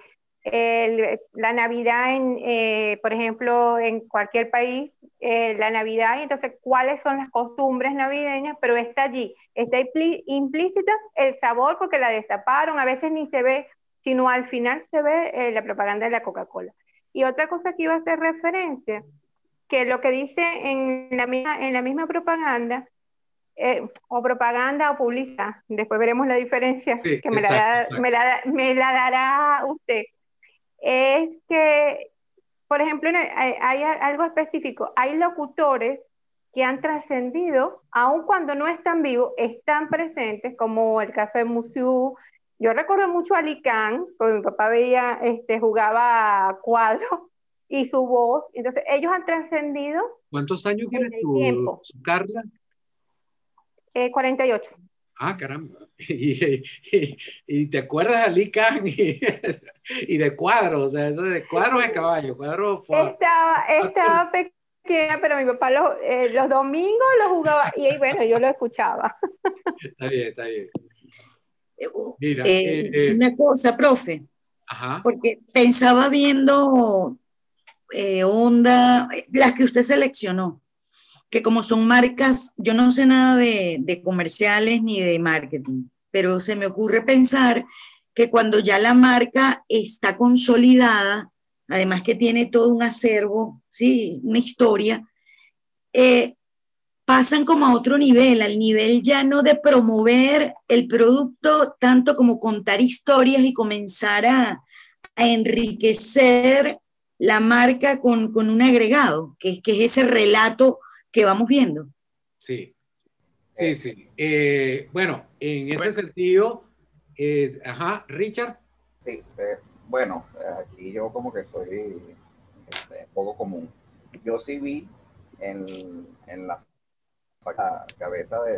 la Navidad, en, eh, por ejemplo, en cualquier país, eh, la Navidad, y entonces cuáles son las costumbres navideñas, pero está allí, está implícita el sabor porque la destaparon, a veces ni se ve, sino al final se ve eh, la propaganda de la Coca-Cola. Y otra cosa que iba a hacer referencia, que lo que dice en la misma, en la misma propaganda, o propaganda o publicidad, después veremos la diferencia, que me, la, me, la, me la dará usted es que, por ejemplo, hay, algo específico, hay locutores que han trascendido, aun cuando no están vivos, están presentes, como el caso de Musiu. Yo recuerdo mucho a Licán, porque mi papá veía, este, jugaba cuadro, <laughs> y su voz. Entonces, ellos han trascendido. ¿Cuántos años tienes tú, tiempo. Carla? Eh, 48. Ah, caramba. <laughs> Y, te acuerdas de Ali Khan y, de cuadros, o sea, eso de cuadros de caballo, cuadros. Estaba, estaba pequeña, pero mi papá los, eh, los domingos lo jugaba y bueno, yo lo escuchaba. <laughs> Está bien, está bien. Mira, eh, eh, una cosa, profe. Ajá. Porque pensaba viendo onda, las que usted seleccionó que como son marcas, yo no sé nada de, comerciales ni de marketing, pero se me ocurre pensar que cuando ya la marca está consolidada, además que tiene todo un acervo, sí, una historia, eh, pasan como a otro nivel, al nivel ya no de promover el producto tanto como contar historias y comenzar a, enriquecer la marca con, un agregado, que, que es ese relato que vamos viendo. Sí, sí, sí. Eh, bueno, en ese sentido, ajá, Richard. Sí, eh, bueno, aquí yo como que soy este, poco común. Yo sí vi en, en la cabeza de,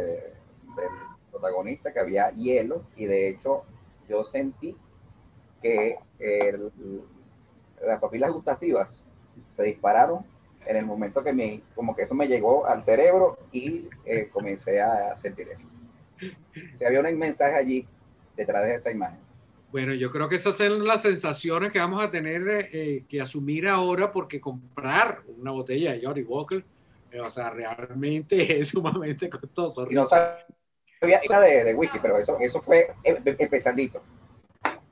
del protagonista que había hielo y de hecho yo sentí que las papilas gustativas se dispararon en el momento que me, como que eso me llegó al cerebro y eh, comencé a sentir eso. Si había un mensaje allí detrás de esa imagen. Bueno, yo creo que esas son las sensaciones que vamos a tener eh, que asumir ahora porque comprar una botella de Johnny Walker, eh, o sea, realmente <laughs> es sumamente costoso. Y no sabía de, de whisky, pero eso, eso fue empezandito.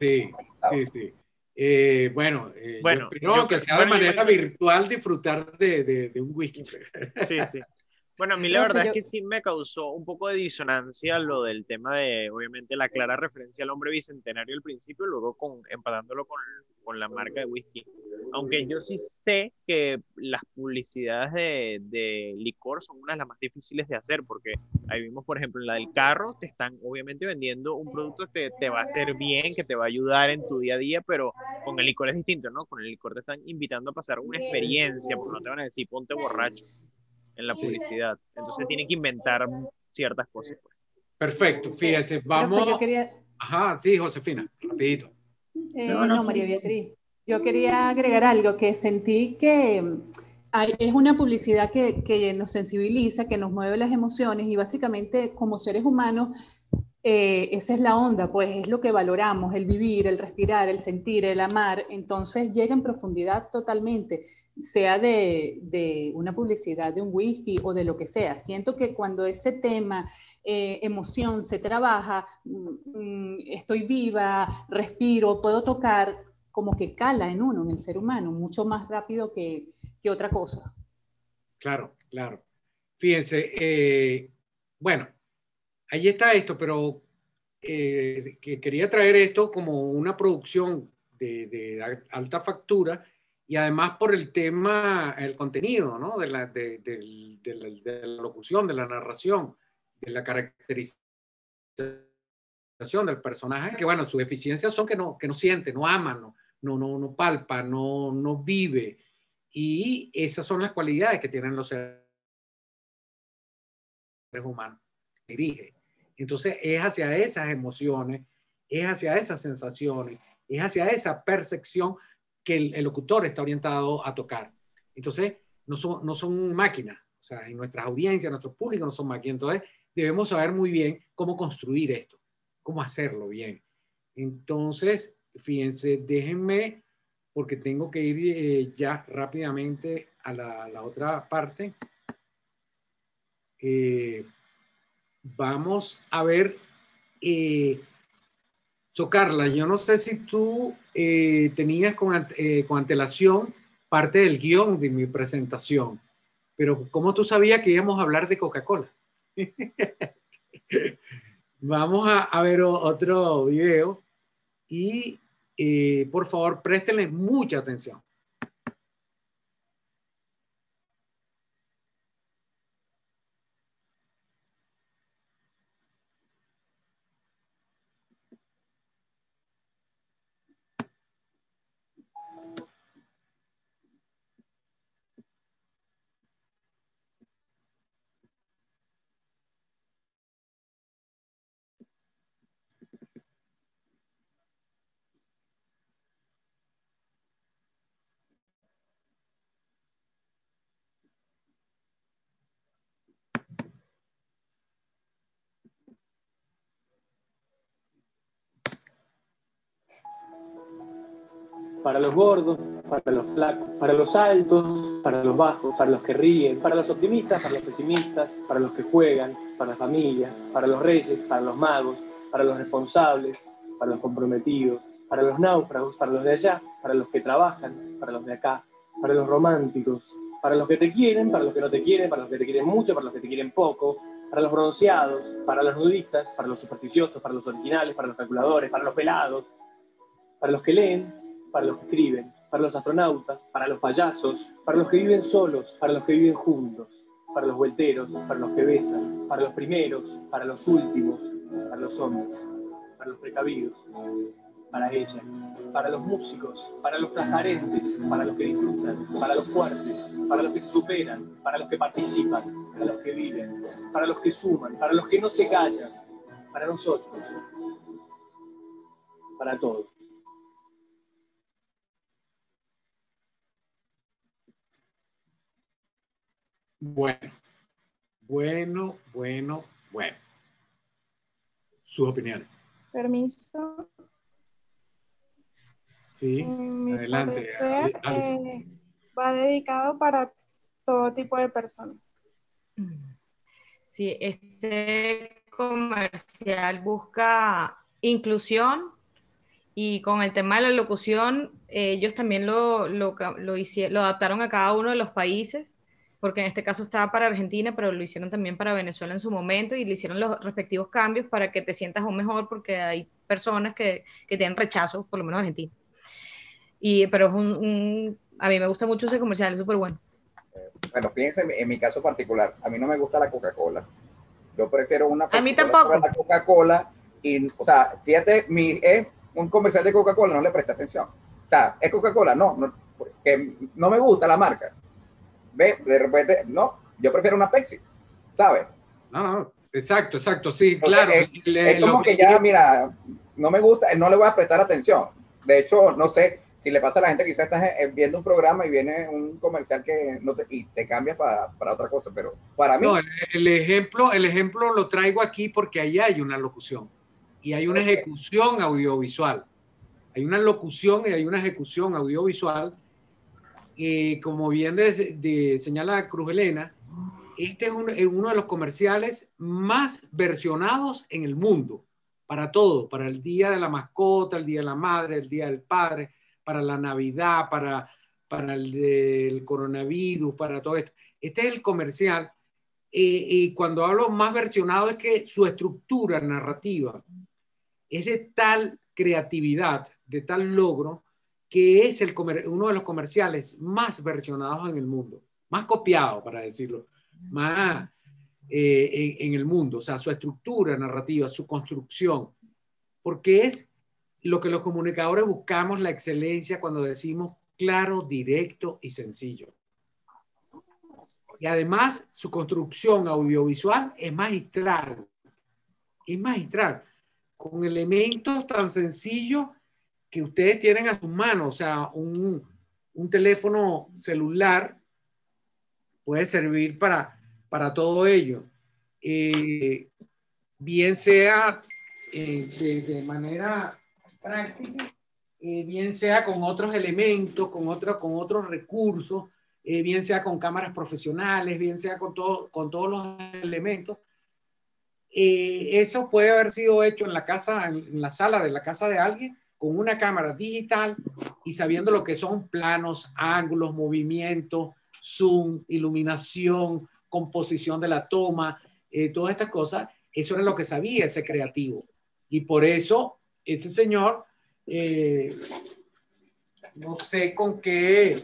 Sí, sí, sí. Eh, bueno, eh, bueno yo que sea de manera virtual disfrutar de, de, un whisky. Sí, sí. <laughs> Bueno, a mí la verdad es que sí me causó un poco de disonancia lo del tema de, obviamente, la clara referencia al hombre bicentenario al principio, luego con, empatándolo con, con la marca de whisky. Aunque yo sí sé que las publicidades de, de, licor son unas de las más difíciles de hacer, porque ahí vimos, por ejemplo, en la del carro, te están obviamente vendiendo un producto que te va a hacer bien, que te va a ayudar en tu día a día, pero con el licor es distinto, ¿no? Con el licor te están invitando a pasar una experiencia, porque no te van a decir ponte borracho en la publicidad. Entonces tienen que inventar ciertas cosas. Pues. Perfecto, fíjese, vamos. Yo quería... Ajá, sí, Josefina, rapidito. Eh, no, María Beatriz. Yo quería agregar algo que sentí que hay, es una publicidad que, que, nos sensibiliza, que nos mueve las emociones y básicamente como seres humanos eh, esa es la onda, pues es lo que valoramos, el vivir, el respirar, el sentir, el amar, entonces llega en profundidad totalmente, sea de, de una publicidad de un whisky o de lo que sea. Siento que cuando ese tema, eh, emoción, se trabaja, mm, mm, estoy viva, respiro, puedo tocar, como que cala en uno, en el ser humano, mucho más rápido que, que otra cosa. Claro, claro. Fíjense, eh, bueno, ahí está esto, pero eh, que quería traer esto como una producción de, alta factura y además por el tema, el contenido, ¿no? De la, de, la, locución, de la narración, de la caracterización del personaje, que bueno, sus deficiencias son que no, que no siente, no ama, no, no, no, no palpa, no, no vive. Y esas son las cualidades que tienen los seres humanos. Dirige. Entonces es hacia esas emociones, es hacia esas sensaciones, es hacia esa percepción que el, locutor está orientado a tocar. Entonces no son, no son máquinas, o sea, en nuestras audiencias, nuestros públicos no son máquinas. Entonces debemos saber muy bien cómo construir esto, cómo hacerlo bien. Entonces, fíjense, déjenme, porque tengo que ir eh, ya rápidamente a la, otra parte. Eh, vamos a ver, eh, Socarla, yo no sé si tú eh, tenías con, eh, con, antelación parte del guion de mi presentación, pero ¿cómo tú sabías que íbamos a hablar de Coca-Cola? <laughs> vamos a, a, ver otro video y eh, por favor préstenle mucha atención. Para los gordos, para los flacos, para los altos, para los bajos, para los que ríen, para los optimistas, para los pesimistas, para los que juegan, para las familias, para los reyes, para los magos, para los responsables, para los comprometidos, para los náufragos, para los de allá, para los que trabajan, para los de acá, para los románticos, para los que te quieren, para los que no te quieren, para los que te quieren mucho, para los que te quieren poco, para los bronceados, para los nudistas, para los supersticiosos, para los originales, para los calculadores, para los pelados, para los que leen, para los que escriben, para los astronautas, para los payasos, para los que viven solos, para los que viven juntos, para los vuelteros, para los que besan, para los primeros, para los últimos, para los hombres, para los precavidos, para ella, para los músicos, para los transparentes, para los que disfrutan, para los fuertes, para los que superan, para los que participan, para los que viven, para los que suman, para los que no se callan, para nosotros, para todos. Bueno, bueno, bueno, bueno. Sus opiniones. Permiso. Sí, adelante. Eh, va dedicado para todo tipo de personas. Sí, este comercial busca inclusión y con el tema de la locución, ellos también lo, lo, lo, hicieron, lo adaptaron a cada uno de los países porque en este caso estaba para Argentina, pero lo hicieron también para Venezuela en su momento y le hicieron los respectivos cambios para que te sientas aún mejor, porque hay personas que, que tienen rechazo, por lo menos Argentina. Y, pero es un, a mí me gusta mucho ese comercial, es súper bueno. Bueno, fíjense en mi caso particular, a mí no me gusta la Coca-Cola. Yo prefiero una A mí tampoco. La Coca-Cola y, o sea, fíjate, mi, es un comercial de Coca-Cola, no le presta atención. O sea, es Coca-Cola, no, no, porque no me gusta la marca ve, de repente, no, yo prefiero una Pepsi, ¿sabes? No, no, exacto, exacto, sí, claro. Es, como que, ya, mira, no me gusta, no le voy a prestar atención. De hecho, no sé si le pasa a la gente, quizás estás eh, viendo un programa y viene un comercial que no te, y te cambia para, para otra cosa, pero para mí... No, el, ejemplo, el ejemplo lo traigo aquí porque ahí hay una locución y hay una ejecución audiovisual. Hay una locución y hay una ejecución audiovisual eh, como bien de, señala Cruz Elena, este es, uno de los comerciales más versionados en el mundo, para todo, para el Día de la Mascota, el Día de la Madre, el Día del Padre, para la Navidad, para, para el coronavirus, para todo esto. Este es el comercial. Eh, y cuando hablo más versionado es que su estructura narrativa es de tal creatividad, de tal logro, que es el uno de los comerciales más versionados en el mundo, más copiado, para decirlo, más eh, en, el mundo, o sea, su estructura narrativa, su construcción, porque es lo que los comunicadores buscamos, la excelencia, cuando decimos claro, directo y sencillo. Y además, su construcción audiovisual es magistral, es magistral, con elementos tan sencillos que ustedes tienen a sus manos, o sea, un, un teléfono celular puede servir para, para todo ello. Eh, bien sea eh, de, manera práctica, eh, bien sea con otros elementos, con, otro, con otros recursos, bien sea con cámaras profesionales, bien sea con, todo, con todos los elementos. eso puede haber sido hecho en la casa, en la sala de la casa de alguien, con una cámara digital y sabiendo lo que son planos, ángulos, movimientos, zoom, iluminación, composición de la toma, eh, todas estas cosas, eso era lo que sabía ese creativo. Y por eso ese señor, eh, no sé con qué,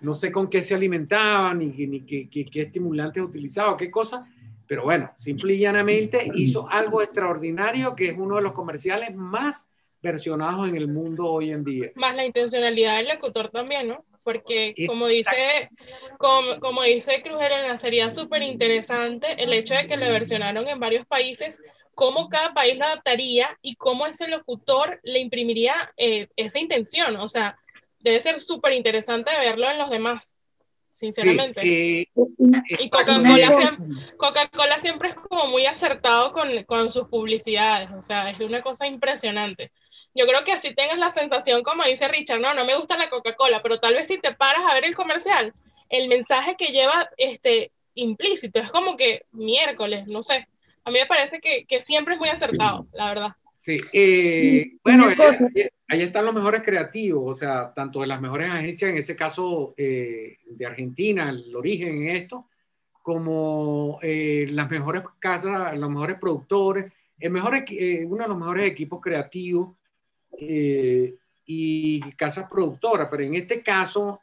no sé con qué se alimentaba, ni, qué, estimulantes utilizaba, qué cosa, pero bueno, simple y llanamente hizo algo extraordinario que es uno de los comerciales más versionados en el mundo hoy en día. Más la intencionalidad del locutor también, ¿no? Porque como dice, como, como dice Cruz sería súper interesante el hecho de que lo versionaron en varios países, cómo cada país lo adaptaría y cómo ese locutor le imprimiría eh, esa intención. O sea, debe ser súper interesante verlo en los demás sinceramente. Eh, y Coca-Cola siempre, Coca siempre, es como muy acertado con, con, sus publicidades, o sea, es una cosa impresionante. Yo creo que así tengas la sensación, como dice Richard, no, no me gusta la Coca-Cola, pero tal vez si te paras a ver el comercial, el mensaje que lleva este implícito es como que miércoles, no sé. A mí me parece que, que siempre es muy acertado, la verdad. Sí, eh, bueno, ahí, están los mejores creativos, o sea, tanto de las mejores agencias, en ese caso eh, de Argentina, el origen en esto, como eh, las mejores casas, los mejores productores, el mejor, uno de los mejores equipos creativos y casas productoras, pero en este caso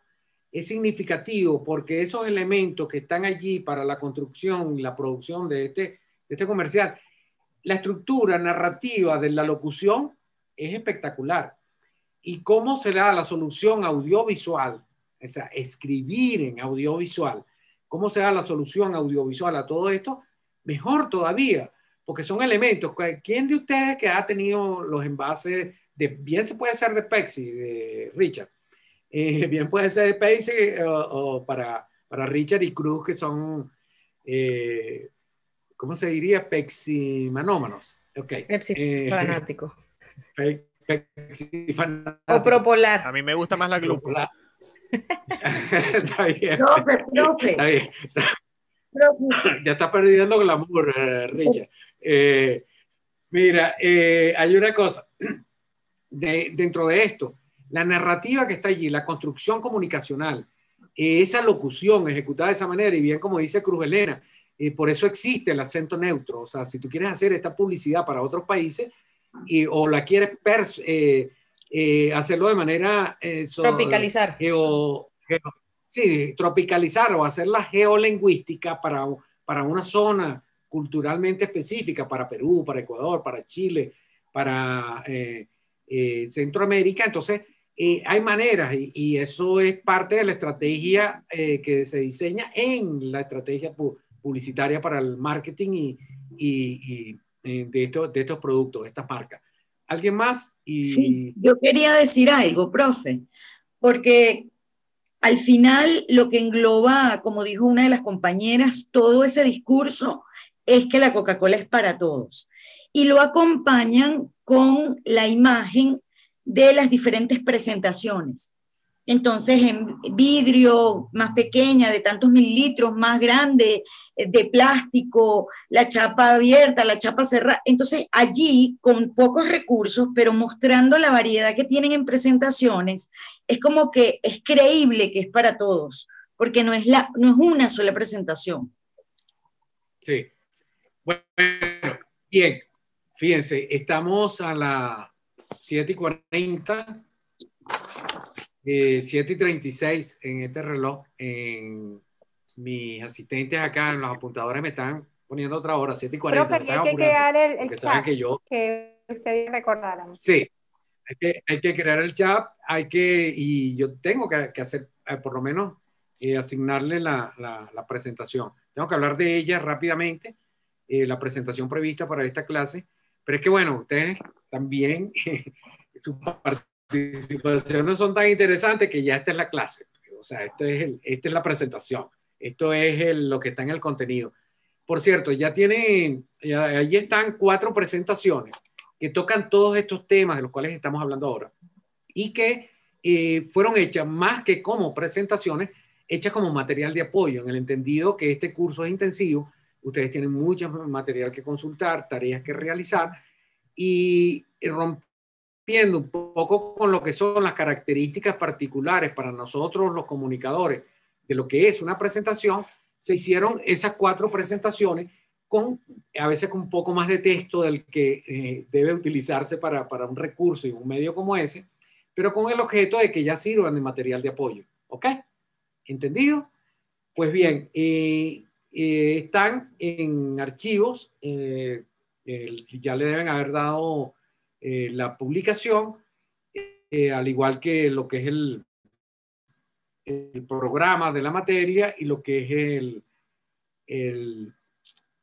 es significativo porque esos elementos que están allí para la construcción y la producción de este, de este comercial, la estructura narrativa de la locución es espectacular. Y cómo se da la solución audiovisual, o sea, escribir en audiovisual, cómo se da la solución audiovisual a todo esto, mejor todavía, porque son elementos. ¿Quién de ustedes que ha tenido los envases de, bien se puede ser de Pepsi, de Richard, eh, <laughs> bien puede ser de Pepsi o, para, para Richard y Cruz, que son eh, ¿cómo se diría? Peximanómanos. Okay. Pepsi eh, <laughs> fanático. Pepsi fanático. O propolar. A mí me gusta más la glúpula. <laughs> está bien. Está bien. Ya está perdiendo glamour, eh, Richard. Eh, mira, hay una cosa. Dentro de esto, la narrativa que está allí, la construcción comunicacional, esa locución ejecutada de esa manera, y bien como dice Cruz Elena, y por eso existe el acento neutro. O sea, si tú quieres hacer esta publicidad para otros países y, o la quieres eh, eh, hacerlo de manera... Eh, tropicalizar. sí, tropicalizar o hacerla geolingüística para, para una zona culturalmente específica, para Perú, para Ecuador, para Chile, para Centroamérica. Entonces, hay maneras y, eso es parte de la estrategia que se diseña en la estrategia publicitaria para el marketing y, eh, de, esto, de estos productos, de estas marcas. ¿Alguien más? Sí, yo quería decir algo, profe, porque al final lo que engloba, como dijo una de las compañeras, todo ese discurso es que la Coca-Cola es para todos. Y lo acompañan con la imagen de las diferentes presentaciones. Entonces, en vidrio más pequeña, de tantos mililitros, más grande, eh, de plástico, la chapa abierta, la chapa cerrada. Entonces, allí, con pocos recursos, pero mostrando la variedad que tienen en presentaciones, es como que es creíble que es para todos, porque no es, la, no es una sola presentación. Sí. Bueno, bien. Fíjense, estamos a las 7 y 40 7 y 36 en este reloj. En mis asistentes acá, en los apuntadores, me están poniendo otra hora, 7 y 40. Pero hay que crear el, el chat que, yo, que ustedes recordaran. Sí, hay que, hay que crear el chat, hay que, y yo tengo que, que hacer, eh, por lo menos, eh, asignarle la, la, la, presentación. Tengo que hablar de ella rápidamente, eh, la presentación prevista para esta clase, pero es que, bueno, ustedes también, <laughs> su parte participaciones son tan interesantes que ya esta es la clase. O sea, esto es el, esta es la presentación. Esto es lo que está en el contenido. Por cierto, ya tienen, ya, allí están cuatro presentaciones que tocan todos estos temas de los cuales estamos hablando ahora y que eh, fueron hechas más que como presentaciones, hechas como material de apoyo, en el entendido que este curso es intensivo, ustedes tienen mucho material que consultar, tareas que realizar y viendo un poco con lo que son las características particulares para nosotros los comunicadores de lo que es una presentación, se hicieron esas cuatro presentaciones con a veces con un poco más de texto del que eh, debe utilizarse para, para, un recurso y un medio como ese, pero con el objeto de que ya sirvan de material de apoyo. ¿Ok? ¿Entendido? Pues bien, eh, eh, están en archivos, ya le deben haber dado eh, la publicación, eh, al igual que lo que es el, el, programa de la materia y lo que es el, el,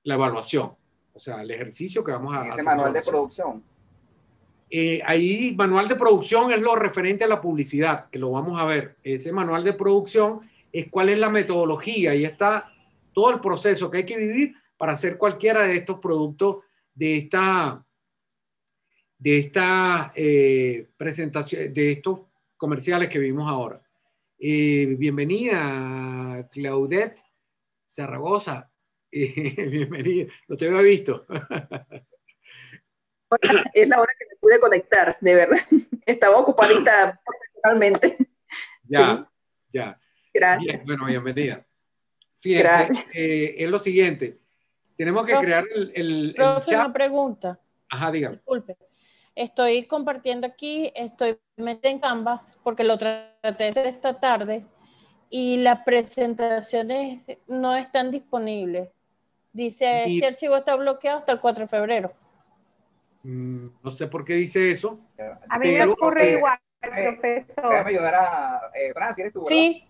la evaluación, o sea, el ejercicio que vamos a hacer. manual de producción. Eh, ahí, manual de producción es lo referente a la publicidad, que lo vamos a ver. Ese manual de producción es cuál es la metodología y está todo el proceso que hay que vivir para hacer cualquiera de estos productos de esta de esta eh, presentación, de estos comerciales que vimos ahora. Eh, bienvenida, Claudette Zaragoza. <laughs> bienvenida, no te había visto. <laughs> es la hora que me pude conectar, de verdad. <laughs> Estaba ocupadita profesionalmente. Ya, ya. Gracias. bueno, bienvenida. Fíjense, eh, es lo siguiente. Tenemos que crear el, el, profe, una pregunta. Ajá, dígame. Disculpe. Estoy compartiendo aquí, estoy metiendo en Canvas porque lo traté de hacer esta tarde y las presentaciones no están disponibles. Dice, este archivo está bloqueado hasta el 4 de febrero. Mm, no sé por qué dice eso. A mí me ocurre igual, eh, profesor. Déjame ayudar a eh, Francia, ¿eres tú? Sí.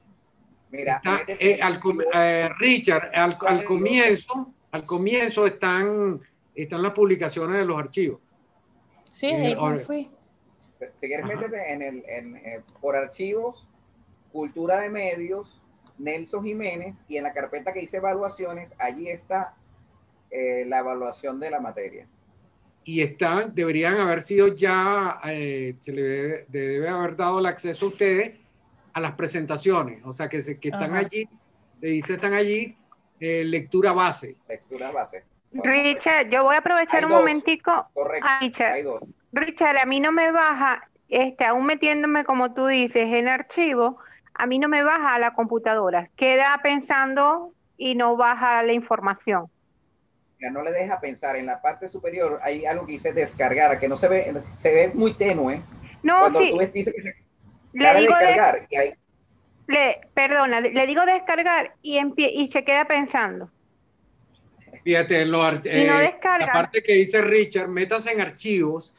Mira, eh, al, eh, Richard, al, al, comienzo, al comienzo están, están las publicaciones de los archivos. Sí, ahí fui. Si quieres métete en el, en, por archivos, cultura de medios, Nelson Jiménez, y en la carpeta que dice evaluaciones, allí está la evaluación de la materia y están, deberían haber sido ya, eh, se le debe, haber dado el acceso a ustedes a las presentaciones, o sea, que, se, que están allí, le dice están allí, eh, lectura base. Lectura base. Richard, yo voy a aprovechar un momentico. Correcto. Richard, Richard, a mí no me baja, este, aún metiéndome como tú dices en archivo, a mí no me baja a la computadora, queda pensando y no baja la información no le deja pensar. En la parte superior hay algo que dice descargar, que no se ve, se ve muy tenue. No, Cuando sí. tú ves, dice que le digo descargar. le, perdona, le digo descargar y, y se queda pensando. Fíjate, lo, eh, la parte que dice Richard, metas en archivos,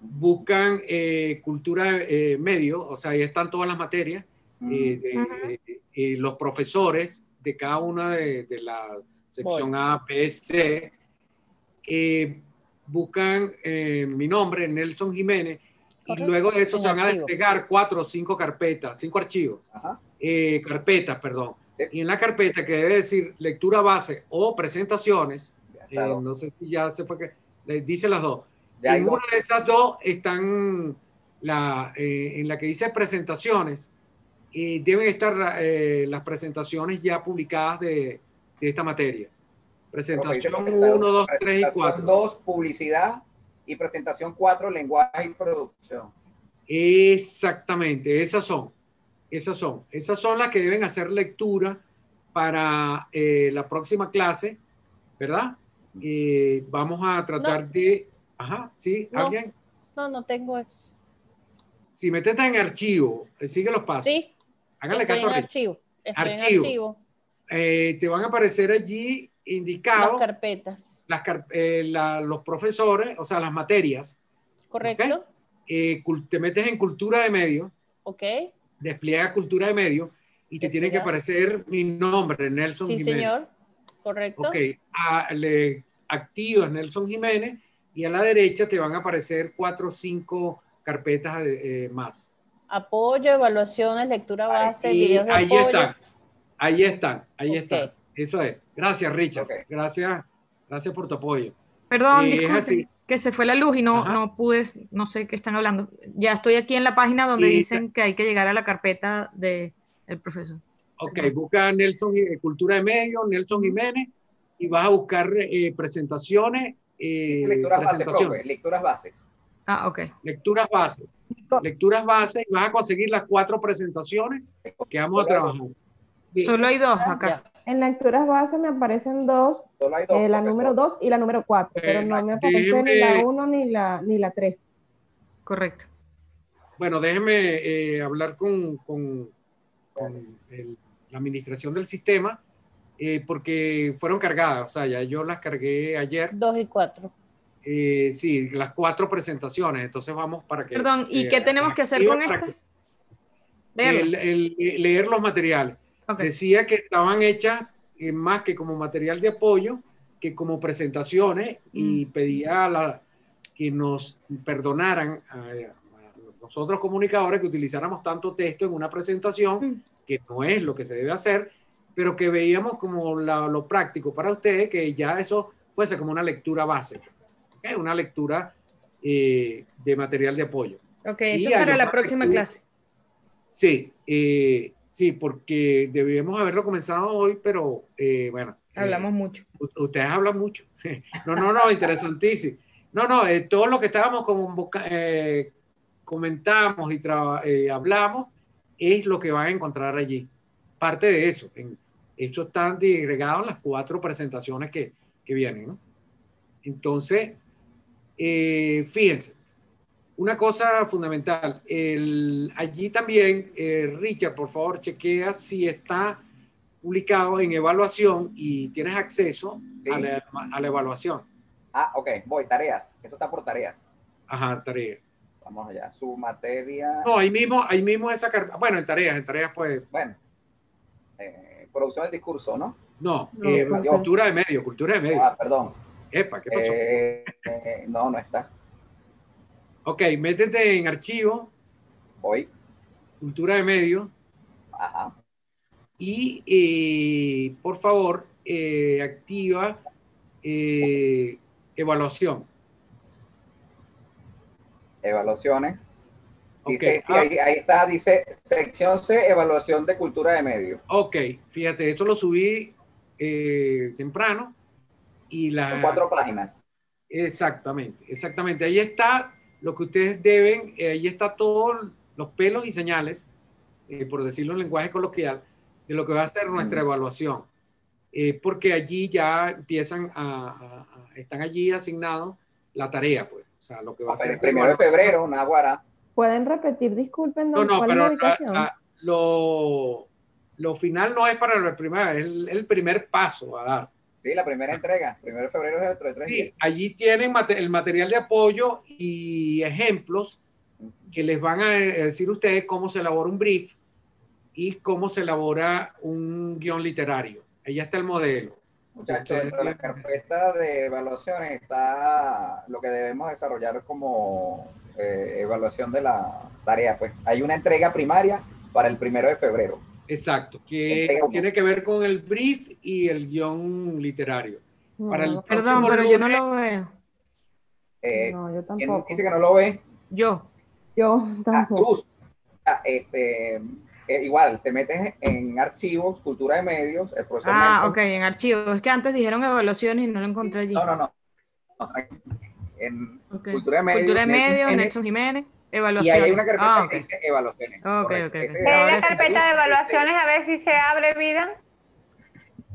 buscan eh, cultura eh, medio, o sea, ahí están todas las materias, y los profesores de cada una de, de las sección A, B, C, eh, buscan eh, mi nombre, Nelson Jiménez, y luego de eso se van a desplegar cuatro o cinco carpetas, cinco archivos, eh, carpetas, perdón. Y en la carpeta que debe decir lectura base o presentaciones, no sé si ya se fue que, le dice las dos. en una de esas dos están la, en la que dice presentaciones, y deben estar las presentaciones ya publicadas de, de esta materia. Presentación 1, 2, 3 y 4. 2, publicidad y presentación 4, lenguaje y producción. Exactamente, esas son. Esas son. Esas son las que deben hacer lectura para eh, la próxima clase, ¿verdad? Eh, vamos a tratar de... Ajá, ¿sí? ¿Alguien? No, no tengo eso. Si metes en archivo, eh, sigue los pasos. Sí. Háganle Estoy caso. En archivo. Estoy archivo. En archivo. Eh, te van a aparecer allí indicados las carpetas. Las, eh, la, los profesores, o sea, las materias. Correcto. Eh, te metes en cultura de medio. Ok. Despliega cultura de medio y te tiene que aparecer mi nombre, Nelson sí, Jiménez. Sí, señor. Correcto. Ok. A, le activas Nelson Jiménez y a la derecha te van a aparecer cuatro o cinco carpetas eh, más. Apoyo, evaluaciones, lectura base, ahí, videos de ahí apoyo. están. Ahí están, ahí están. Eso es. Gracias, Richard. Gracias, gracias por tu apoyo. Perdón, Eh, es disculpe, así. que se fue la luz y no, no pude, no sé qué están hablando. Ya estoy aquí en la página donde dicen que hay que llegar a la carpeta del profesor. Ok, busca Nelson, eh, Cultura de Medios, Nelson Jiménez, y vas a buscar eh, presentaciones. eh, Lecturas bases, profe, lecturas bases. Ah, ok. Lecturas bases. Lecturas bases y vas a conseguir las cuatro presentaciones que vamos a trabajar. Solo hay dos acá. En lecturas base me aparecen dos, dos, eh, la número 2 y la número 4, pero no me aparece ni la 1 ni la, ni la 3. Correcto. Bueno, déjeme eh, hablar con, con- con el- la administración del sistema, eh, porque fueron cargadas, o sea, ya yo las cargué ayer. Dos y cuatro. Eh, sí, las cuatro presentaciones, entonces vamos para que... Perdón, ¿y eh, qué tenemos que hacer con estas? el- el leer los materiales. Decía que estaban hechas eh, más que como material de apoyo, que como presentaciones, y Mm. pedía a la, que nos perdonaran a, a nosotros comunicadores que utilizáramos tanto texto en una presentación, Mm. que no es lo que se debe hacer, pero que veíamos como la- lo práctico para ustedes, que ya eso fuese como una lectura base, una lectura de material de apoyo. Ok, eso es para la próxima clase. Sí, sí, porque debíamos haberlo comenzado hoy, pero bueno. Hablamos mucho. Ustedes hablan mucho. <laughs> No, no, no, interesantísimo. No, no, todo lo que estábamos como, comentamos y hablamos es lo que van a encontrar allí. Parte de eso. En, esto está digregado en las cuatro presentaciones que, que vienen. ¿no? Entonces, eh, fíjense, una cosa fundamental. El, allí también, eh, Richard, por favor, chequea si está publicado en evaluación y tienes acceso a, la, a, la, evaluación. Ah, ok, voy, tareas. Eso está por tareas. Ajá, tareas. Vamos allá, su materia. No, ahí mismo, ahí mismo esa Bueno, en tareas, en tareas pues. Bueno. Eh, producción de discurso, ¿no? No, eh, cultura de medio, cultura de medio. Ah, perdón. Epa, ¿qué pasó? Eh, no, no está. Ok, métete en archivo. Voy. Cultura de medio. Ajá. Y por favor, activa evaluación evaluaciones. Dice, ah. ahí, está, dice sección C, evaluación de cultura de medio. Ok, fíjate, eso lo subí eh, temprano y la... cuatro páginas. Exactamente, exactamente. Ahí está lo que ustedes deben, eh, ahí está todos los pelos y señales, eh, por decirlo en lenguaje coloquial, de lo que va a ser nuestra evaluación. porque allí ya empiezan a, están allí asignados la tarea, pues. O sea, lo que va a ser. El primero de febrero, Nahuara. ¿Pueden repetir? Disculpen, no, no, pero lo, lo, final no es para la primera, es el, primer paso a dar. Sí, la primera entrega, primero de febrero es el 3 sí, allí tienen el material de apoyo y ejemplos que les van a decir ustedes cómo se elabora un brief y cómo se elabora un guion literario. Ahí está el modelo. Muchachos, dentro de la carpeta de evaluaciones está lo que debemos desarrollar como eh, evaluación de la tarea. Pues hay una entrega primaria para el primero de febrero. Exacto, que tiene que ver con el brief y el guion literario. para el perdón, pero yo no lo veo. Eh, no, yo tampoco. ¿Quién dice que no lo ve? Yo. Yo tampoco. Ah, este, eh, igual, te metes en archivos, cultura de medios, el proceso. Ah, ok, en archivos. Es que antes dijeron evaluaciones y no lo encontré allí. No, no, no. En cultura de medios. Cultura de medios, Nelson Jiménez. Evaluaciones. Y hay una carpeta ah, okay. que dice evaluaciones. Ok, ok. En la carpeta de evaluaciones, a ver si se abre vida.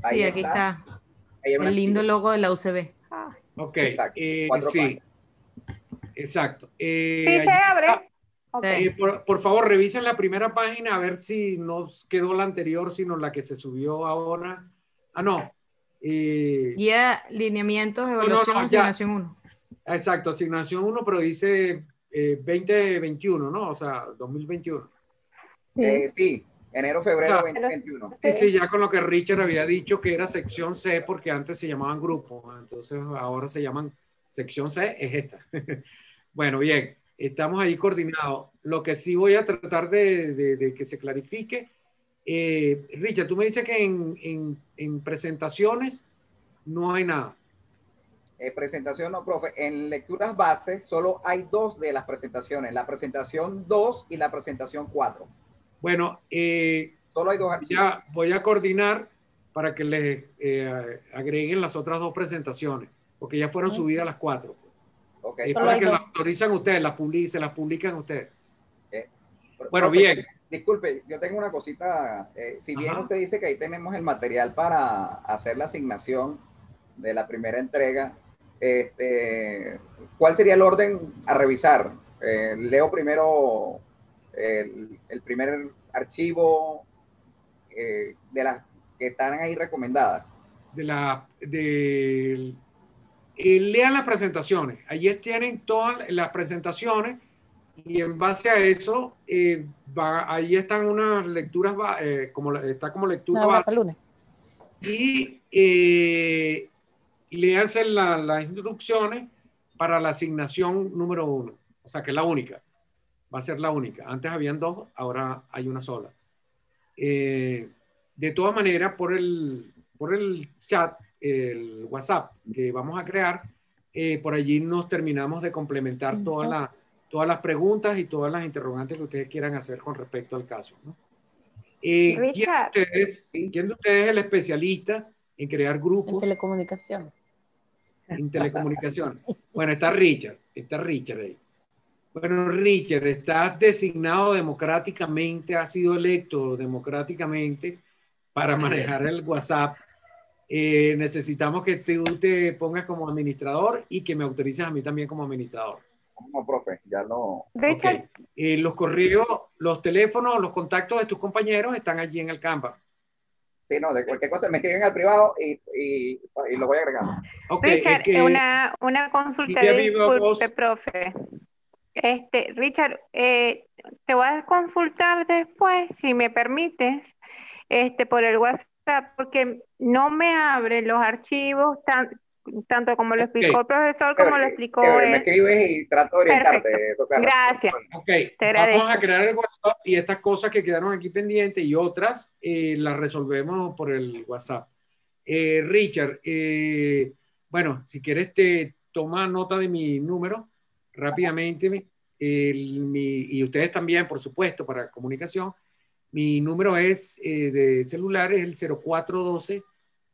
Sí, aquí está. El lindo logo de la UCB. Ah. Ok, Exacto. Eh, sí. Exacto. Eh, sí, se abre. Ah, eh, por, favor, revisen la primera página a ver si no quedó la anterior, sino la que se subió ahora. Ah, no. Eh, Guía, lineamientos, evaluación, asignación 1. Exacto, asignación 1, pero dice 2021, eh, ¿no? O sea, 2021. sí, enero, febrero 2021. Sí, sí, ya con lo que Richard había dicho que era sección C, porque antes se llamaban grupos, entonces ahora se llaman sección C, es esta. <laughs> bueno, bien estamos ahí coordinados. Lo que sí voy a tratar de, que se clarifique. Eh, Richard, tú me dices que en, presentaciones no hay nada. Eh, presentación no, profe. En lecturas bases solo hay dos de las presentaciones, la presentación 2 y la presentación 4. Bueno, eh, solo hay dos Ya voy a coordinar para que les eh, agreguen las otras dos presentaciones, porque ya fueron subidas las cuatro. Okay. para que la autorizan ustedes, la se las publican ustedes. Eh, bueno, bien. Disculpe, yo tengo una cosita. Eh, si bien usted dice que ahí tenemos el material para hacer la asignación de la primera entrega, este, ¿cuál sería el orden a revisar? Eh, leo primero el, el primer archivo de las que están ahí recomendadas. De la, del lean las presentaciones. Allí tienen todas las presentaciones y en base a eso, eh, va, ahí están unas lecturas, eh, como, está como lectura base. Y eh, léanse las instrucciones para la asignación número uno. O sea, que es la única. Va a ser la única. Antes habían dos, ahora hay una sola. Eh, de todas maneras, por el, por el chat el WhatsApp que vamos a crear, eh, por allí nos terminamos de complementar todas, las todas las preguntas y todas las interrogantes que ustedes quieran hacer con respecto al caso. ¿no? Eh, ¿quién, de ustedes, ¿Quién de ustedes es el especialista en crear grupos? En telecomunicación. En telecomunicación. Bueno, está Richard, está Richard ahí. Bueno, Richard, está designado democráticamente, ha sido electo democráticamente para manejar el WhatsApp. Eh, necesitamos que tú te pongas como administrador y que me autorices a mí también como administrador. No, profe, ya no. Okay. Eh, los correos, los teléfonos, los contactos de tus compañeros están allí en el Canva. Sí, no, de cualquier cosa me escriben al privado y, y, y lo voy agregando. Okay, Richard, que, una, una consulta, disculpe, profe. Este, Richard, eh, te voy a consultar después, si me permites, este, por el WhatsApp, porque no me abren los archivos tan, tanto como lo explicó el profesor como lo explicó él. Me escribes y trato de orientarte. Gracias. Ok, vamos a crear el WhatsApp y estas cosas que quedaron aquí pendientes y otras eh, las resolvemos por el WhatsApp. Eh, Richard, eh, bueno, si quieres te toma nota de mi número rápidamente y ustedes también, por supuesto, para comunicación. Mi número es de celular es el 0412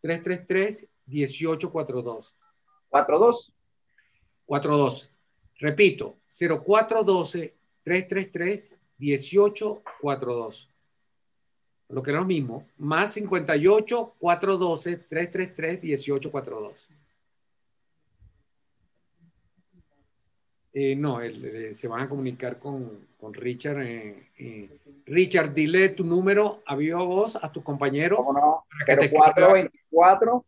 333 1842. 42. 42. Repito, 0412 333 1842. Lo que es lo mismo, más 58 412 333 1842. Eh, no, se van a comunicar con, con Richard. Eh, eh. Richard, dile tu número a viva voz a tu compañero. ¿Cómo no? 0424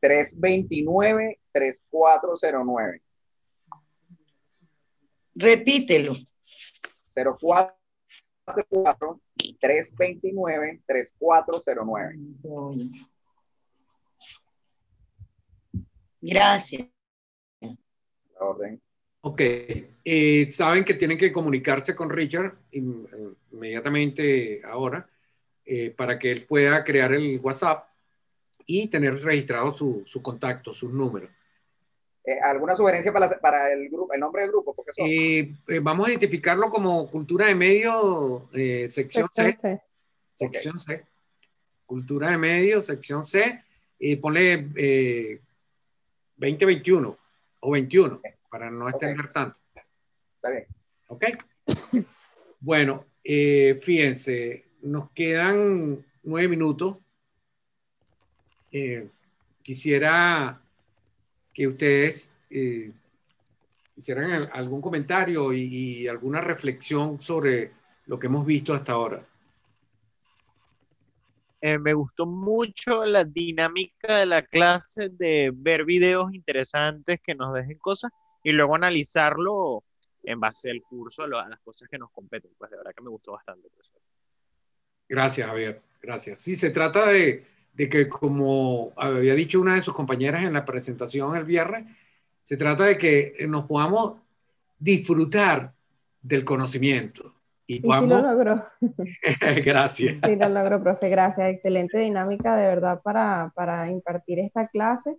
329-3409. Repítelo. 044-329-3409. Gracias. orden. Ok, eh, saben que tienen que comunicarse con Richard inmediatamente ahora eh, para que él pueda crear el WhatsApp y tener registrado su, su contacto, sus números. Eh, ¿Alguna sugerencia para, para, el, grupo, el nombre del grupo? Eh, eh, vamos a identificarlo como Cultura de Medio, sección, C. Sección C. Cultura de Medio, sección C. Y ponle 2021 o 21 para no extender tanto. Está bien. Ok. bueno, fíjense, nos quedan nueve minutos eh, quisiera que ustedes eh, hicieran algún comentario y, alguna reflexión sobre lo que hemos visto hasta ahora. Eh, me gustó mucho la dinámica de la clase de ver videos interesantes que nos dejen cosas y luego analizarlo en base al curso, a las cosas que nos competen. Pues de verdad que me gustó bastante. Gracias, Javier. Gracias. Sí, se trata de, de que como había dicho una de sus compañeras en la presentación el viernes, se trata de que nos podamos disfrutar del conocimiento. Y, podamos... lo logró. <laughs> gracias. Sí, lo logró, profe, gracias. Excelente dinámica de verdad para, para impartir esta clase,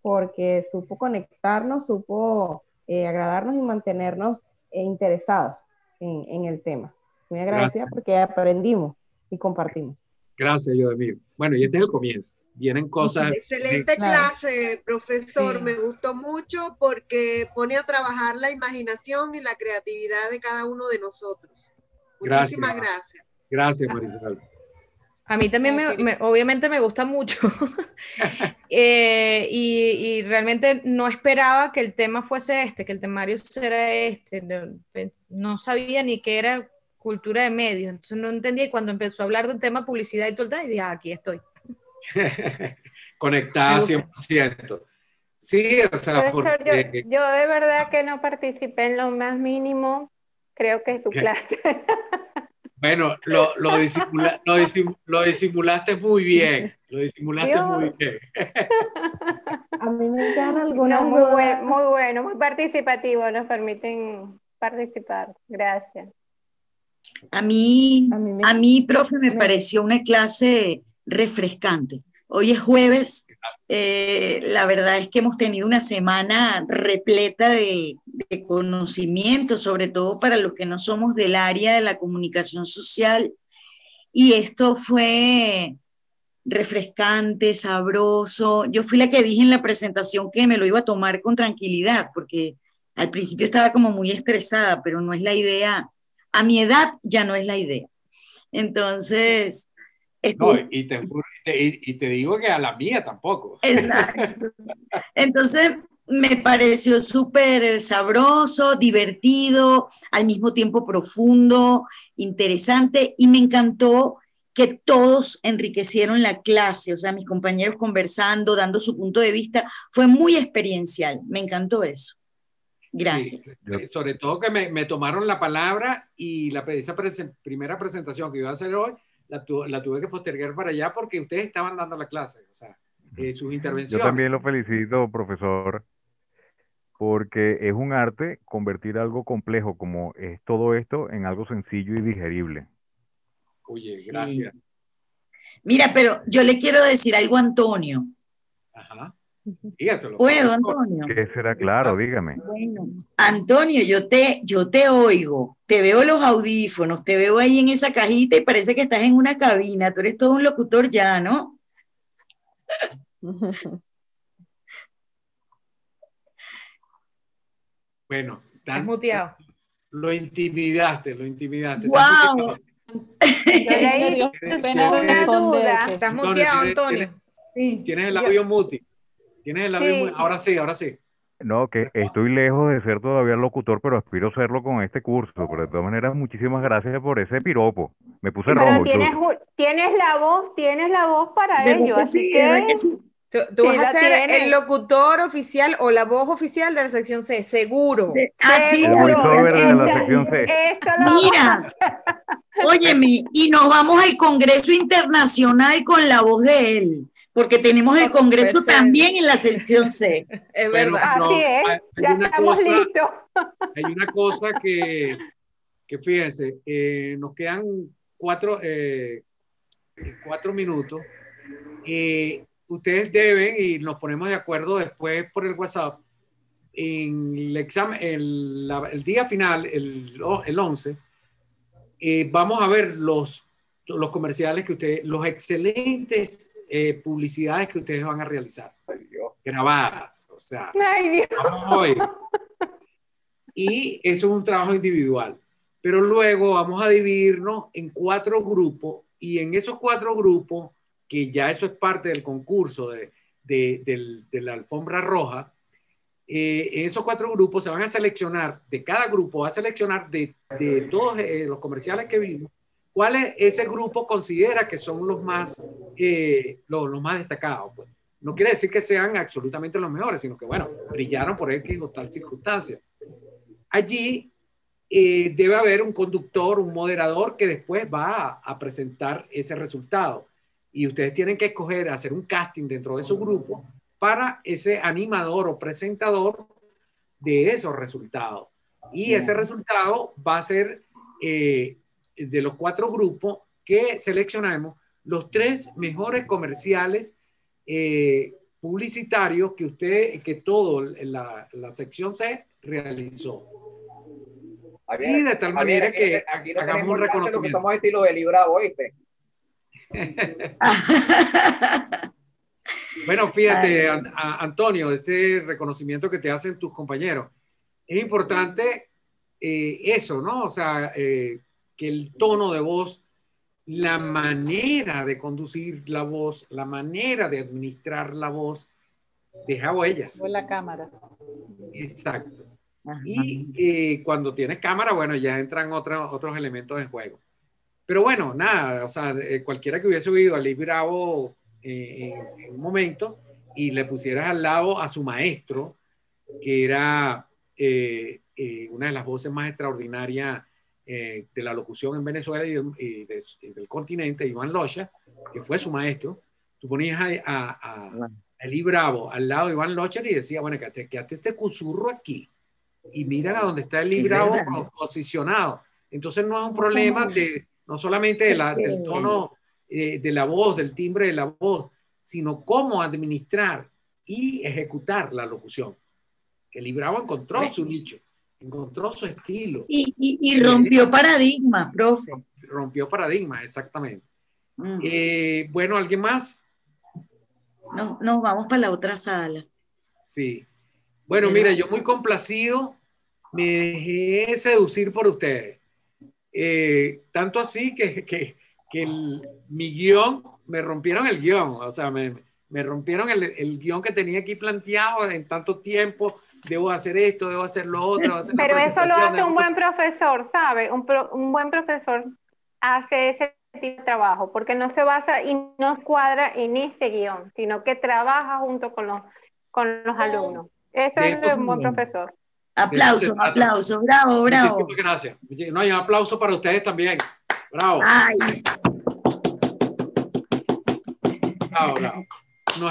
porque supo conectarnos, supo eh, agradarnos y mantenernos eh, interesados en, en, el tema. Muy agradecida porque aprendimos y compartimos. Gracias, Yodemir. Bueno, y este es el comienzo. Vienen cosas. Excelente clase, profesor. Me gustó mucho porque pone a trabajar la imaginación y la creatividad de cada uno de nosotros. Muchísimas gracias. Gracias, Marisol. A mí también, me, obviamente, me gusta mucho. <laughs> Eh, y, y, realmente no esperaba que el tema fuese este, que el temario fuera este. No sabía ni qué era cultura de medios. Entonces no entendía y cuando empezó a hablar del tema publicidad y todo el tema, dije, ah, aquí estoy. <laughs> Conectada 100%. Sí, o sea, porque... yo, de verdad que no participé en lo más mínimo, creo que es su <laughs> clase. Bueno, lo, lo, lo, disimulaste muy bien. Lo disimulaste muy bien. <laughs> A mí me quedan algunas. muy, muy bueno, muy participativo. Nos permiten participar. Gracias. A mí, a mí, profe, me pareció una clase refrescante. Hoy es jueves Eh, la verdad es que hemos tenido una semana repleta de, de conocimiento, sobre todo para los que no somos del área de la comunicación social. Y esto fue refrescante, sabroso. Yo fui la que dije en la presentación que me lo iba a tomar con tranquilidad, porque al principio estaba como muy estresada, pero no es la idea. A mi edad ya no es la idea. Entonces... y, te, y, te, digo que a la mía tampoco. Exacto. Entonces me pareció súper sabroso, divertido, al mismo tiempo profundo, interesante y me encantó que todos enriquecieron la clase, o sea, mis compañeros conversando, dando su punto de vista, fue muy experiencial, me encantó eso. Gracias. sobre todo que me, me, tomaron la palabra y la esa primera presentación que iba a hacer hoy, la, la, tuve que postergar para allá porque ustedes estaban dando la clase, o sea, eh, sus intervenciones. Yo también lo felicito, profesor, porque es un arte convertir algo complejo como es todo esto en algo sencillo y digerible. Oye, gracias. Mira, pero yo le quiero decir algo a Antonio. Ajá. ¿Puedo, Antonio? ¿Qué será claro? Dígame. Bueno, Antonio, yo te, yo te oigo, te veo los audífonos, te veo ahí en esa cajita y parece que estás en una cabina. Tú eres todo un locutor ya, ¿no? <laughs> bueno, estás muteado. Lo intimidaste, lo intimidaste. ¡Wow! Estás <laughs> muteado, Antonio. Tienes el audio mute. Tienes el audio Ahora sí, ahora sí. No, que estoy lejos de ser todavía locutor, pero aspiro a serlo con este curso. Pero de todas maneras, muchísimas gracias por ese piropo. Me puse rojo. Tienes, tienes, la voz, tienes la voz para ello, así que... Tú, vas a ser el locutor oficial o la voz oficial de la sección C, seguro. Así el voiceover de la sección C. Mira, óyeme, y nos vamos al Congreso Internacional con la voz de él, porque tenemos el Congreso también en la sección C. <laughs> Es verdad. Así es, ya estamos listos. <laughs> Hay una cosa que, que fíjense, eh, nos quedan cuatro, eh, cuatro minutos. Eh, ustedes deben, y nos ponemos de acuerdo después por el WhatsApp, en el examen, el, el día final, el, el 11, eh, vamos a ver los, los comerciales que ustedes, los excelentes eh, publicidades que ustedes van a realizar, grabadas, o sea, vamos Y eso es un trabajo individual. Pero luego vamos a dividirnos en cuatro grupos y en esos cuatro grupos que ya eso es parte del concurso de, de, la alfombra roja, eh, en esos cuatro grupos se van a seleccionar, de cada grupo va a seleccionar de, de todos eh, los comerciales que vimos, cuáles ese grupo considera que son los más, eh, los, los, más destacados. Pues. No quiere decir que sean absolutamente los mejores, sino que, bueno, brillaron por X o tal circunstancia. Allí debe haber un conductor, un moderador que después va a, a presentar ese resultado y ustedes tienen que escoger, hacer un casting dentro de su grupo para ese animador o presentador de esos resultados. Y ese resultado va a ser eh, de los cuatro grupos que seleccionamos los tres mejores comerciales eh, publicitarios que usted, que todo la, la sección C realizó. y de tal manera que aquí hagamos un reconocimiento. Lo estilo de librado, ¿oíste? <laughs> bueno, fíjate, Antonio, este reconocimiento que te hacen tus compañeros. Es importante eh, eso, ¿no? O sea, eh, que el tono de voz, la manera de conducir la voz, la manera de administrar la voz, deja huellas. O la cámara. Exacto. Y eh, cuando tienes cámara, bueno, ya entran otros otros elementos en juego. Pero bueno, nada, o sea, eh, cualquiera que hubiese oído a Bravo eh, en, un momento y le pusieras al lado a su maestro, que era eh, una de las voces más extraordinarias de la locución en Venezuela y, del continente, Iván Locha, que fue su maestro, tú ponías a, a, a, Bravo al lado de Iván Locha y decía, bueno, que quédate este cusurro aquí y mira a dónde está Lee Bravo posicionado. Entonces no es un problema de no solamente del tono eh, de la voz, del timbre de la voz, sino cómo administrar y ejecutar la locución. Que Bravo encontró su nicho, encontró su estilo. Y, rompió paradigmas, profe. Rompió paradigmas, exactamente. Eh, bueno, ¿alguien más? No, nos vamos para la otra sala. Sí. Bueno, mira, yo muy complacido, me dejé seducir por ustedes. Eh, tanto así que, que, que mi guion, me rompieron el guion, o sea, me, me rompieron el, el, guion que tenía aquí planteado en tanto tiempo, debo hacer esto, debo hacer lo otro. Pero eso lo hace un buen profesor, ¿sabe? Un, un buen profesor hace ese tipo de trabajo, porque no se basa y no cuadra en ese guion, sino que trabaja junto con los, con los alumnos. Eso es un buen profesor. Aplauso, aplauso, bravo, bravo. gracias. No, hay un aplauso para ustedes también. Bravo. Bravo, bravo.